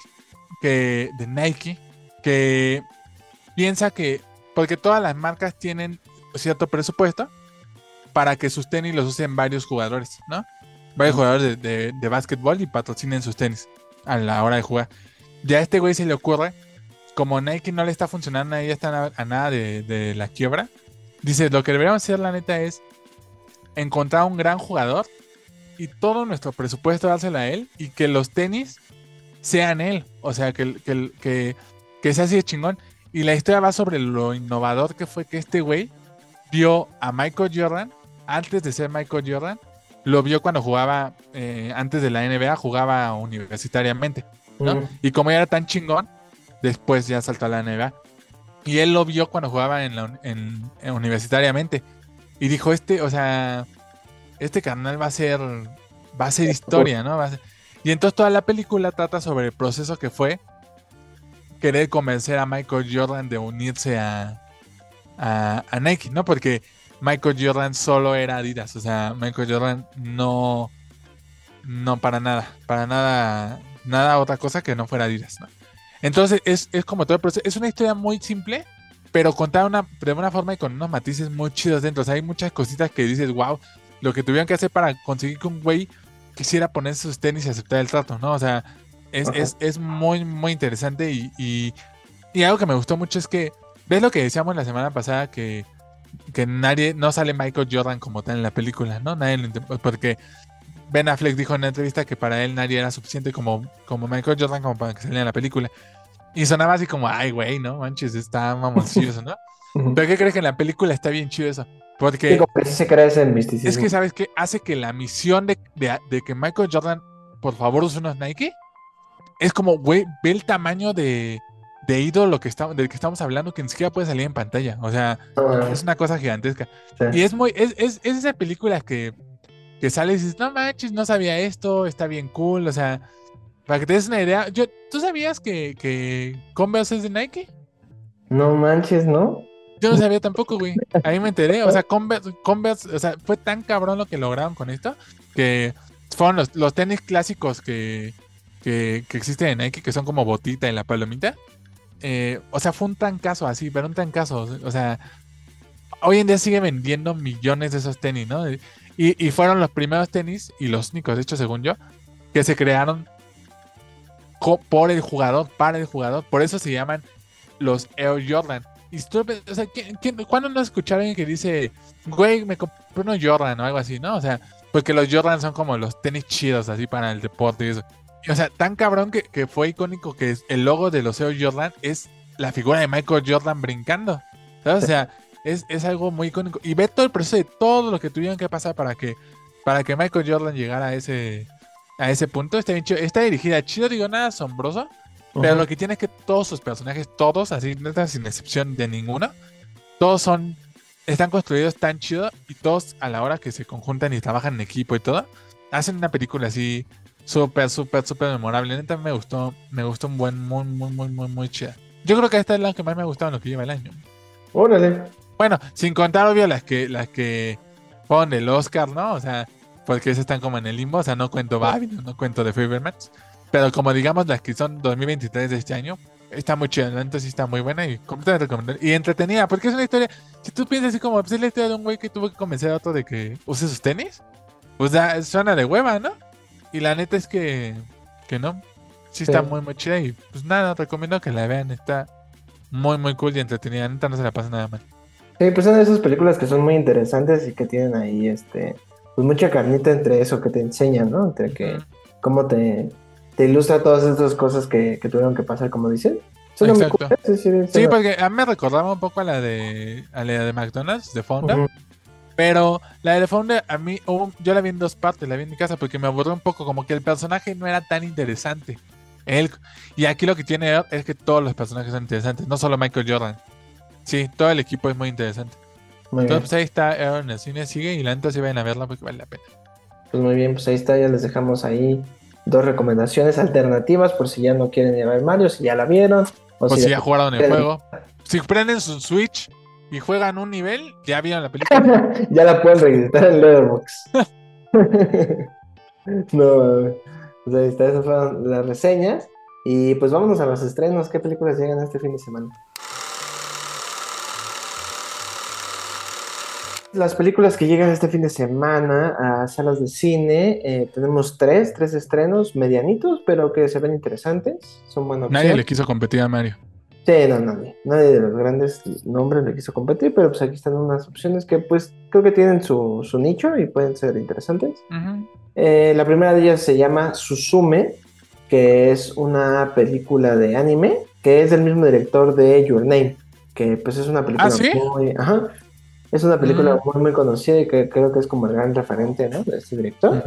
que, de Nike, que piensa que porque todas las marcas tienen cierto presupuesto para que sus tenis los usen varios jugadores, ¿no? Varios jugadores de, de, básquetbol y patrocinen sus tenis a la hora de jugar. Ya a este güey se le ocurre, como Nike no le está funcionando, ahí está a, nada de, de, la quiebra. Dice, lo que deberíamos hacer, la neta, es encontrar un gran jugador y todo nuestro presupuesto dárselo a él y que los tenis sean él. O sea, que, que, que, que sea así de chingón. Y la historia va sobre lo innovador que fue que este güey vio a Michael Jordan antes de ser Michael Jordan. Lo vio cuando jugaba, eh, antes de la NBA, jugaba universitariamente. ¿no? Y como ya era tan chingón, después ya saltó a la NBA. Y él lo vio cuando jugaba en, la, en, universitariamente. Y dijo, este, o sea, este canal va a ser, va a ser historia, ¿no? Y entonces toda la película trata sobre el proceso que fue querer convencer a Michael Jordan de unirse a, a, Nike, ¿no? Porque Michael Jordan solo era Adidas, o sea, Michael Jordan no, no para nada, para nada, nada otra cosa que no fuera Adidas, ¿no? Entonces es, como todo el proceso, es una historia muy simple, pero contada de una forma y con unos matices muy chidos dentro, hay muchas cositas que dices, wow, lo que tuvieron que hacer para conseguir que un güey quisiera ponerse sus tenis y aceptar el trato, ¿no? O sea, es, muy, muy interesante y, algo que me gustó mucho es que, ¿ves lo que decíamos la semana pasada? Que, que nadie, no sale Michael Jordan como tal en la película, ¿no? Nadie lo porque Ben Affleck dijo en una entrevista que para él nadie era suficiente como, como Michael Jordan como para que saliera en la película. Y sonaba así como, ay, güey, ¿no? Manches, está mamoncioso, ¿no? [laughs] Pero ¿qué crees que en la película está bien chido eso? Porque... se cree ese misticismo. Es que, ¿sabes qué? Hace que la misión de, de que Michael Jordan, por favor, use unos Nike, es como, güey, ve el tamaño de, de ídolo que está, del que estamos hablando que ni siquiera puede salir en pantalla. O sea, es una cosa gigantesca. Y es muy, es, es, es, esa película que, que sale y dices, no manches, no sabía esto, está bien cool. O sea, para que te des una idea, yo, ¿tú sabías que, que Converse es de Nike? No manches, ¿no? Yo no sabía tampoco, güey. Ahí me enteré. O sea, Converse, Converse, o sea, fue tan cabrón lo que lograron con esto que fueron los, los tenis clásicos que, que, que existen en Nike, que son como botita y la palomita. Eh, o sea, fue un caso así, pero un caso O sea, hoy en día sigue vendiendo millones de esos tenis, ¿no? Y, y, fueron los primeros tenis y los únicos, de hecho, según yo, que se crearon por el jugador, para el jugador. Por eso se llaman los Air Jordan. Y o sea, cuándo no escucharon que dice, güey, me compré unos Jordan o algo así, ¿no? O sea, porque los Jordan son como los tenis chidos, así para el deporte y eso o sea, tan cabrón que, fue icónico que el logo de Air Jordan es la figura de Michael Jordan brincando. O sea, es, algo muy icónico. Y ve todo el proceso de todo lo que tuvieron que pasar para que, para que Michael Jordan llegara a ese, a ese punto. Está, está dirigida chido, digo, nada asombroso. Pero lo que tiene es que todos sus personajes, todos, así, neta, sin excepción de ninguno, todos son, están construidos tan chido y todos a la hora que se conjuntan y trabajan en equipo y todo, hacen una película así Súper, súper, súper memorable. Neta me gustó, me gustó un buen, muy, muy, muy, muy, muy chida. Yo creo que esta es la que más me ha gustado en lo que lleva el año. Órale. Bueno, sin contar, obvio, las que, las que ponen el Oscar, ¿no? O sea, porque esas están como en el limbo. O sea, no cuento Babylon, no cuento The Favorite Pero como digamos las que son 2023 de este año, está muy chida. Entonces sí está muy buena y completamente recomendable. Y entretenida, porque es una historia. Si tú piensas así como, pues es la historia de un güey que tuvo que convencer a otro de que use sus tenis, pues ya suena de hueva, ¿no? Y la neta es que, que no. Sí, está muy, muy chida. Y pues nada, recomiendo que la vean. Está muy, muy cool y entretenida. Neta no se la pasa nada mal. Sí, pues son de esas películas que son muy interesantes y que tienen ahí este pues mucha carnita entre eso que te enseñan, ¿no? Entre que cómo te, te ilustra todas estas cosas que, que tuvieron que pasar, como dicen. Exacto. Sí, porque a mí me recordaba un poco a la de a la de McDonald's, de Fonda. Pero la de Founder, a mí, yo la vi en dos partes, la vi en mi casa porque me aburrió un poco, como que el personaje no era tan interesante. Él, y aquí lo que tiene es que todos los personajes son interesantes, no solo Michael Jordan. Sí, todo el equipo es muy interesante. Entonces, pues ahí está Aaron en el cine, sigue y la neta si vayan a verla porque vale la pena. Pues muy bien, pues ahí está, ya les dejamos ahí dos recomendaciones alternativas por si ya no quieren ver Mario, si ya la vieron. O, si, ya jugaron el [laughs] juego. Si prenden su Switch y juegan un nivel, ya vieron la película. [laughs] ya la pueden revisitar en Letterboxd. [laughs] no, pues ahí está, esas fueron las reseñas. Y pues vámonos a los estrenos. ¿Qué películas llegan este fin de semana? Las películas que llegan este fin de semana a salas de cine, eh, tenemos tres, tres estrenos medianitos, pero que se ven interesantes. Son buenas Nadie le quiso competir a Mario. Sí, no, nadie. Nadie de los grandes nombres le quiso competir, pero pues aquí están unas opciones que pues creo que tienen su, su nicho y pueden ser interesantes. Eh, la primera de ellas se llama Susume, que es una película de anime, que es del mismo director de Your Name, que pues es una película ¿Ah, muy... Ajá, es una película mm. muy, muy conocida y que creo que es como el gran referente, ¿no? De este director.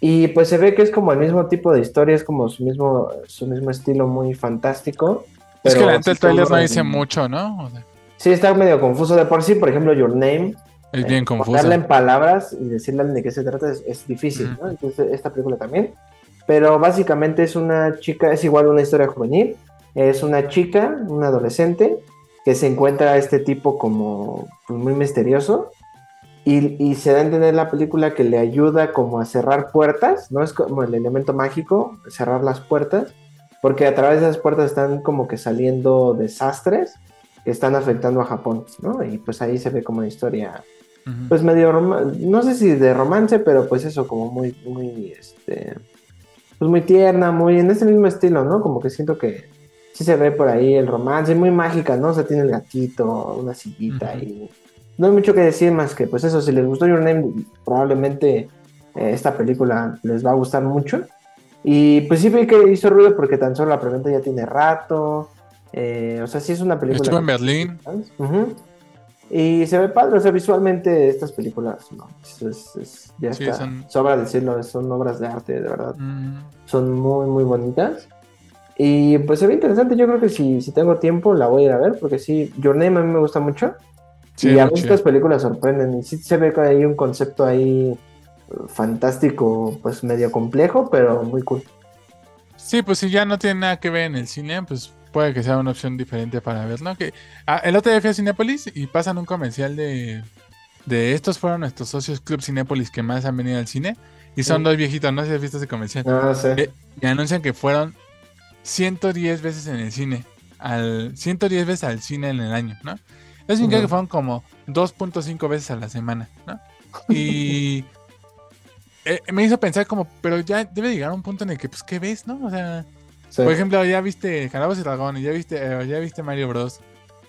Y pues se ve que es como el mismo tipo de historia, es como su mismo, su mismo estilo muy fantástico. Es que el trailer no dice mucho, ¿no? Sí, está medio confuso. De por sí, por ejemplo, Your Name. Es bien eh, confuso. Ponerla en palabras y decirle de qué se trata es, difícil, ¿no? Entonces, esta película también. Pero básicamente es una chica, es igual una historia juvenil. Es una chica, una adolescente, que se encuentra este tipo como pues, muy misterioso y, se da a entender la película que le ayuda como a cerrar puertas, ¿no? Es como el elemento mágico, cerrar las puertas, porque a través de esas puertas están como que saliendo desastres que están afectando a Japón, ¿no? Y pues ahí se ve como una historia, pues medio, no sé si de romance, pero pues eso, como muy, muy, este, pues muy tierna, muy en ese mismo estilo, ¿no? Como que siento que sí se ve por ahí el romance, muy mágica, ¿no? O sea, tiene el gatito, una sillita y no hay mucho que decir más que, pues eso, si les gustó Your Name, probablemente eh, esta película les va a gustar mucho. Y pues sí vi que hizo ruido porque tan solo la preventa ya tiene rato. Eh, o sea, sí es una película. Estuvo en Berlín. Y se ve padre, o sea, visualmente estas películas, no, es, ya está, sobra decirlo, son obras de arte, de verdad. Son muy, muy bonitas. Y pues se ve interesante, yo creo que si, si tengo tiempo la voy a ir a ver, porque sí, Your Name a mí me gusta mucho. y a veces películas sorprenden, y sí se ve que hay un concepto ahí fantástico, pues medio complejo, pero muy cool. Sí, pues si ya no tiene nada que ver en el cine, pues puede que sea una opción diferente para verlo. Que, ah, el otro día fui a Cinépolis y pasan un comercial de, de estos fueron nuestros socios Club Cinépolis que más han venido al cine. Y son dos viejitos, no sé si has visto ese comercial. Ah, sí. Eh, y anuncian que fueron 110 veces en el cine. Al, 110 veces al cine en el año, ¿no? Eso significa que fueron como 2.5 veces a la semana, ¿no? Y eh, me hizo pensar como, pero ya debe llegar a un punto en el que, pues, ¿qué ves, no? O sea, por ejemplo, ya viste Calabos y Dragones, ya viste, eh, ya viste Mario Bros.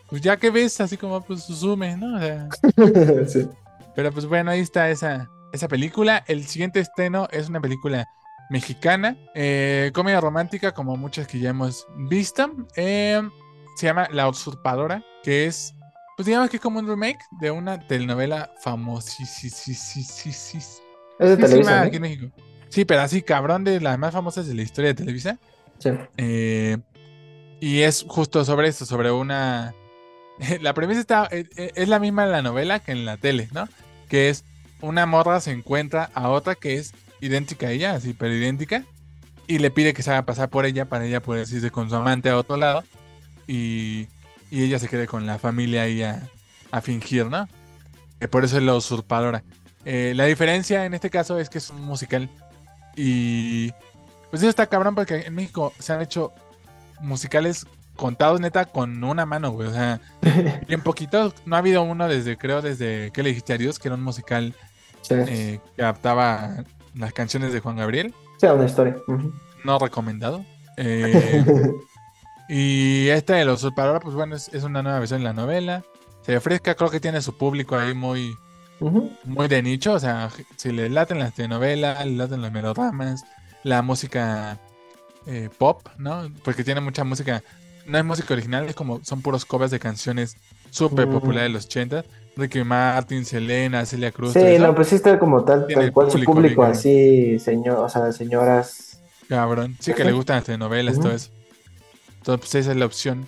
Pues ya que ves, así como, pues, sume, ¿no? O sea, [laughs] sí. Pero pues bueno, ahí está esa, esa película. El siguiente estreno es una película mexicana, eh, comedia romántica como muchas que ya hemos visto. Eh, se llama La Usurpadora, que es, pues digamos que como un remake de una telenovela famosísima. Es de Televisa, aquí en México. Sí, pero así cabrón de las más famosas de la historia de Televisa. Sí. Eh, y es justo sobre esto, sobre una... [laughs] La premisa está, es la misma en la novela que en la tele, ¿no? Que es una morra se encuentra a otra que es idéntica a ella, así, pero idéntica, y le pide que se haga pasar por ella para ella poder irse con su amante a otro lado y, y ella se quede con la familia ahí a, fingir, ¿no? Que por eso es la usurpadora. Eh, la diferencia en este caso es que es un musical y pues eso está cabrón porque en México se han hecho musicales contados neta con una mano, güey. O sea, [laughs] bien poquito. No ha habido uno desde, creo, desde que le dijiste a Dios, que era un musical eh, que adaptaba las canciones de Juan Gabriel. Sea una historia. No recomendado. [laughs] Eh, y esta de los usurpadora, pues bueno, es, una nueva versión de la novela. Se ofrezca, creo que tiene su público ahí muy, muy de nicho. O sea, si le laten las telenovelas, le laten los melodramas, la música eh, pop, ¿no? Porque tiene mucha música. No es música original, es como son puros covers de canciones súper populares de los 80 Ricky Martin, Selena, Celia Cruz. Sí, no, pues sí está como tal, tal cual su público así, señor, o sea, señoras. Cabrón, sí que le gustan las telenovelas, todo eso. Entonces, pues esa es la opción.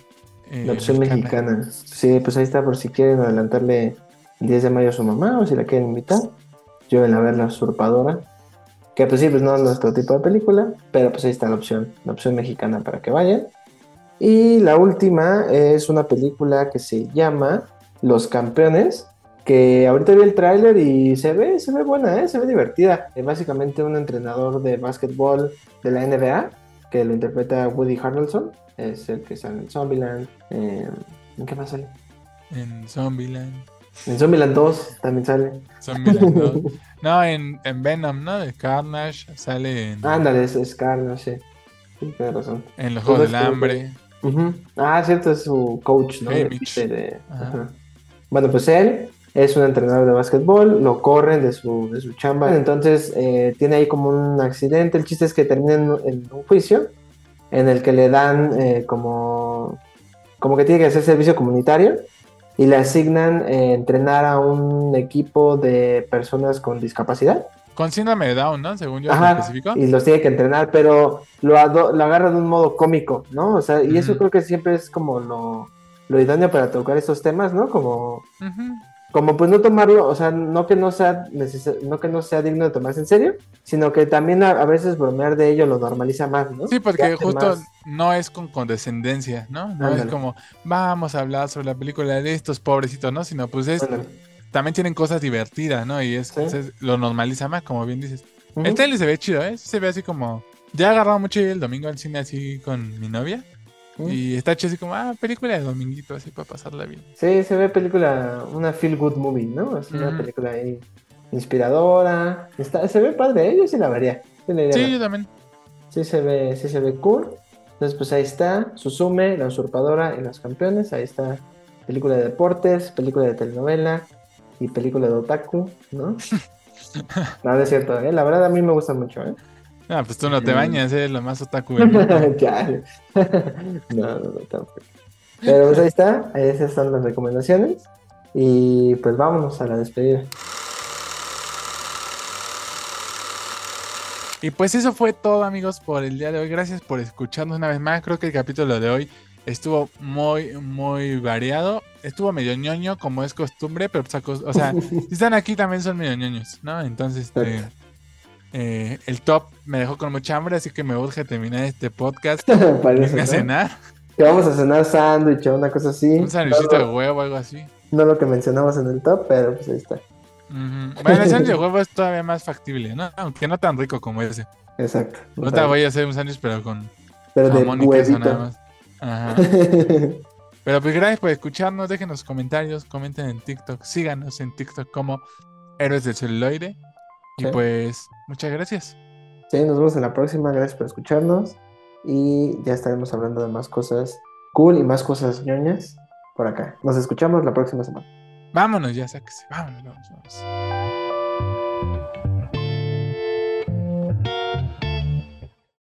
Eh, la opción mexicana. Sí, pues ahí está, por si quieren adelantarle el 10 de mayo a su mamá o si la quieren invitar, llévenla a ver La Usurpadora. Que pues sí, pues no es nuestro tipo de película, pero pues ahí está la opción, la opción mexicana para que vayan. Y la última es una película que se llama los Campeones, que ahorita vi el tráiler y se ve, se ve buena, ¿eh? se ve divertida. Es básicamente un entrenador de básquetbol de la NBA, que lo interpreta Woody Harrelson, es el que sale en Zombieland. Eh, ¿En qué más sale? En Zombieland. En Zombieland 2 también sale. Zombieland 2. [laughs] No, en, en Venom, ¿no? De Carnage sale en, Ándale, es, es Carnage, sí. Sí, tienes razón. en los Juegos del Hambre. Ah, cierto, es su coach, ¿no? De- de- Ajá. ajá. Bueno, pues él es un entrenador de básquetbol, lo corren de su, de su chamba, entonces eh, tiene ahí como un accidente. El chiste es que termina en, en un juicio en el que le dan eh, como, como que tiene que hacer servicio comunitario y le asignan eh, entrenar a un equipo de personas con discapacidad. Con síndrome de Down, ¿no? Según yo Ajá, especificó. y los tiene que entrenar, pero lo, lo agarra de un modo cómico, ¿no? O sea, y eso creo que siempre es como lo, lo idóneo para tocar estos temas, ¿no? Como, como pues no tomarlo, o sea, no que no sea neces- no que no sea digno de tomarse en serio, sino que también a, a veces bromear de ello lo normaliza más, ¿no? Sí, porque justo más- no es con condescendencia, ¿no? No es como, vamos a hablar sobre la película de estos pobrecitos, ¿no? Sino pues es, Ándale. también tienen cosas divertidas, ¿no? Y es, Sí. se- lo normaliza más, como bien dices. Ujú. El trailer se ve chido, ¿eh? Se ve así como... Ya he agarrado mucho el domingo al cine así con mi novia. Ujú. Y está chido así como, ah, película de dominguito, así para pasarla bien. Sí, se ve película, una feel good movie, ¿no? Es una película ahí inspiradora. Está, se ve padre, ¿eh? yo sí la vería. Sí, la yo también. Sí se ve, sí se ve cool. Entonces, pues ahí está, Susume, La Usurpadora y Los Campeones. Ahí está película de deportes, película de telenovela y película de otaku, ¿no? [laughs] Nada es cierto, ¿eh? La verdad a mí me gusta mucho, ¿eh? Ah, pues tú no te Mm. bañas, ¿eh? Lo más otaku [laughs] [laughs] no, no, no, tampoco. Pero pues ahí está, esas son las recomendaciones. Y pues vámonos a la despedida. Y pues eso fue todo, amigos, por el día de hoy. Gracias por escucharnos una vez más. Creo que el capítulo de hoy estuvo muy, muy variado. Estuvo medio ñoño, como es costumbre, pero pues, o sea, si están aquí también son medio ñoños, ¿no? Entonces, este. Eh, el top me dejó con mucha hambre, así que me urge terminar este podcast. [laughs] Parece, Irme a ¿no? cenar, Que vamos a cenar sándwich o una cosa así. un sándwichito de No, huevo, algo así. no lo que mencionamos en el top, pero pues ahí está. Ujú. Bueno, el sándwich de [laughs] huevo es todavía más factible, ¿no? Aunque no tan rico como ese. Exacto. No te voy a hacer un sándwich, pero con Pero de jamón y queso nada más. Ajá. [laughs] Pero pues gracias por escucharnos, déjenos comentarios, comenten en TikTok, síganos en TikTok como Héroes del Celuloide. Y pues muchas gracias. Sí, nos vemos en la próxima. Gracias por escucharnos. Y ya estaremos hablando de más cosas cool y más cosas ñoñas por acá. Nos escuchamos la próxima semana. Vámonos, ya sáquese. Vámonos, vámonos, vámonos.